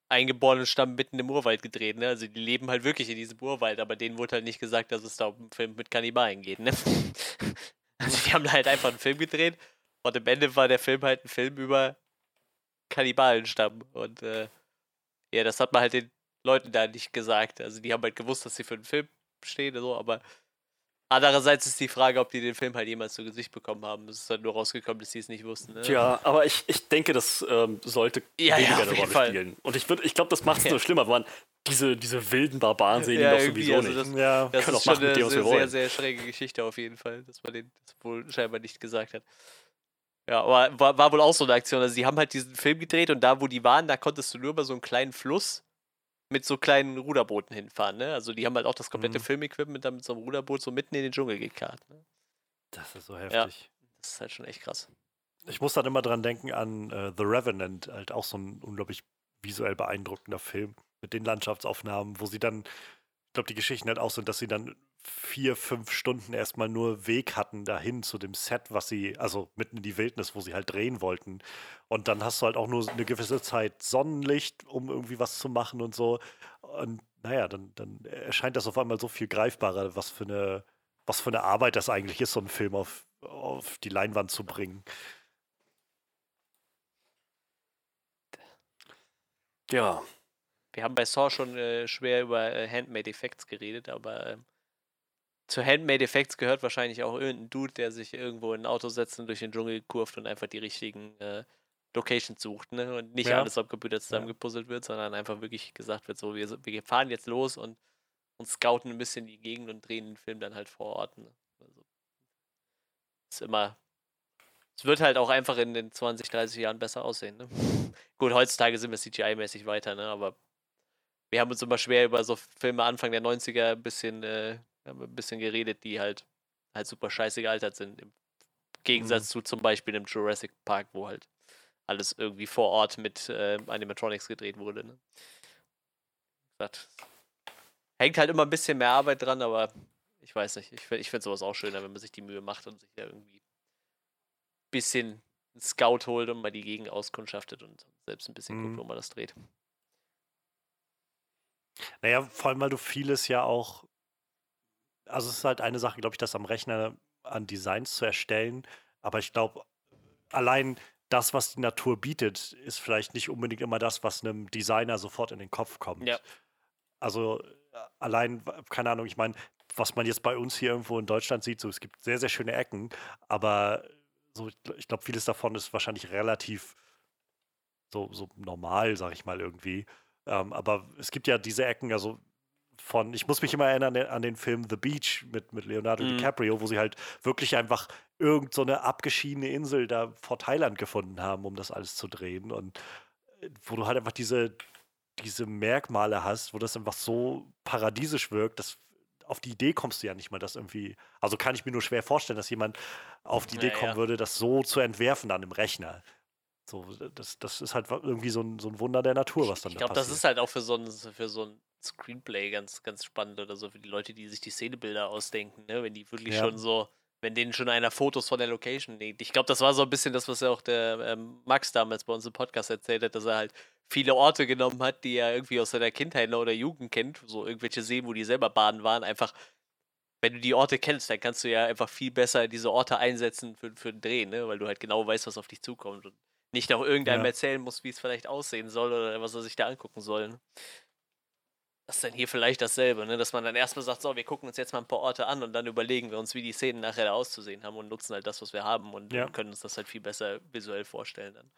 eingeborenen Stamm mitten im Urwald gedreht, ne? Also die leben halt wirklich in diesem Urwald, aber denen wurde halt nicht gesagt, dass es da um einen Film mit Kannibalen geht, ne? also die haben halt einfach einen Film gedreht und am Ende war der Film halt ein Film über Kannibalenstamm und äh, ja, das hat man halt den Leuten da nicht gesagt. Also die haben halt gewusst, dass sie für den Film stehen, so, aber andererseits ist die Frage, ob die den Film halt jemals zu Gesicht bekommen haben. Es ist halt nur rausgekommen, dass sie es nicht wussten. Ne? Tja, aber ich, ich denke, das ähm, sollte ja, weniger ja, eine Rolle Fall. spielen. Und ich, ich glaube, das macht es ja. nur schlimmer, wenn man diese, diese wilden Barbaren sehen ja, die doch sowieso also das, nicht. Ja, das ist schon eine sehr, sehr, sehr schräge Geschichte auf jeden Fall, dass man den das wohl scheinbar nicht gesagt hat. Ja, aber war, war wohl auch so eine Aktion. Also, die haben halt diesen Film gedreht und da, wo die waren, da konntest du nur über so einen kleinen Fluss mit so kleinen Ruderbooten hinfahren. Ne? Also, die haben halt auch das komplette mhm. Filmequipment dann mit so einem Ruderboot so mitten in den Dschungel gekarrt. Ne? Das ist so heftig. Ja, das ist halt schon echt krass. Ich muss dann immer dran denken an uh, The Revenant, halt auch so ein unglaublich visuell beeindruckender Film mit den Landschaftsaufnahmen, wo sie dann, ich glaube, die Geschichten halt auch sind, dass sie dann vier, fünf Stunden erstmal nur Weg hatten dahin zu dem Set, was sie, also mitten in die Wildnis, wo sie halt drehen wollten. Und dann hast du halt auch nur eine gewisse Zeit Sonnenlicht, um irgendwie was zu machen und so. Und naja, dann, dann erscheint das auf einmal so viel greifbarer, was für eine, was für eine Arbeit das eigentlich ist, so einen Film auf, auf die Leinwand zu bringen. Ja. Wir haben bei Saw schon äh, schwer über äh, Handmade Effects geredet, aber äh, zu Handmade Effects gehört wahrscheinlich auch irgendein Dude, der sich irgendwo in ein Auto setzt und durch den Dschungel kurft und einfach die richtigen äh, Locations sucht, ne? Und nicht ja. alles am Computer zusammengepuzzelt wird, sondern einfach wirklich gesagt wird, so, wir, wir fahren jetzt los und, und scouten ein bisschen die Gegend und drehen den Film dann halt vor Ort. Ne? Also, ist immer. Es wird halt auch einfach in den 20, 30 Jahren besser aussehen, ne? Gut, heutzutage sind wir CGI-mäßig weiter, ne? Aber wir haben uns immer schwer über so Filme Anfang der 90er ein bisschen äh, wir haben ein bisschen geredet, die halt, halt super scheiße gealtert sind. Im Gegensatz mhm. zu zum Beispiel dem Jurassic Park, wo halt alles irgendwie vor Ort mit äh, Animatronics gedreht wurde. Ne? Das hängt halt immer ein bisschen mehr Arbeit dran, aber ich weiß nicht. Ich, ich finde sowas auch schöner, wenn man sich die Mühe macht und sich da irgendwie ein bisschen einen Scout holt und mal die Gegend auskundschaftet und selbst ein bisschen mhm. guckt, wo man das dreht. Naja, vor allem, weil du vieles ja auch also es ist halt eine Sache, glaube ich, das am Rechner an Designs zu erstellen. Aber ich glaube, allein das, was die Natur bietet, ist vielleicht nicht unbedingt immer das, was einem Designer sofort in den Kopf kommt. Ja. Also äh, allein, keine Ahnung, ich meine, was man jetzt bei uns hier irgendwo in Deutschland sieht, so es gibt sehr, sehr schöne Ecken, aber so, ich glaube, vieles davon ist wahrscheinlich relativ so, so normal, sag ich mal irgendwie. Ähm, aber es gibt ja diese Ecken, also von, ich muss mich immer erinnern an den Film The Beach mit, mit Leonardo mhm. DiCaprio, wo sie halt wirklich einfach irgend so eine abgeschiedene Insel da vor Thailand gefunden haben, um das alles zu drehen. Und äh, wo du halt einfach diese, diese Merkmale hast, wo das einfach so paradiesisch wirkt, dass auf die Idee kommst du ja nicht mal, das irgendwie. Also kann ich mir nur schwer vorstellen, dass jemand auf die Idee ja, kommen ja. würde, das so zu entwerfen dann im Rechner. So, das, das ist halt irgendwie so ein, so ein Wunder der Natur, was dann ich, ich glaube, das ist halt auch für so ein, für so ein Screenplay ganz, ganz spannend oder so für die Leute, die sich die Szenebilder ausdenken, ne? Wenn die wirklich ja. schon so, wenn denen schon einer Fotos von der Location legt. Ich glaube, das war so ein bisschen das, was ja auch der ähm, Max damals bei uns im Podcast erzählt hat, dass er halt viele Orte genommen hat, die er irgendwie aus seiner Kindheit oder Jugend kennt, so irgendwelche Seen, wo die selber baden waren, einfach wenn du die Orte kennst, dann kannst du ja einfach viel besser diese Orte einsetzen für, für den Dreh, ne? Weil du halt genau weißt, was auf dich zukommt. Und nicht auch irgendeinem ja. erzählen muss, wie es vielleicht aussehen soll oder was er sich da angucken soll. Ne? Das ist dann hier vielleicht dasselbe, ne? dass man dann erstmal sagt, so, wir gucken uns jetzt mal ein paar Orte an und dann überlegen wir uns, wie die Szenen nachher da auszusehen haben und nutzen halt das, was wir haben und ja. können uns das halt viel besser visuell vorstellen dann.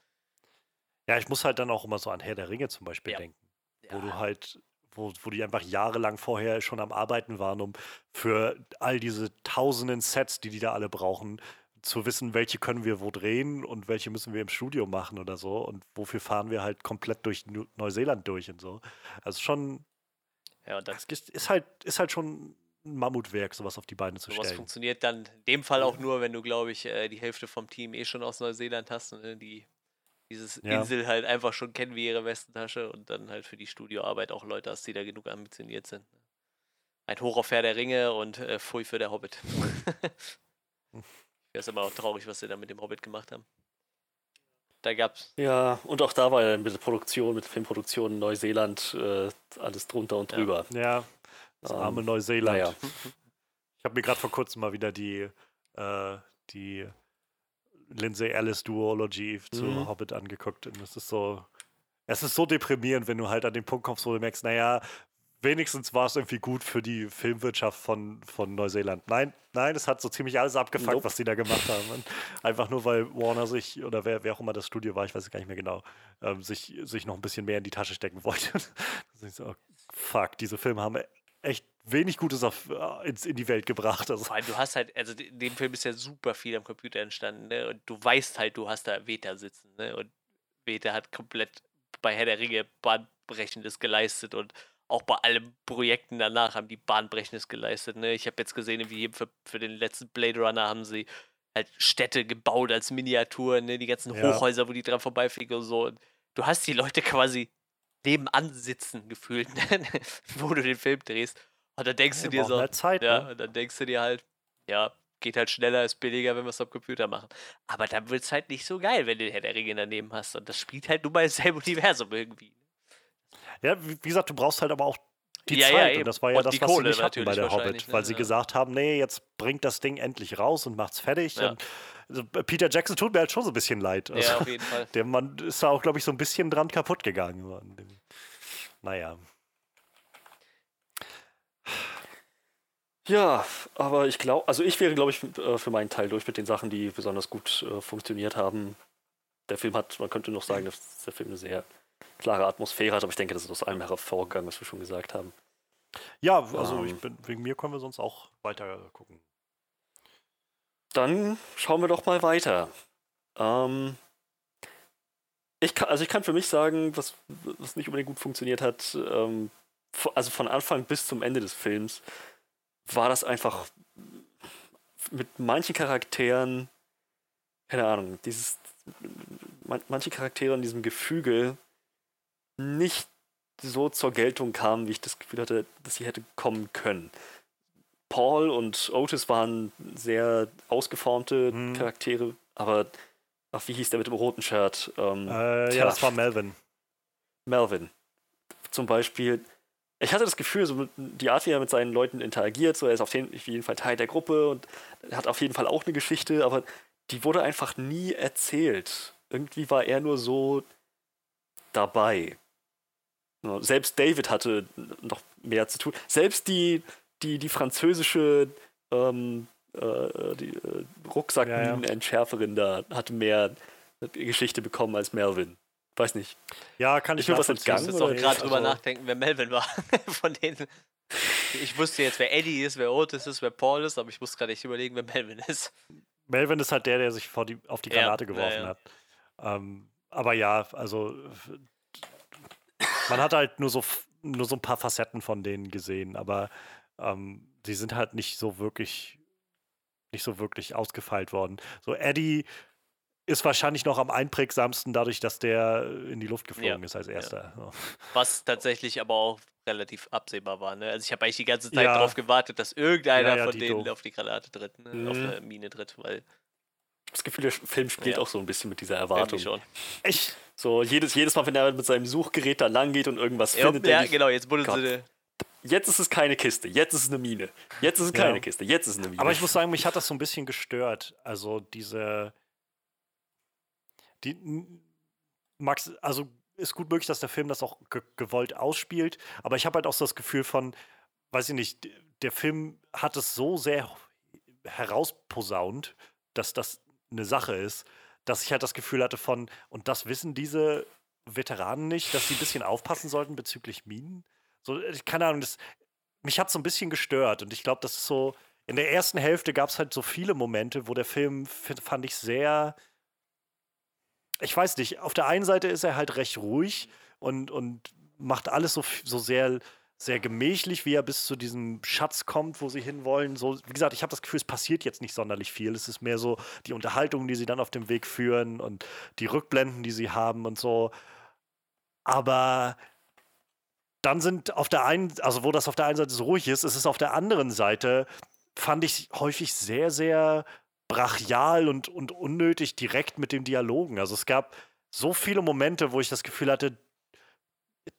Ja, ich muss halt dann auch immer so an Herr der Ringe zum Beispiel ja. denken, wo du halt wo, wo die einfach jahrelang vorher schon am Arbeiten waren, um für all diese tausenden Sets, die die da alle brauchen, zu wissen, welche können wir wo drehen und welche müssen wir im Studio machen oder so und wofür fahren wir halt komplett durch Neuseeland durch und so. Also schon, ja, und das ist halt, ist halt schon ein Mammutwerk, sowas auf die Beine zu stellen. Das funktioniert dann in dem Fall auch nur, wenn du, glaube ich, äh, die Hälfte vom Team eh schon aus Neuseeland hast und ne, die dieses ja. Insel halt einfach schon kennen wie ihre Westentasche und dann halt für die Studioarbeit auch Leute hast, die da genug ambitioniert sind. Ein Hoch auf Herr der Ringe und äh, Pfui für der Hobbit. Ich ist aber auch traurig, was sie da mit dem Hobbit gemacht haben. Da gab's. Ja, und auch da war ja mit der Produktion, mit Filmproduktion in Neuseeland äh, alles drunter und drüber. Ja, ja das ähm, arme Neuseeland. Ja. Ich habe mir gerade vor kurzem mal wieder die, äh, die Lindsay Alice Duology zu mhm. Hobbit angeguckt und es ist so, es ist so deprimierend, wenn du halt an den Punkt kommst, wo du merkst, naja, wenigstens war es irgendwie gut für die Filmwirtschaft von, von Neuseeland. Nein, nein, es hat so ziemlich alles abgefuckt, nope. was die da gemacht haben. Und einfach nur, weil Warner sich, oder wer, wer auch immer das Studio war, ich weiß es gar nicht mehr genau, ähm, sich, sich noch ein bisschen mehr in die Tasche stecken wollte. so, oh, fuck, diese Filme haben echt wenig Gutes auf, äh, ins, in die Welt gebracht. Also. Vor allem, du hast halt, also in dem Film ist ja super viel am Computer entstanden, ne? Und du weißt halt, du hast da Veta sitzen, ne? Und Veta hat komplett bei Herr der Ringe bahnbrechendes geleistet und auch bei allen Projekten danach haben die bahnbrechendes geleistet. Ne? Ich habe jetzt gesehen, wie für, für den letzten Blade Runner haben sie halt Städte gebaut als Miniaturen, ne? die ganzen ja. Hochhäuser, wo die dran vorbeifliegen und so. Und du hast die Leute quasi nebenan sitzen gefühlt, ne? wo du den Film drehst. Und dann denkst ja, du dir so, Zeit, ja, ne? und dann denkst du dir halt, ja, geht halt schneller, ist billiger, wenn wir es am Computer machen. Aber dann wird es halt nicht so geil, wenn du den Herr der Ringe daneben hast. Und das spielt halt nur mal dasselbe Universum irgendwie. Ja, wie, gesagt, du brauchst halt aber auch die ja, Zeit. Ja, und das war ja und das, was Kohle sie nicht hatten bei der Hobbit, ne? weil sie gesagt haben, nee, jetzt bringt das Ding endlich raus und macht's fertig. Ja. Und also Peter Jackson tut mir halt schon so ein bisschen leid. Also, ja, auf jeden Fall. Der Mann ist da auch, glaube ich, so ein bisschen dran kaputt gegangen. Naja. Ja, aber ich glaube, also ich wäre, glaube ich, äh, für meinen Teil durch mit den Sachen, die besonders gut äh, funktioniert haben. Der Film hat, man könnte noch sagen, dass der Film eine sehr klare Atmosphäre hat, aber ich denke, das ist aus allem hervorgegangen, was wir schon gesagt haben. Ja, also ähm, bin, wegen mir können wir sonst auch weiter gucken. Dann schauen wir doch mal weiter. Ähm, ich kann, also ich kann für mich sagen, was, was nicht unbedingt gut funktioniert hat, ähm, also von Anfang bis zum Ende des Films, war das einfach mit manchen Charakteren, keine Ahnung, dieses, manche Charaktere in diesem Gefüge nicht so zur Geltung kamen, wie ich das Gefühl hatte, dass sie hätte kommen können. Paul und Otis waren sehr ausgeformte hm. Charaktere, aber ach, wie hieß der mit dem roten Shirt? Ähm, äh, ja, das war Melvin. Melvin. Zum Beispiel, ich hatte das Gefühl, so die Art, wie er mit seinen Leuten interagiert, so er ist auf jeden Fall Teil der Gruppe und hat auf jeden Fall auch eine Geschichte, aber die wurde einfach nie erzählt. Irgendwie war er nur so dabei. Selbst David hatte noch mehr zu tun. Selbst die, die, die französische ähm, äh, die, äh, Rucksackminenentschärferin ja, ja. da hatte mehr Geschichte bekommen als Melvin. Weiß nicht. Ja, kann ich, ich was entgangen. Ich muss auch gerade drüber also nachdenken, wer Melvin war. Von denen. Ich wusste jetzt, wer Eddie ist, wer Otis ist, wer Paul ist, aber ich muss gerade nicht überlegen, wer Melvin ist. Melvin ist halt der, der sich vor die, auf die Granate ja, geworfen hat. Ähm, aber ja, also man hat halt nur so, nur so ein paar Facetten von denen gesehen, aber ähm, die sind halt nicht so wirklich, nicht so wirklich ausgefeilt worden. So Eddie ist wahrscheinlich noch am einprägsamsten dadurch, dass der in die Luft geflogen ja, ist als erster. Ja. Was tatsächlich aber auch relativ absehbar war. Ne? Also ich habe eigentlich die ganze Zeit ja. darauf gewartet, dass irgendeiner von denen auf die Granate tritt, ne? mhm. auf eine Mine tritt, weil das Gefühl, der Film spielt auch so ein bisschen mit dieser Erwartung. Schon. So, jedes, jedes Mal, wenn er mit seinem Suchgerät da lang geht und irgendwas ja, findet. Ja, ich, genau, jetzt wurde sie. Jetzt ist es keine Kiste, jetzt ist es eine Mine. Jetzt ist es keine ja. Kiste, jetzt ist es eine Mine. Aber ich muss sagen, mich hat das so ein bisschen gestört. Also diese, die Max, also ist gut möglich, dass der Film das auch ge gewollt ausspielt, aber ich habe halt auch so das Gefühl von, weiß ich nicht, der Film hat es so sehr herausposaunt, dass das eine Sache ist, dass ich halt das Gefühl hatte von, und das wissen diese Veteranen nicht, dass sie ein bisschen aufpassen sollten bezüglich Minen. So, keine Ahnung, das, mich hat so ein bisschen gestört und ich glaube, das ist so, in der ersten Hälfte gab es halt so viele Momente, wo der Film, fand ich, sehr, ich weiß nicht, auf der einen Seite ist er halt recht ruhig und, und macht alles so, so sehr, sehr gemächlich, wie er bis zu diesem Schatz kommt, wo sie hinwollen. So, wie gesagt, ich habe das Gefühl, es passiert jetzt nicht sonderlich viel. Es ist mehr so die Unterhaltung, die sie dann auf dem Weg führen und die Rückblenden, die sie haben und so. Aber dann sind auf der einen, also wo das auf der einen Seite so ruhig ist, ist es auf der anderen Seite, fand ich häufig sehr, sehr brachial und, und unnötig direkt mit den Dialogen. Also es gab so viele Momente, wo ich das Gefühl hatte,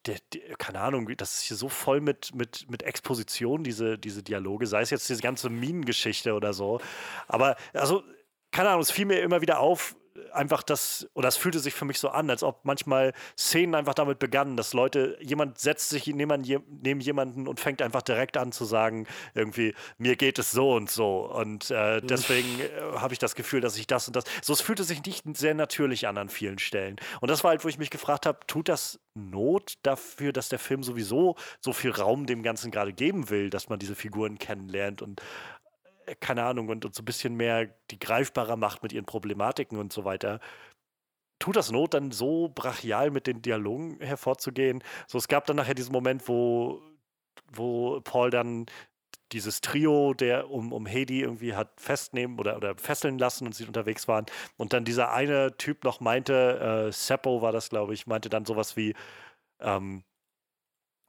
der, der, keine Ahnung, das ist hier so voll mit, mit, mit Exposition, diese, diese Dialoge, sei es jetzt diese ganze Minengeschichte oder so. Aber, also, keine Ahnung, es fiel mir immer wieder auf, einfach das, oder es fühlte sich für mich so an, als ob manchmal Szenen einfach damit begannen, dass Leute, jemand setzt sich neben, neben jemanden und fängt einfach direkt an zu sagen, irgendwie, mir geht es so und so. Und äh, mhm. deswegen äh, habe ich das Gefühl, dass ich das und das. So, es fühlte sich nicht sehr natürlich an an vielen Stellen. Und das war halt, wo ich mich gefragt habe, tut das Not dafür, dass der Film sowieso so viel Raum dem Ganzen gerade geben will, dass man diese Figuren kennenlernt und keine Ahnung, und, so ein bisschen mehr die greifbarer macht mit ihren Problematiken und so weiter. Tut das Not dann so brachial mit den Dialogen hervorzugehen? So, es gab dann nachher diesen Moment, wo, wo Paul dann dieses Trio, der um, um Hedy irgendwie hat festnehmen oder, oder fesseln lassen und sie unterwegs waren. Und dann dieser eine Typ noch meinte, äh, Seppo war das, glaube ich, meinte dann sowas wie, ähm,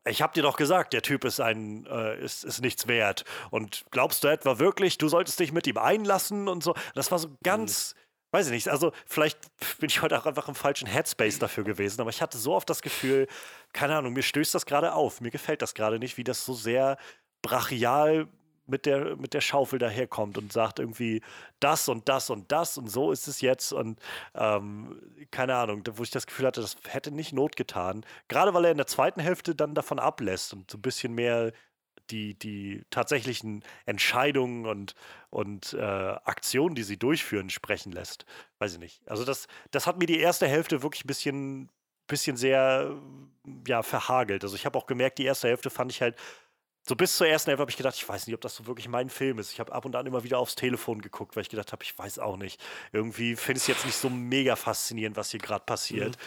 ich habe dir doch gesagt, der Typ ist ein äh, ist, ist nichts wert. Und glaubst du etwa wirklich, du solltest dich mit ihm einlassen und so? Das war so ganz, mhm. weiß ich nicht. Also vielleicht bin ich heute auch einfach im falschen Headspace dafür gewesen, aber ich hatte so oft das Gefühl, keine Ahnung, mir stößt das gerade auf, mir gefällt das gerade nicht, wie das so sehr brachial mit der, mit der Schaufel daherkommt und sagt irgendwie das und das und das und so ist es jetzt und ähm, keine Ahnung, wo ich das Gefühl hatte, das hätte nicht Not getan. Gerade weil er in der zweiten Hälfte dann davon ablässt und so ein bisschen mehr die, die tatsächlichen Entscheidungen und, und äh, Aktionen, die sie durchführen, sprechen lässt. Weiß ich nicht. Also das, das hat mir die erste Hälfte wirklich ein bisschen, bisschen sehr ja, verhagelt. Also ich habe auch gemerkt, die erste Hälfte fand ich halt so bis zur ersten Hälfte habe ich gedacht, ich weiß nicht, ob das so wirklich mein Film ist. Ich habe ab und an immer wieder aufs Telefon geguckt, weil ich gedacht habe, ich weiß auch nicht. Irgendwie finde ich es jetzt nicht so mega faszinierend, was hier gerade passiert. Mhm.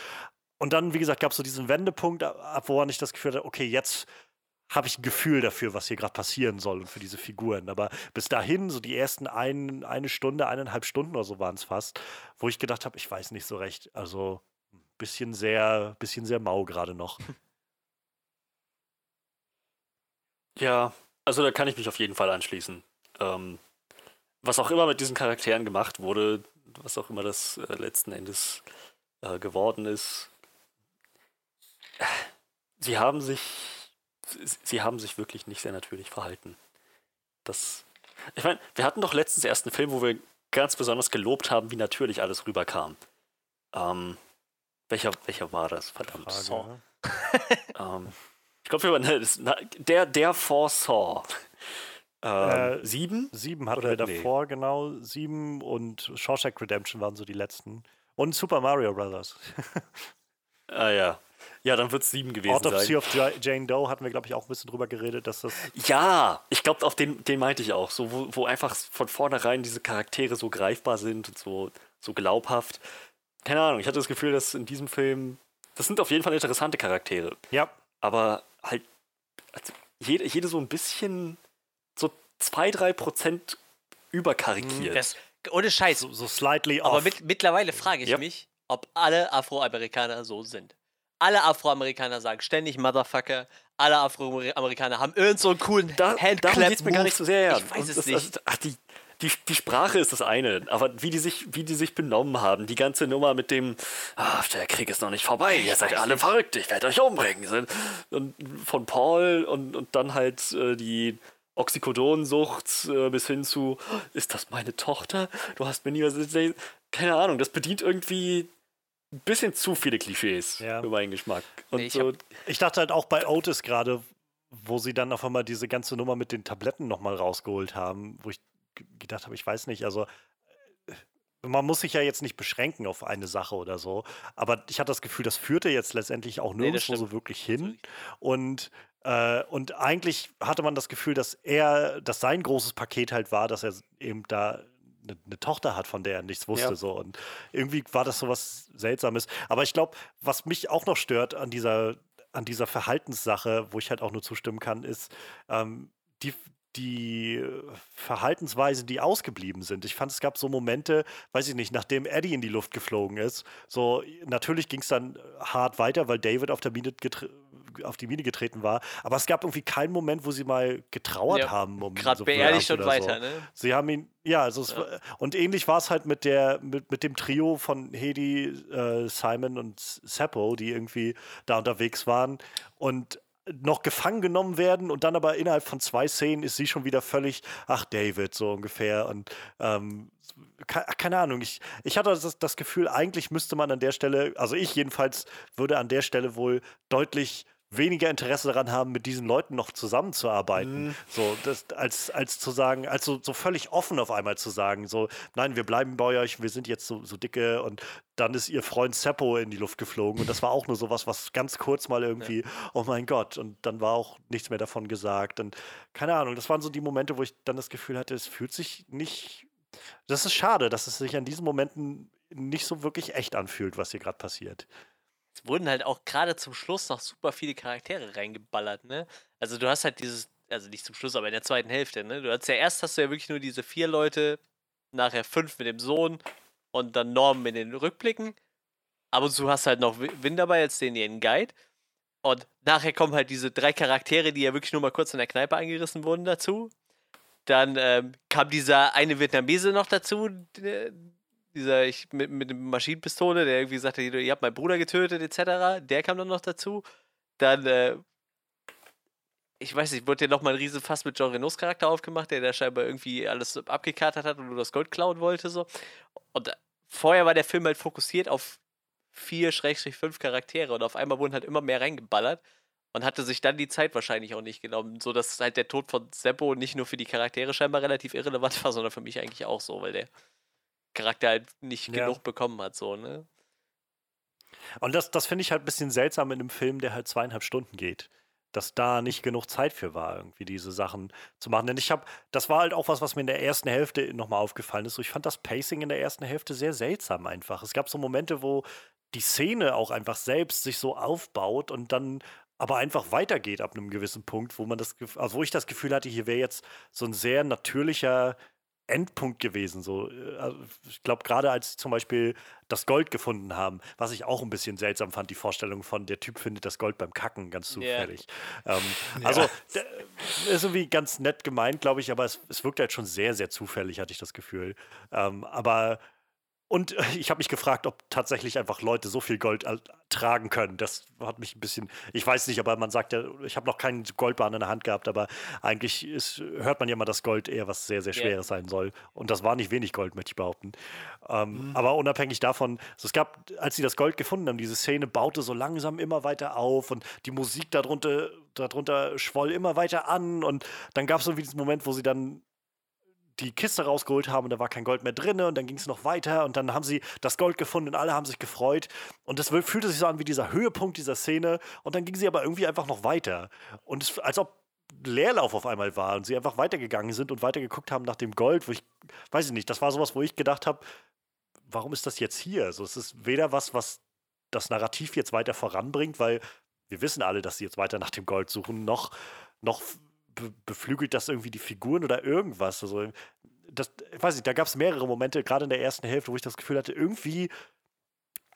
Und dann, wie gesagt, gab es so diesen Wendepunkt, ab woran ich das Gefühl hatte, okay, jetzt habe ich ein Gefühl dafür, was hier gerade passieren soll und für diese Figuren. Aber bis dahin, so die ersten ein, eine Stunde, eineinhalb Stunden oder so waren es fast, wo ich gedacht habe, ich weiß nicht so recht. Also ein bisschen sehr, bisschen sehr mau gerade noch. Ja, also da kann ich mich auf jeden Fall anschließen. Ähm, was auch immer mit diesen Charakteren gemacht wurde, was auch immer das äh, letzten Endes äh, geworden ist, sie haben sich, sie haben sich wirklich nicht sehr natürlich verhalten. Das, ich meine, wir hatten doch letztens erst einen Film, wo wir ganz besonders gelobt haben, wie natürlich alles rüberkam. Ähm, welcher, welcher war das? Verdammt. Frage, ähm, ich glaube, wir waren der, der Foresaw. Ähm, äh, sieben? Sieben hatten Oder wir davor, nee. genau. Sieben und Shawshank Redemption waren so die letzten. Und Super Mario Brothers. ah ja. Ja, dann wird es sieben gewesen Autopsy sein. of Jane Doe hatten wir, glaube ich, auch ein bisschen drüber geredet, dass das. Ja, ich glaube, auf den, den meinte ich auch. So, wo, wo einfach von vornherein diese Charaktere so greifbar sind und so, so glaubhaft. Keine Ahnung, ich hatte das Gefühl, dass in diesem Film. Das sind auf jeden Fall interessante Charaktere. Ja. Aber halt also jede, jede so ein bisschen, so zwei, drei Prozent überkarikiert. Das, ohne Scheiß. So, so slightly off. Aber mit, mittlerweile frage ich yep. mich, ob alle Afroamerikaner so sind. Alle Afroamerikaner sagen ständig Motherfucker. Alle Afroamerikaner haben irgend so einen coolen da, Handclap. Darum geht's mir gar nicht so sehr. Ich weiß es das, nicht. Das, ach, die, die, die Sprache ist das eine, aber wie die sich, wie die sich benommen haben, die ganze Nummer mit dem, ah, der Krieg ist noch nicht vorbei, ihr seid alle verrückt, ich werde euch umbringen. Und von Paul und, und dann halt äh, die Oxycodonsucht äh, bis hin zu, ist das meine Tochter? Du hast mir nie was. Keine Ahnung, das bedient irgendwie ein bisschen zu viele Klischees ja. für meinen Geschmack. Und ich, so, hab, ich dachte halt auch bei Otis gerade, wo sie dann auf einmal diese ganze Nummer mit den Tabletten nochmal rausgeholt haben, wo ich gedacht habe, ich weiß nicht, also äh, man muss sich ja jetzt nicht beschränken auf eine Sache oder so, aber ich hatte das Gefühl, das führte jetzt letztendlich auch nirgendwo nee, so wirklich hin. Und, äh, und eigentlich hatte man das Gefühl, dass er, dass sein großes Paket halt war, dass er eben da eine, eine, Tochter hat, von der er nichts wusste. Ja. So. Und irgendwie war das so was Seltsames. Aber ich glaube, was mich auch noch stört an dieser, an dieser Verhaltenssache, wo ich halt auch nur zustimmen kann, ist, ähm, die, die Verhaltensweisen, die ausgeblieben sind. Ich fand, es gab so Momente, weiß ich nicht, nachdem Eddie in die Luft geflogen ist, so natürlich ging es dann hart weiter, weil David auf der Mine auf die Mine getreten war. Aber es gab irgendwie keinen Moment, wo sie mal getrauert ja, haben. Um Gerade so beerdigt und weiter, so. ne? Sie haben ihn, ja, also ja. War, und ähnlich war es halt mit der, mit, mit dem Trio von Hedy, äh, Simon und Seppo, die irgendwie da unterwegs waren. Und noch gefangen genommen werden und dann aber innerhalb von zwei Szenen ist sie schon wieder völlig, ach David, so ungefähr. Und ähm, keine Ahnung, ich, ich hatte das, das Gefühl, eigentlich müsste man an der Stelle, also ich jedenfalls würde an der Stelle wohl deutlich weniger Interesse daran haben, mit diesen Leuten noch zusammenzuarbeiten. Mhm. So, das, als, als zu sagen, als so, so völlig offen auf einmal zu sagen, so, nein, wir bleiben bei euch, wir sind jetzt so, so dicke und dann ist ihr Freund Seppo in die Luft geflogen und das war auch nur sowas, was ganz kurz mal irgendwie, ja. oh mein Gott, und dann war auch nichts mehr davon gesagt und keine Ahnung, das waren so die Momente, wo ich dann das Gefühl hatte, es fühlt sich nicht, das ist schade, dass es sich an diesen Momenten nicht so wirklich echt anfühlt, was hier gerade passiert wurden halt auch gerade zum Schluss noch super viele Charaktere reingeballert, ne? Also du hast halt dieses, also nicht zum Schluss, aber in der zweiten Hälfte, ne? Du hast ja erst hast du ja wirklich nur diese vier Leute, nachher fünf mit dem Sohn und dann Norm in den Rückblicken. Aber du hast halt noch Win dabei als den ihren Guide. Und nachher kommen halt diese drei Charaktere, die ja wirklich nur mal kurz in der Kneipe angerissen wurden, dazu. Dann ähm, kam dieser eine Vietnamese noch dazu, dieser ich, mit, mit dem Maschinenpistole, der irgendwie sagte, ihr habt meinen Bruder getötet, etc., der kam dann noch dazu. Dann, äh, ich weiß nicht, wurde ja nochmal ein riesen Fass mit Jean Renaults Charakter aufgemacht, der da scheinbar irgendwie alles abgekartet hat und nur das Gold klauen wollte, so. Und äh, vorher war der Film halt fokussiert auf vier, Schrägstrich fünf Charaktere und auf einmal wurden halt immer mehr reingeballert und hatte sich dann die Zeit wahrscheinlich auch nicht genommen, so dass halt der Tod von Seppo nicht nur für die Charaktere scheinbar relativ irrelevant war, sondern für mich eigentlich auch so, weil der Charakter halt nicht ja. genug bekommen hat, so, ne? Und das, das finde ich halt ein bisschen seltsam in einem Film, der halt zweieinhalb Stunden geht. Dass da nicht genug Zeit für war, irgendwie diese Sachen zu machen. Denn ich habe, das war halt auch was, was mir in der ersten Hälfte nochmal aufgefallen ist. So, ich fand das Pacing in der ersten Hälfte sehr seltsam einfach. Es gab so Momente, wo die Szene auch einfach selbst sich so aufbaut und dann aber einfach weitergeht ab einem gewissen Punkt, wo man das, also wo ich das Gefühl hatte, hier wäre jetzt so ein sehr natürlicher Endpunkt gewesen. So, äh, also ich glaube, gerade als zum Beispiel das Gold gefunden haben, was ich auch ein bisschen seltsam fand, die Vorstellung von, der Typ findet das Gold beim Kacken, ganz zufällig. Yeah. Ähm, ja. Also, ist irgendwie ganz nett gemeint, glaube ich, aber es, es wirkt halt schon sehr, sehr zufällig, hatte ich das Gefühl. Ähm, aber und ich habe mich gefragt, ob tatsächlich einfach Leute so viel Gold tragen können. Das hat mich ein bisschen, ich weiß nicht, aber man sagt ja, ich habe noch keinen Goldbahn in der Hand gehabt, aber eigentlich ist, hört man ja immer, dass Gold eher was sehr, sehr Schweres yeah. sein soll. Und das war nicht wenig Gold, möchte ich behaupten. Ähm, mhm. Aber unabhängig davon, also es gab, als sie das Gold gefunden haben, diese Szene baute so langsam immer weiter auf und die Musik darunter, darunter schwoll immer weiter an. Und dann gab es so diesen Moment, wo sie dann die Kiste rausgeholt haben und da war kein Gold mehr drin und dann ging es noch weiter und dann haben sie das Gold gefunden und alle haben sich gefreut und das fühlte sich so an wie dieser Höhepunkt dieser Szene und dann ging sie aber irgendwie einfach noch weiter und es, als ob Leerlauf auf einmal war und sie einfach weitergegangen sind und weitergeguckt haben nach dem Gold, wo ich, weiß ich nicht, das war sowas, wo ich gedacht habe, warum ist das jetzt hier? Also es ist weder was, was das Narrativ jetzt weiter voranbringt, weil wir wissen alle, dass sie jetzt weiter nach dem Gold suchen, noch, noch beflügelt das irgendwie die Figuren oder irgendwas. Also, das, ich weiß nicht, da gab es mehrere Momente, gerade in der ersten Hälfte, wo ich das Gefühl hatte, irgendwie,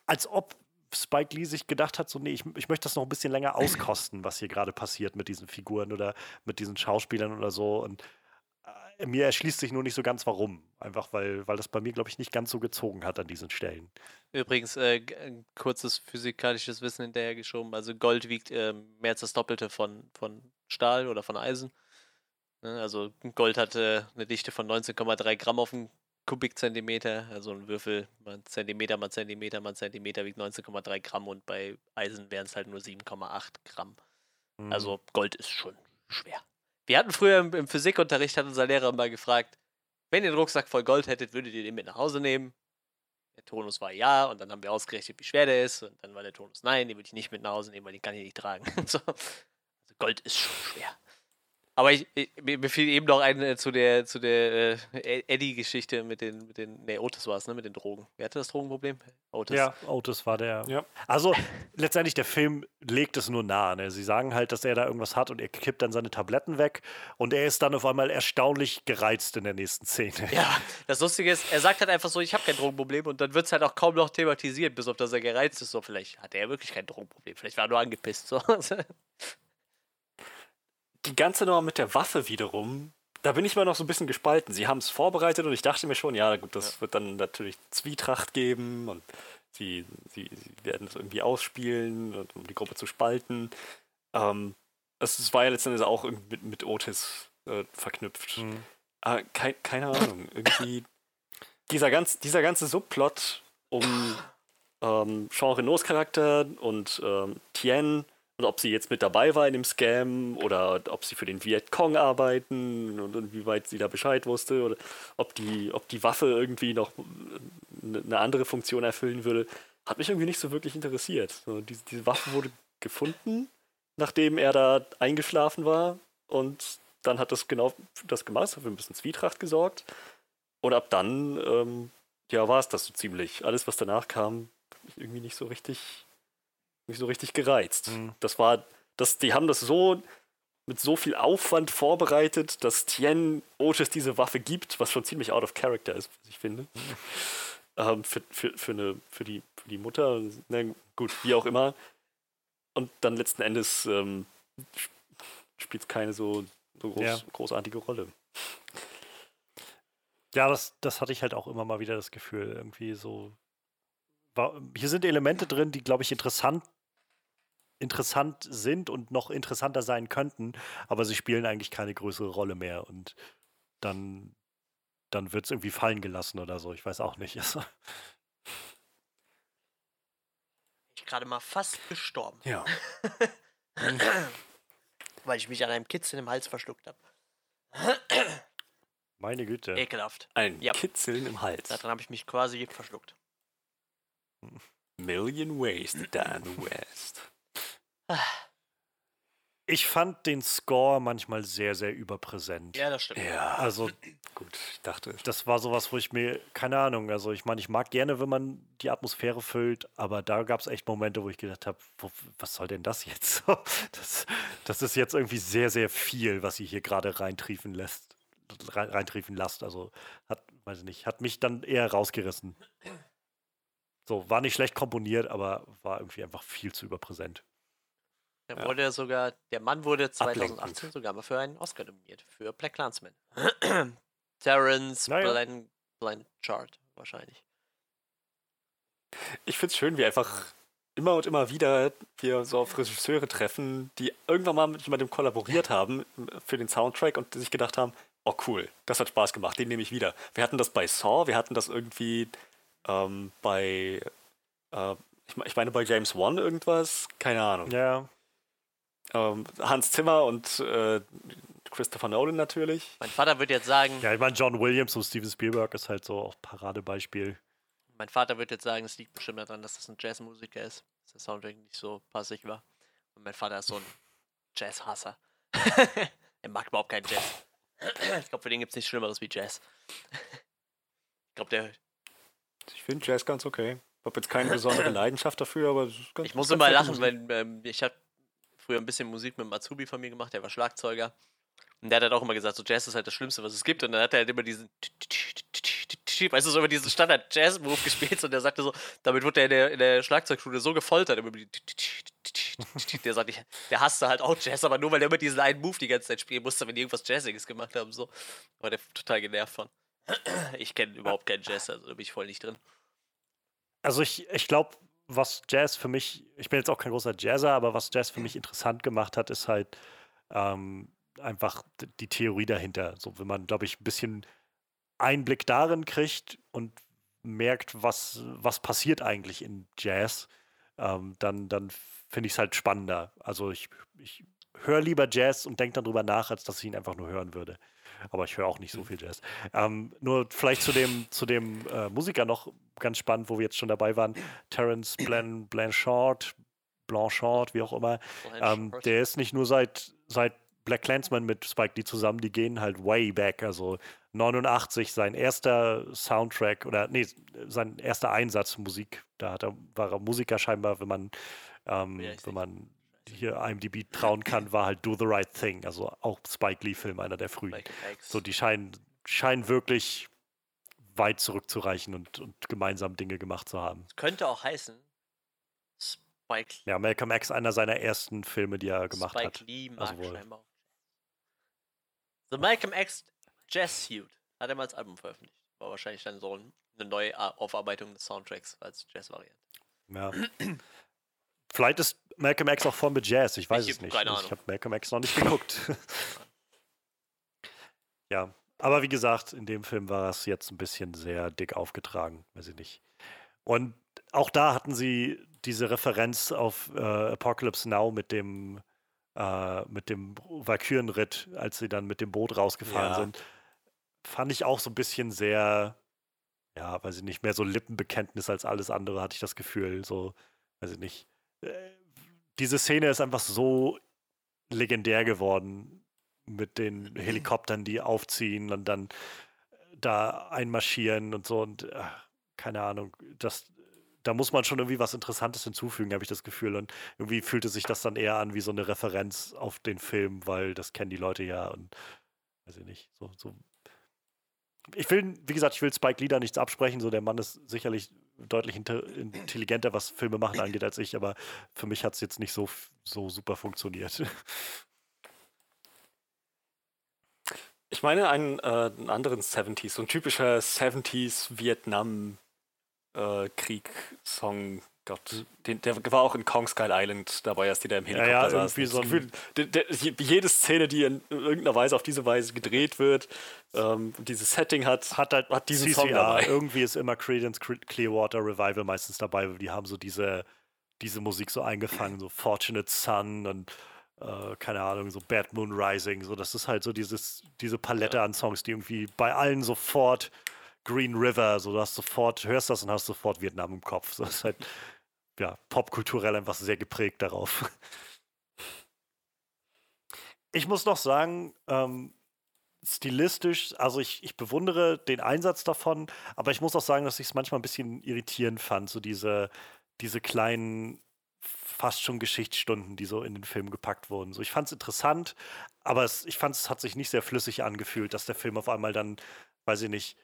als ob Spike Lee sich gedacht hat, so, nee, ich, ich möchte das noch ein bisschen länger auskosten, was hier gerade passiert mit diesen Figuren oder mit diesen Schauspielern oder so. Und äh, mir erschließt sich nur nicht so ganz, warum. Einfach weil, weil das bei mir, glaube ich, nicht ganz so gezogen hat an diesen Stellen. Übrigens, äh, ein kurzes physikalisches Wissen hinterhergeschoben. Also Gold wiegt äh, mehr als das Doppelte von, von Stahl oder von Eisen. Ne? Also Gold hatte eine Dichte von 19,3 Gramm auf dem Kubikzentimeter, also ein Würfel, mal Zentimeter mal Zentimeter mal Zentimeter wiegt 19,3 Gramm und bei Eisen wären es halt nur 7,8 Gramm. Mhm. Also Gold ist schon schwer. Wir hatten früher im, im Physikunterricht, hat unser Lehrer mal gefragt, wenn ihr einen Rucksack voll Gold hättet, würdet ihr den mit nach Hause nehmen? Der Tonus war ja und dann haben wir ausgerechnet, wie schwer der ist und dann war der Tonus nein, den würde ich nicht mit nach Hause nehmen, weil den kann ich nicht tragen. so. Gold ist schwer. Aber ich, ich, mir fiel eben noch ein äh, zu der, zu der äh, Eddie-Geschichte mit den, mit den, nee, Otis war es, ne, mit den Drogen. Wer hatte das Drogenproblem? Otis. Ja, Otis war der. Ja. Also letztendlich, der Film legt es nur nahe. Ne? Sie sagen halt, dass er da irgendwas hat und er kippt dann seine Tabletten weg und er ist dann auf einmal erstaunlich gereizt in der nächsten Szene. Ja, das Lustige ist, er sagt halt einfach so, ich habe kein Drogenproblem und dann wird es halt auch kaum noch thematisiert, bis auf dass er gereizt ist. So, vielleicht hat er wirklich kein Drogenproblem, vielleicht war er nur angepisst. So. die ganze Nummer mit der Waffe wiederum, da bin ich mal noch so ein bisschen gespalten. Sie haben es vorbereitet und ich dachte mir schon, ja, gut, das ja. wird dann natürlich Zwietracht geben und sie, sie, sie werden es irgendwie ausspielen, um die Gruppe zu spalten. Ähm, es war ja letztendlich auch mit, mit Otis äh, verknüpft. Mhm. Aber kein, keine Ahnung, irgendwie dieser, ganz, dieser ganze Subplot um ähm, Jean Renaults Charakter und ähm, Tien und ob sie jetzt mit dabei war in dem Scam oder ob sie für den Vietcong arbeiten und inwieweit sie da Bescheid wusste oder ob die, ob die Waffe irgendwie noch eine andere Funktion erfüllen würde, hat mich irgendwie nicht so wirklich interessiert. Diese, diese Waffe wurde gefunden, nachdem er da eingeschlafen war und dann hat das genau das gemacht, hat für ein bisschen Zwietracht gesorgt. Und ab dann, ähm, ja, war es das so ziemlich. Alles, was danach kam, irgendwie nicht so richtig mich so richtig gereizt. Mhm. Das war, das, die haben das so mit so viel Aufwand vorbereitet, dass Tien Otis diese Waffe gibt, was schon ziemlich out of character ist, was ich finde. Ähm, für, für, für, eine, für, die, für die Mutter, na gut, wie auch immer. Und dann letzten Endes ähm, spielt es keine so, so groß, ja. großartige Rolle. Ja, das, das hatte ich halt auch immer mal wieder das Gefühl, irgendwie so. War, hier sind Elemente drin, die, glaube ich, interessant interessant sind und noch interessanter sein könnten, aber sie spielen eigentlich keine größere Rolle mehr und dann, dann wird es irgendwie fallen gelassen oder so. Ich weiß auch nicht. ich gerade mal fast gestorben. Ja. Weil ich mich an einem Kitzeln im Hals verschluckt habe. Meine Güte. Ekelhaft. Ein ja. Kitzeln im Hals. Daran habe ich mich quasi verschluckt. Million Ways to Die in the West. Ich fand den Score manchmal sehr, sehr überpräsent. Ja, das stimmt. Ja, also gut, ich dachte. Das war sowas, wo ich mir, keine Ahnung, also ich meine, ich mag gerne, wenn man die Atmosphäre füllt, aber da gab es echt Momente, wo ich gedacht habe, was soll denn das jetzt? das, das ist jetzt irgendwie sehr, sehr viel, was sie hier gerade reintriefen lässt. Reintriefen lasst. Also hat, weiß ich nicht, hat mich dann eher rausgerissen. So, war nicht schlecht komponiert, aber war irgendwie einfach viel zu überpräsent. Der ja. wurde sogar, der Mann wurde 2018 Ablenkend. sogar mal für einen Oscar nominiert, für Black Clansman. Terrence naja. Chart wahrscheinlich. Ich finde es schön, wie einfach immer und immer wieder wir so auf Regisseure treffen, die irgendwann mal mit jemandem kollaboriert haben für den Soundtrack und sich gedacht haben, oh cool, das hat Spaß gemacht, den nehme ich wieder. Wir hatten das bei Saw, wir hatten das irgendwie ähm, bei, äh, ich meine bei James Wan irgendwas, keine Ahnung. Ja. Ähm, Hans Zimmer und äh, Christopher Nolan natürlich. Mein Vater würde jetzt sagen. Ja, ich meine, John Williams und Steven Spielberg ist halt so auch Paradebeispiel. Mein Vater würde jetzt sagen, es liegt bestimmt daran, dass das ein Jazzmusiker ist, dass der Soundtrack nicht so passig war. Und mein Vater ist so ein Jazzhasser. er mag überhaupt keinen Jazz. ich glaube, für den gibt es nichts Schlimmeres wie Jazz. ich glaube, der. Ich finde Jazz ganz okay. Ich habe jetzt keine besondere Leidenschaft dafür, aber ganz, Ich muss immer lachen, weil ähm, ich habe früher ein bisschen Musik mit dem Azubi von mir gemacht, der war Schlagzeuger. Und der hat halt auch immer gesagt, so Jazz ist halt das Schlimmste, was es gibt. Und dann hat er halt immer diesen, weißt du, so immer diesen Standard-Jazz-Move gespielt. Und der sagte so, damit wurde er in der, in der Schlagzeugschule so gefoltert. Der sagt, der hasste halt auch Jazz, aber nur weil er immer diesen einen Move die ganze Zeit spielen musste, wenn die irgendwas Jazziges gemacht haben. So. War der total genervt von. Ich kenne überhaupt keinen Jazz, also da bin ich voll nicht drin. Also ich, ich glaube, was Jazz für mich, ich bin jetzt auch kein großer Jazzer, aber was Jazz für mich interessant gemacht hat, ist halt ähm, einfach die Theorie dahinter. So, wenn man, glaube ich, ein bisschen Einblick darin kriegt und merkt, was, was passiert eigentlich in Jazz, ähm, dann, dann finde ich es halt spannender. Also ich, ich höre lieber Jazz und denke darüber nach, als dass ich ihn einfach nur hören würde. Aber ich höre auch nicht so viel Jazz. Ähm, nur vielleicht zu dem, zu dem äh, Musiker noch ganz spannend, wo wir jetzt schon dabei waren. Terence Blan Blanchard, Blanchard, wie auch immer. Ähm, der ist nicht nur seit, seit Black Clansman mit Spike Lee zusammen, die gehen halt way back. Also 89 sein erster Soundtrack oder nee, sein erster Einsatz Musik. Da hat er, war er Musiker scheinbar, wenn man, ähm, wenn man hier IMDb trauen kann, war halt Do the Right Thing. Also auch Spike Lee-Film, einer der frühen. So, die scheinen, scheinen wirklich weit zurückzureichen und, und gemeinsam Dinge gemacht zu haben. Das könnte auch heißen, Spike Ja, Malcolm X, einer seiner ersten Filme, die er gemacht Spike hat. Spike Lee mag also scheinbar. The Malcolm X Jazz Suit hat er mal als Album veröffentlicht. War wahrscheinlich dann so eine neue Aufarbeitung des Soundtracks als Jazz-Variante. Ja. Vielleicht ist Malcolm X auch voll mit Jazz, ich weiß ich es nicht. Keine Ahnung. Ich habe Malcolm X noch nicht geguckt. ja, aber wie gesagt, in dem Film war es jetzt ein bisschen sehr dick aufgetragen, weiß ich nicht. Und auch da hatten sie diese Referenz auf äh, Apocalypse Now mit dem äh, mit dem Valkyrenritt, als sie dann mit dem Boot rausgefahren ja. sind, fand ich auch so ein bisschen sehr, ja, weiß ich nicht, mehr so Lippenbekenntnis als alles andere, hatte ich das Gefühl. So, weiß ich nicht. Äh, diese Szene ist einfach so legendär geworden mit den Helikoptern, die aufziehen und dann da einmarschieren und so und äh, keine Ahnung, das da muss man schon irgendwie was Interessantes hinzufügen, habe ich das Gefühl. Und irgendwie fühlte sich das dann eher an wie so eine Referenz auf den Film, weil das kennen die Leute ja und weiß ich nicht. So, so. Ich will, wie gesagt, ich will Spike Lee da nichts absprechen. So, der Mann ist sicherlich deutlich intelligenter, was Filme machen angeht, als ich, aber für mich hat es jetzt nicht so, so super funktioniert. Ich meine einen, äh, einen anderen 70s, so ein typischer 70s Vietnam äh. Gott, den, der war auch in Kong Skull Island dabei, als die da im Helikopter ja, ja, saßen. So Gefühl, der, der, jede Szene, die in irgendeiner Weise auf diese Weise gedreht wird, ähm, dieses Setting hat, hat, halt, hat diesen CCR. Song dabei. Irgendwie ist immer Credence Clearwater Revival meistens dabei, die haben so diese, diese Musik so eingefangen, so Fortunate Son und äh, keine Ahnung, so Bad Moon Rising, so das ist halt so dieses, diese Palette ja. an Songs, die irgendwie bei allen sofort Green River, so du hast sofort, hörst das und hast sofort Vietnam im Kopf. So, das ist halt, ja, popkulturell einfach sehr geprägt darauf. Ich muss noch sagen, ähm, stilistisch, also ich, ich bewundere den Einsatz davon, aber ich muss auch sagen, dass ich es manchmal ein bisschen irritierend fand, so diese, diese kleinen, fast schon Geschichtsstunden, die so in den Film gepackt wurden. So, ich fand es interessant, aber es, ich fand es hat sich nicht sehr flüssig angefühlt, dass der Film auf einmal dann, weiß ich nicht,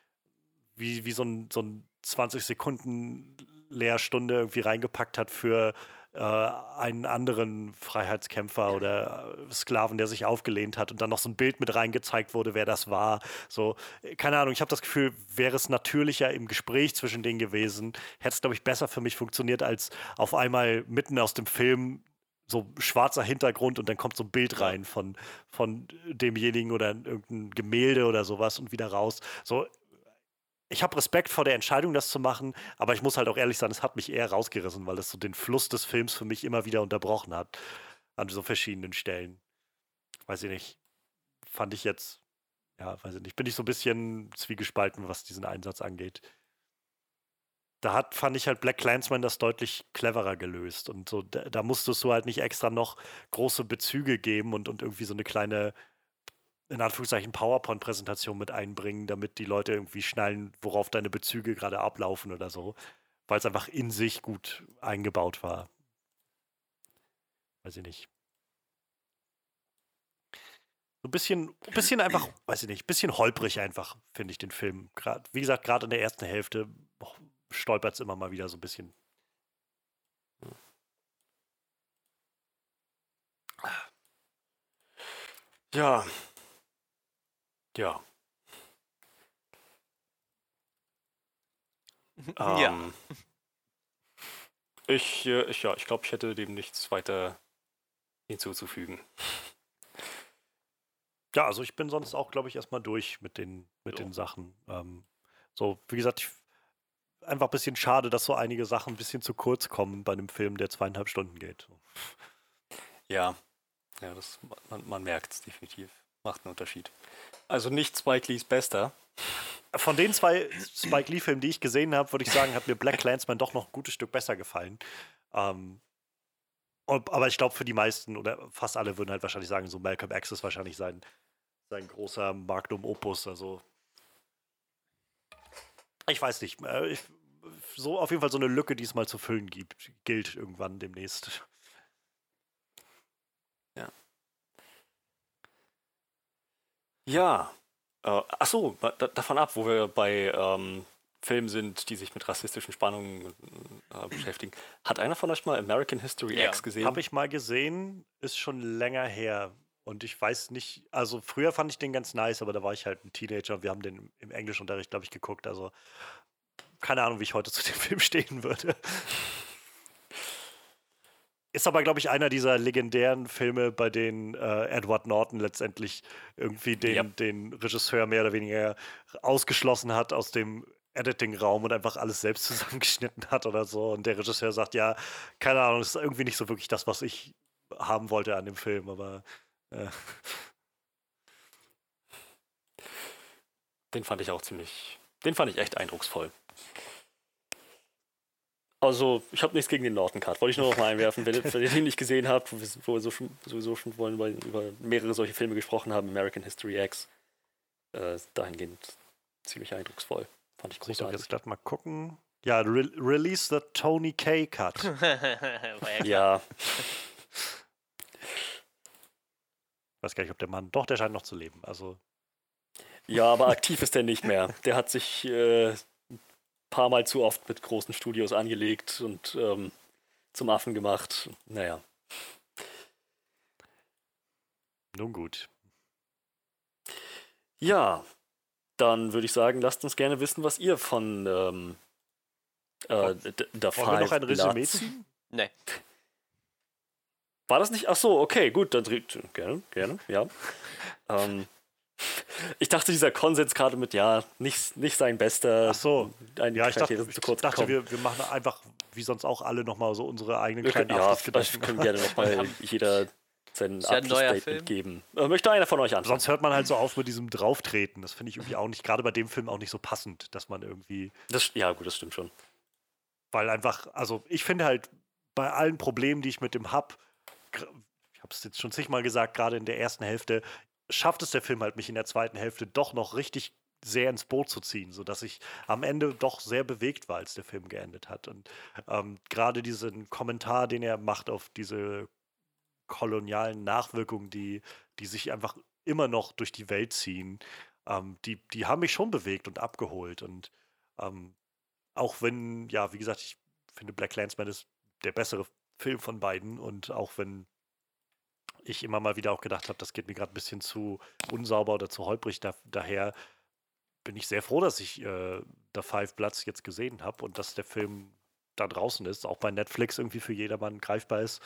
wie, wie so ein, so ein 20 Sekunden Lehrstunde irgendwie reingepackt hat für äh, einen anderen Freiheitskämpfer oder äh, Sklaven, der sich aufgelehnt hat und dann noch so ein Bild mit reingezeigt wurde, wer das war. So, keine Ahnung, ich habe das Gefühl, wäre es natürlicher im Gespräch zwischen denen gewesen, hätte es, glaube ich, besser für mich funktioniert, als auf einmal mitten aus dem Film so schwarzer Hintergrund und dann kommt so ein Bild rein von, von demjenigen oder irgendein Gemälde oder sowas und wieder raus. So, ich habe Respekt vor der Entscheidung, das zu machen, aber ich muss halt auch ehrlich sein, es hat mich eher rausgerissen, weil es so den Fluss des Films für mich immer wieder unterbrochen hat. An so verschiedenen Stellen. Weiß ich nicht. Fand ich jetzt, ja, weiß ich nicht. Bin ich so ein bisschen zwiegespalten, was diesen Einsatz angeht. Da hat, fand ich halt Black Clansman das deutlich cleverer gelöst. Und so, da, da musstest du halt nicht extra noch große Bezüge geben und, und irgendwie so eine kleine in Anführungszeichen PowerPoint-Präsentation mit einbringen, damit die Leute irgendwie schnallen, worauf deine Bezüge gerade ablaufen oder so, weil es einfach in sich gut eingebaut war. Weiß ich nicht. So ein bisschen, ein bisschen einfach, weiß ich nicht, ein bisschen holprig einfach, finde ich den Film. Grad, wie gesagt, gerade in der ersten Hälfte stolpert es immer mal wieder so ein bisschen. Ja, ja. ja. Ähm, ich, äh, ich, ja, ich glaube, ich hätte dem nichts weiter hinzuzufügen. Ja, also ich bin sonst auch, glaube ich, erstmal durch mit den, mit so. den Sachen. Ähm, so, wie gesagt, ich, einfach ein bisschen schade, dass so einige Sachen ein bisschen zu kurz kommen bei einem Film, der zweieinhalb Stunden geht. Ja, ja, das, man, man merkt es definitiv. Macht einen Unterschied. Also nicht Spike Lees bester. Von den zwei Spike Lee-Filmen, die ich gesehen habe, würde ich sagen, hat mir Black Clansman doch noch ein gutes Stück besser gefallen. Ähm, aber ich glaube, für die meisten oder fast alle würden halt wahrscheinlich sagen, so Malcolm X ist wahrscheinlich sein, sein großer Magnum Opus. Also ich weiß nicht. Äh, ich, so auf jeden Fall so eine Lücke, die es mal zu füllen gibt, gilt irgendwann demnächst. Ja. Äh, achso, da, davon ab, wo wir bei ähm, Filmen sind, die sich mit rassistischen Spannungen äh, beschäftigen. Hat einer von euch mal American History ja. X gesehen? Habe ich mal gesehen, ist schon länger her. Und ich weiß nicht, also früher fand ich den ganz nice, aber da war ich halt ein Teenager und wir haben den im Englischunterricht, glaube ich, geguckt. Also keine Ahnung, wie ich heute zu dem Film stehen würde. Ist aber, glaube ich, einer dieser legendären Filme, bei denen äh, Edward Norton letztendlich irgendwie den, yep. den Regisseur mehr oder weniger ausgeschlossen hat aus dem Editing-Raum und einfach alles selbst zusammengeschnitten hat oder so. Und der Regisseur sagt, ja, keine Ahnung, das ist irgendwie nicht so wirklich das, was ich haben wollte an dem Film, aber äh. Den fand ich auch ziemlich, den fand ich echt eindrucksvoll. Also, ich habe nichts gegen den Norton Cut. Wollte ich nur noch mal einwerfen, wenn, wenn ihr den nicht gesehen habt, wo wir so schon, sowieso schon wollen, weil über mehrere solche Filme gesprochen haben, American History X, äh, dahingehend ziemlich eindrucksvoll. Fand ich großartig. Ich jetzt gerade mal gucken. Ja, re Release the Tony K. Cut. ja. Ich weiß gar nicht, ob der Mann. Doch, der scheint noch zu leben. Also. Ja, aber aktiv ist er nicht mehr. Der hat sich äh, paar Mal zu oft mit großen Studios angelegt und ähm, zum Affen gemacht. Naja. Nun gut. Ja, dann würde ich sagen, lasst uns gerne wissen, was ihr von ähm, äh, der Wollen wir noch ein Resümee ziehen? Nee. War das nicht? Ach so, okay, gut, dann gerne, gerne, ja. ähm, ich dachte, dieser Konsens gerade mit, ja, nicht, nicht sein bester. Ach so. Ein ja, ich dachte, ich dachte wir, wir machen einfach, wie sonst auch alle, nochmal so unsere eigenen wir kleinen können, Ja, vielleicht können gerne nochmal jeder seinen Abschlussstatement geben. Äh, möchte einer von euch an? Sonst hört man halt so auf mit diesem Drauftreten. Das finde ich irgendwie auch nicht, gerade bei dem Film auch nicht so passend, dass man irgendwie. Das, ja, gut, das stimmt schon. Weil einfach, also ich finde halt, bei allen Problemen, die ich mit dem habe, ich habe es jetzt schon zigmal gesagt, gerade in der ersten Hälfte, schafft es der Film halt, mich in der zweiten Hälfte doch noch richtig sehr ins Boot zu ziehen, sodass ich am Ende doch sehr bewegt war, als der Film geendet hat. Und ähm, gerade diesen Kommentar, den er macht auf diese kolonialen Nachwirkungen, die, die sich einfach immer noch durch die Welt ziehen, ähm, die, die haben mich schon bewegt und abgeholt. Und ähm, auch wenn, ja, wie gesagt, ich finde Black Landsman ist der bessere Film von beiden und auch wenn ich immer mal wieder auch gedacht habe, das geht mir gerade ein bisschen zu unsauber oder zu holprig da, daher, bin ich sehr froh, dass ich äh, The Five Bloods jetzt gesehen habe und dass der Film da draußen ist, auch bei Netflix irgendwie für jedermann greifbar ist.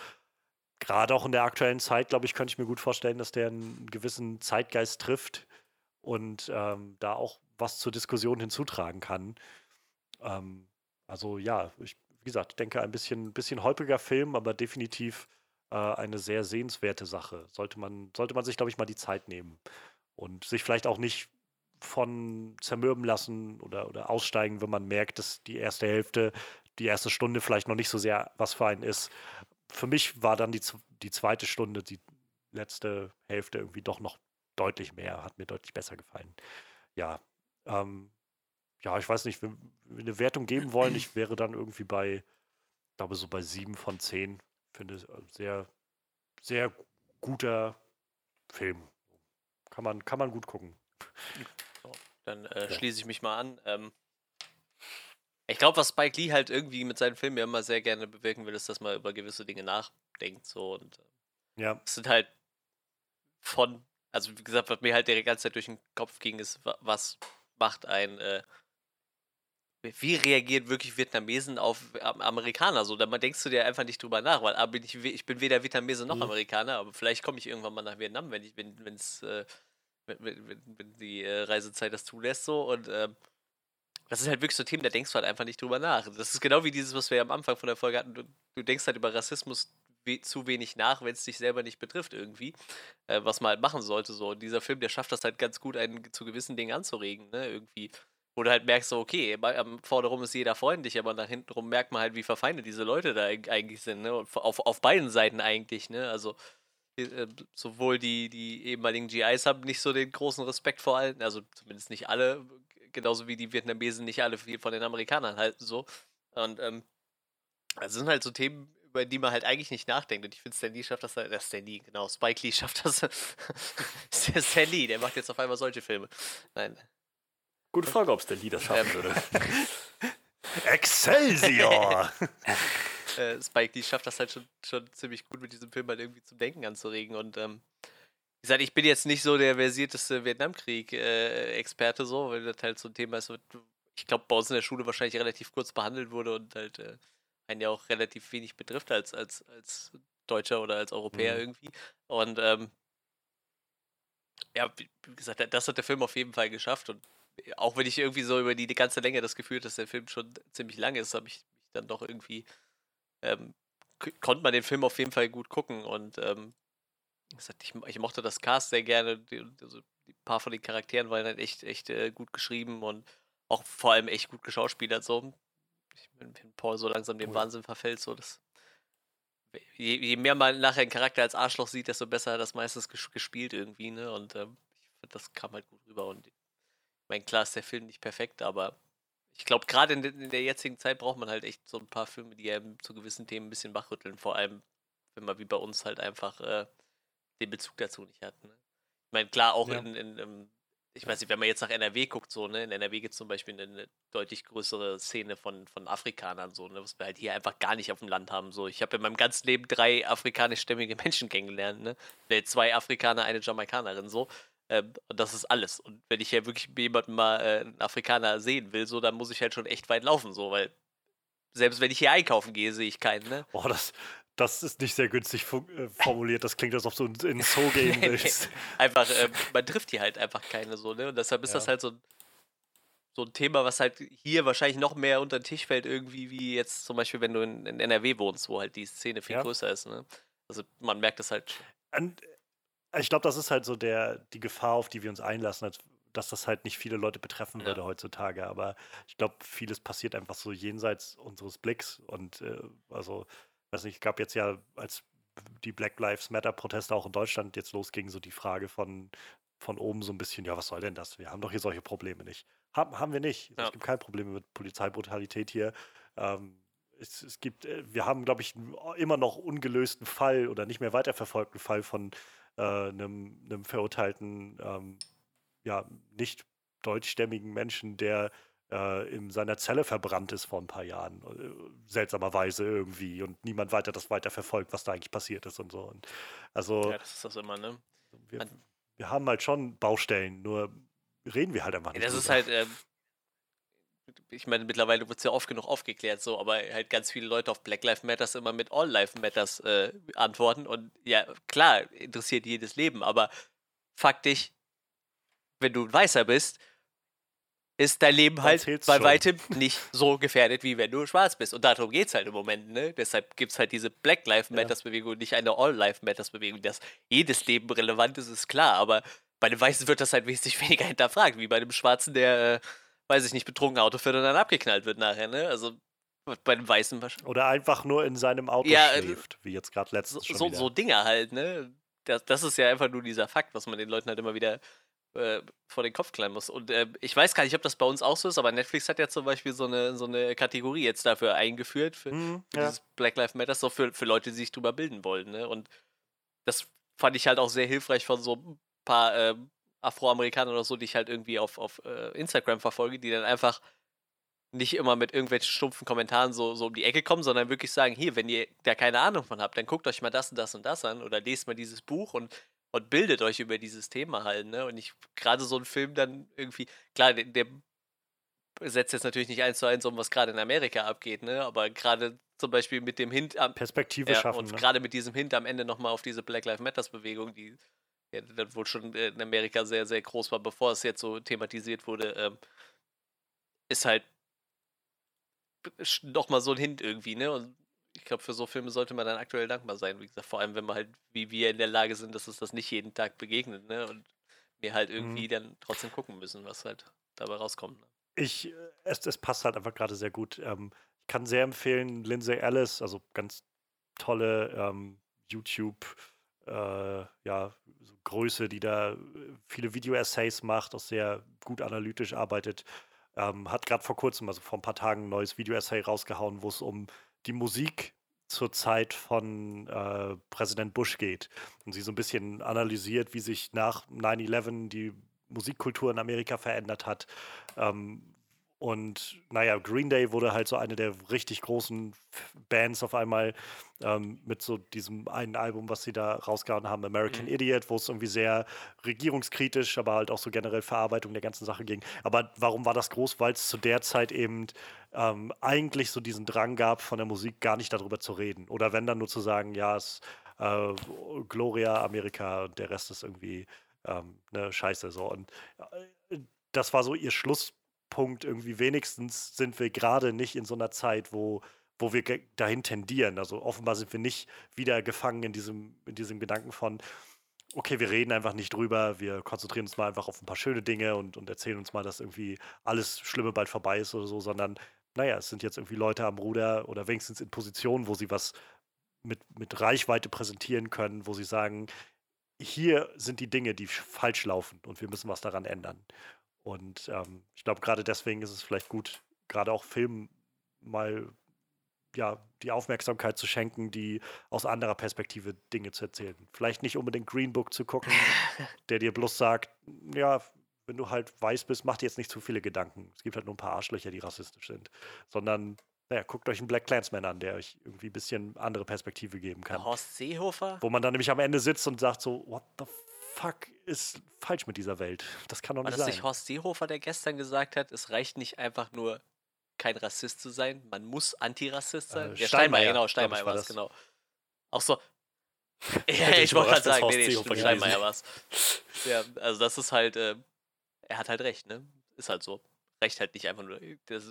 Gerade auch in der aktuellen Zeit, glaube ich, könnte ich mir gut vorstellen, dass der einen gewissen Zeitgeist trifft und ähm, da auch was zur Diskussion hinzutragen kann. Ähm, also ja, ich, wie gesagt, denke ein bisschen, bisschen holpriger Film, aber definitiv äh, eine sehr sehenswerte Sache. Sollte man, sollte man sich, glaube ich, mal die Zeit nehmen und sich vielleicht auch nicht von zermürben lassen oder, oder aussteigen, wenn man merkt, dass die erste Hälfte, die erste Stunde vielleicht noch nicht so sehr was für einen ist. Für mich war dann die, die zweite Stunde, die letzte Hälfte irgendwie doch noch deutlich mehr, hat mir deutlich besser gefallen. Ja, ähm, ja, ich weiß nicht, wenn wir eine Wertung geben wollen, ich wäre dann irgendwie bei, ich glaube so bei sieben von zehn finde es sehr, sehr guter Film. Kann man, kann man gut gucken. So, dann äh, ja. schließe ich mich mal an. Ähm, ich glaube, was Spike Lee halt irgendwie mit seinen Filmen ja immer sehr gerne bewirken will, ist, dass man über gewisse Dinge nachdenkt. So und äh, ja. es sind halt von, also wie gesagt, was mir halt die ganze Zeit durch den Kopf ging, ist, was macht ein äh, wie reagieren wirklich Vietnamesen auf Amerikaner? So, da denkst du dir einfach nicht drüber nach, weil ah, bin ich, ich bin weder Vietnamese noch mhm. Amerikaner, aber vielleicht komme ich irgendwann mal nach Vietnam, wenn ich, wenn es äh, wenn, wenn, wenn die äh, Reisezeit das zulässt so und ähm, das ist halt wirklich so ein Thema, da denkst du halt einfach nicht drüber nach. Das ist genau wie dieses, was wir am Anfang von der Folge hatten. Du, du denkst halt über Rassismus we zu wenig nach, wenn es dich selber nicht betrifft irgendwie, äh, was man halt machen sollte. So. Und dieser Film, der schafft das halt ganz gut, einen zu gewissen Dingen anzuregen, ne, irgendwie. Wo du halt merkst, so, okay, am Vorderrum ist jeder freundlich, aber nach hinten rum merkt man halt, wie verfeindet diese Leute da eigentlich sind, ne? Auf, auf beiden Seiten eigentlich, ne? Also äh, sowohl die, die ehemaligen GIs haben nicht so den großen Respekt vor allen, also zumindest nicht alle, genauso wie die Vietnamesen nicht alle viel von den Amerikanern halten, so. Und ähm, also sind halt so Themen, über die man halt eigentlich nicht nachdenkt. Und ich finde, Stan schafft das halt, äh, Stan Lee, genau, Spike Lee schafft das. Stan Lee, der macht jetzt auf einmal solche Filme. Nein. Gute Frage, ob Stan Lee das schaffen würde. Excelsior! äh, Spike Lee schafft das halt schon, schon ziemlich gut, mit diesem Film halt irgendwie zum Denken anzuregen. Und ähm, wie gesagt, ich bin jetzt nicht so der versierteste Vietnamkrieg-Experte, äh, so, weil das halt so ein Thema ist, ich glaube, bei uns in der Schule wahrscheinlich relativ kurz behandelt wurde und halt äh, einen ja auch relativ wenig betrifft als, als, als Deutscher oder als Europäer mhm. irgendwie. Und ähm, ja, wie gesagt, das hat der Film auf jeden Fall geschafft. Und auch wenn ich irgendwie so über die, die ganze Länge das Gefühl, dass der Film schon ziemlich lang ist, habe ich mich dann doch irgendwie, ähm, konnte man den Film auf jeden Fall gut gucken. Und ähm, ich, ich, mochte das Cast sehr gerne. Die, also ein paar von den Charakteren waren halt echt, echt äh, gut geschrieben und auch vor allem echt gut geschauspielert. So wenn, wenn Paul so langsam dem Wahnsinn verfällt, so das. Je, je, mehr man nachher einen Charakter als Arschloch sieht, desto besser hat das meistens gespielt irgendwie, ne? Und ähm, ich finde, das kam halt gut rüber. Und ich meine, klar ist der Film nicht perfekt, aber ich glaube, gerade in, in, der jetzigen Zeit braucht man halt echt so ein paar Filme, die einem zu gewissen Themen ein bisschen wachrütteln. Vor allem, wenn man wie bei uns halt einfach äh, den Bezug dazu nicht hat. Ne? Ich meine, klar, auch ja. in, in, in, ich weiß nicht, wenn man jetzt nach NRW guckt, so, ne, in NRW gibt es zum Beispiel eine, eine, deutlich größere Szene von, von Afrikanern, so, ne, was wir halt hier einfach gar nicht auf dem Land haben. So. Ich habe in meinem ganzen Leben drei afrikanischstämmige Menschen kennengelernt, ne? Zwei Afrikaner, eine Jamaikanerin, so. Ähm, und das ist alles. Und wenn ich ja wirklich jemanden mal äh, einen Afrikaner sehen will, so, dann muss ich halt schon echt weit laufen, so, weil selbst wenn ich hier einkaufen gehe, sehe ich keinen, ne? Boah, das, das ist nicht sehr günstig äh, formuliert. Das klingt, als ob du in den Zoo gehen willst. einfach, äh, man trifft hier halt einfach keine so, ne? Und deshalb ist ja. das halt so, so ein Thema, was halt hier wahrscheinlich noch mehr unter den Tisch fällt, irgendwie, wie jetzt zum Beispiel, wenn du in, in NRW wohnst, wo halt die Szene viel ja. größer ist, ne? Also man merkt das halt. Und ich glaube, das ist halt so der, die Gefahr, auf die wir uns einlassen, dass das halt nicht viele Leute betreffen würde ja. heutzutage. Aber ich glaube, vieles passiert einfach so jenseits unseres Blicks. Und äh, also weiß nicht, gab jetzt ja, als die Black Lives Matter-Proteste auch in Deutschland jetzt losgingen, so die Frage von, von oben so ein bisschen, ja, was soll denn das? Wir haben doch hier solche Probleme nicht. Haben, haben wir nicht. Ja. Es gibt kein Problem mit Polizeibrutalität hier. Ähm, es, es, gibt, äh, wir haben, glaube ich, immer noch ungelösten Fall oder nicht mehr weiterverfolgten Fall von äh, einem, einem verurteilten, ähm, ja, nicht deutschstämmigen Menschen, der äh, in seiner Zelle verbrannt ist vor ein paar Jahren. Äh, seltsamerweise irgendwie. Und niemand weiter das weiter verfolgt, was da eigentlich passiert ist und so. Und also. Ja, das ist das immer, ne? Wir, wir haben halt schon Baustellen, nur reden wir halt einfach nicht. Ja, das drüber. ist halt. Äh, ich meine, mittlerweile wird es ja oft genug aufgeklärt, so, aber halt ganz viele Leute auf Black Lives Matters immer mit All Life Matters äh, antworten. Und ja, klar, interessiert jedes Leben, aber faktisch, wenn du ein Weißer bist, ist dein Leben halt bei schon. weitem nicht so gefährdet, wie wenn du schwarz bist. Und darum geht es halt im Moment. Ne? Deshalb gibt es halt diese Black Lives Matters Bewegung und nicht eine All Lives Matters Bewegung. Dass jedes Leben relevant ist, ist klar. Aber bei den Weißen wird das halt wesentlich weniger hinterfragt, wie bei dem Schwarzen, der, äh, weiß ich nicht, betrunken Auto fährt und dann abgeknallt wird nachher. Ne? Also bei dem Weißen wahrscheinlich. Oder einfach nur in seinem Auto ja, äh, schläft, wie jetzt gerade letztens so, schon so, so Dinger halt, ne? Das, das ist ja einfach nur dieser Fakt, was man den Leuten halt immer wieder äh, vor den Kopf klemmen muss. Und äh, ich weiß gar nicht, ob das bei uns auch so ist, aber Netflix hat ja zum Beispiel so eine, so eine Kategorie jetzt dafür eingeführt, für, mm, für ja. dieses Black Lives Matter, so für, für Leute, die sich drüber bilden wollen. Ne? Und das fand ich halt auch sehr hilfreich von so ein paar äh, Afroamerikanern oder so, die ich halt irgendwie auf, auf äh, Instagram verfolge, die dann einfach nicht immer mit irgendwelchen stumpfen Kommentaren so, so um die Ecke kommen, sondern wirklich sagen, hier, wenn ihr da keine Ahnung von habt, dann guckt euch mal das und das und das an oder lest mal dieses Buch und und bildet euch über dieses Thema halt, ne? Und ich gerade so ein Film dann irgendwie, klar, der, der setzt jetzt natürlich nicht eins zu eins um, was gerade in Amerika abgeht, ne? Aber gerade zum Beispiel mit dem Hint am Perspektive ja, schaffen. Und ne? gerade mit diesem Hint am Ende nochmal auf diese Black Lives Matters Bewegung, die ja, das wohl schon in Amerika sehr, sehr groß war, bevor es jetzt so thematisiert wurde, ähm, ist halt nochmal so ein Hint irgendwie, ne? Und ich glaube, für so Filme sollte man dann aktuell dankbar sein. Wie gesagt, vor allem, wenn wir halt, wie wir in der Lage sind, dass es das nicht jeden Tag begegnet, ne? Und wir halt irgendwie mhm. dann trotzdem gucken müssen, was halt dabei rauskommt. Ne? Ich, äh, es, es passt halt einfach gerade sehr gut. Ähm, ich kann sehr empfehlen, Lindsay Ellis, also ganz tolle ähm, YouTube, ja, so Größe, die da äh, viele Video-Essays macht, auch sehr gut analytisch arbeitet. Ähm, hat gerade vor kurzem, also vor ein paar Tagen, ein neues Video-Essay rausgehauen, wo es um die Musik zur Zeit von äh, Präsident Bush geht. Und sie so ein bisschen analysiert, wie sich nach 9-11 die Musikkultur in Amerika verändert hat. Ähm, und naja, Green Day wurde halt so eine der richtig großen Bands auf einmal ähm, mit so diesem einen Album, was sie da rausgehauen haben, American mhm. Idiot, wo es irgendwie sehr regierungskritisch, aber halt auch so generell Verarbeitung der ganzen Sache ging. Aber warum war das groß? Weil es zu der Zeit eben ähm, eigentlich so diesen Drang gab, von der Musik gar nicht darüber zu reden. Oder wenn dann nur zu sagen, ja, es äh, Gloria, Amerika, der Rest ist irgendwie ähm, eine Scheiße. So. Und äh, das war so ihr Schluss. Punkt irgendwie wenigstens sind wir gerade nicht in so einer Zeit, wo, wo wir dahin tendieren. Also offenbar sind wir nicht wieder gefangen in diesem, in diesem Gedanken von, okay, wir reden einfach nicht drüber, wir konzentrieren uns mal einfach auf ein paar schöne Dinge und, und erzählen uns mal, dass irgendwie alles Schlimme bald vorbei ist oder so, sondern naja, es sind jetzt irgendwie Leute am Ruder oder wenigstens in Positionen, wo sie was mit, mit Reichweite präsentieren können, wo sie sagen, hier sind die Dinge, die falsch laufen und wir müssen was daran ändern. Und ähm, ich glaube, gerade deswegen ist es vielleicht gut, gerade auch Filmen mal ja, die Aufmerksamkeit zu schenken, die aus anderer Perspektive Dinge zu erzählen. Vielleicht nicht unbedingt Green Book zu gucken, der dir bloß sagt, ja, wenn du halt weiß bist, mach dir jetzt nicht zu viele Gedanken. Es gibt halt nur ein paar Arschlöcher, die rassistisch sind. Sondern, naja, guckt euch einen Black Clansman an, der euch irgendwie ein bisschen andere Perspektive geben kann. Horst Seehofer? Wo man dann nämlich am Ende sitzt und sagt so, what the fuck ist falsch mit dieser Welt? Das kann doch nicht sein. War das nicht Horst Seehofer, der gestern gesagt hat, es reicht nicht einfach nur kein Rassist zu sein, man muss Antirassist sein? Äh, ja, Steinmeier, genau, Steinmeier war es, genau. Auch so, ja, ich wollte gerade sagen, nee, nee, stimmt, Steinmeier war es. Ja, also das ist halt, äh, er hat halt recht, ne? Ist halt so. Recht halt nicht einfach nur. Das,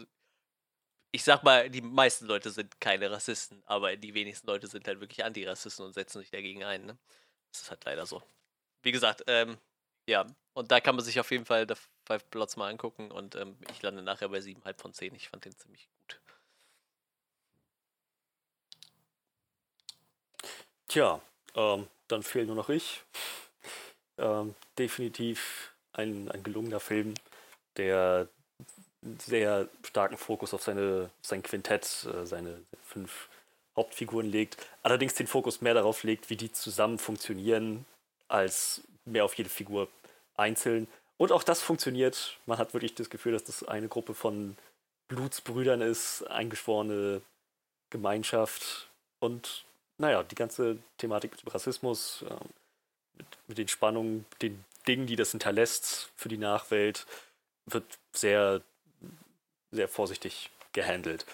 ich sag mal, die meisten Leute sind keine Rassisten, aber die wenigsten Leute sind halt wirklich Antirassisten und setzen sich dagegen ein, ne? Das ist halt leider so wie gesagt, ähm, ja, und da kann man sich auf jeden Fall The Five Plots mal angucken und ähm, ich lande nachher bei 7,5 von 10. Ich fand den ziemlich gut. Tja, ähm, dann fehlt nur noch ich. Ähm, definitiv ein, ein gelungener Film, der sehr starken Fokus auf seine, sein Quintett, äh, seine fünf Hauptfiguren legt. Allerdings den Fokus mehr darauf legt, wie die zusammen funktionieren, als mehr auf jede Figur einzeln. Und auch das funktioniert. Man hat wirklich das Gefühl, dass das eine Gruppe von Blutsbrüdern ist, eingeschworene Gemeinschaft. Und naja, die ganze Thematik mit dem Rassismus, äh, mit, mit, den Spannungen, den Dingen, die das hinterlässt für die Nachwelt, wird sehr, sehr vorsichtig gehandelt.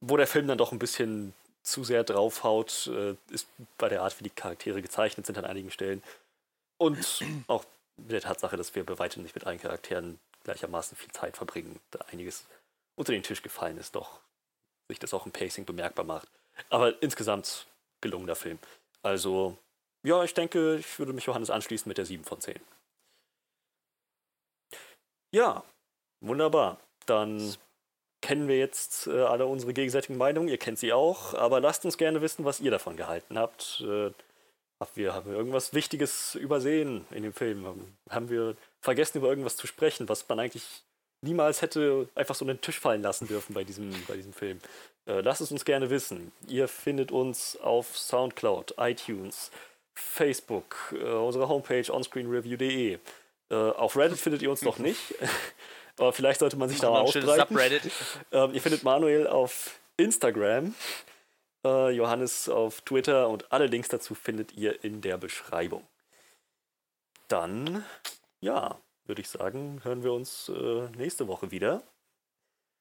Wo der Film dann doch ein bisschen zu sehr draufhaut, äh, ist bei der Art, wie die Charaktere gezeichnet sind an einigen Stellen. Und auch mit der Tatsache, dass wir bei weitem nicht mit allen Charakteren gleichermaßen viel Zeit verbringen, da einiges unter den Tisch gefallen ist, doch sich das auch im Pacing bemerkbar macht. Aber insgesamt gelungener Film. Also, ja, ich denke, ich würde mich Johannes anschließen mit der 7 von 10. Ja, wunderbar. Dann kennen wir jetzt äh, alle unsere gegenseitigen Meinungen. Ihr kennt sie auch, aber lasst uns gerne wissen, was ihr davon gehalten habt. Äh, Ach, wir haben irgendwas Wichtiges übersehen in dem Film. Haben wir vergessen, über irgendwas zu sprechen, was man eigentlich niemals hätte einfach so einen Tisch fallen lassen dürfen bei diesem, bei diesem Film. Äh, lasst es uns gerne wissen. Ihr findet uns auf Soundcloud, iTunes, Facebook, äh, unsere Homepage onscreenreview.de. Äh, auf Reddit findet ihr uns noch nicht. Aber vielleicht sollte man sich da mal ausbreiten. Ähm, ihr findet Manuel auf Instagram äh, Johannes auf Twitter und alle Links dazu findet ihr in der Beschreibung. Dann, ja, würde ich sagen, hören wir uns äh, nächste Woche wieder.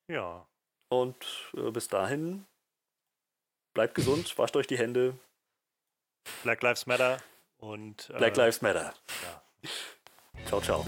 Ja. Und äh, bis dahin, bleibt gesund, wascht euch die Hände. Black Lives Matter Und, Black Lives Matter. Ja. Ciao, ciao.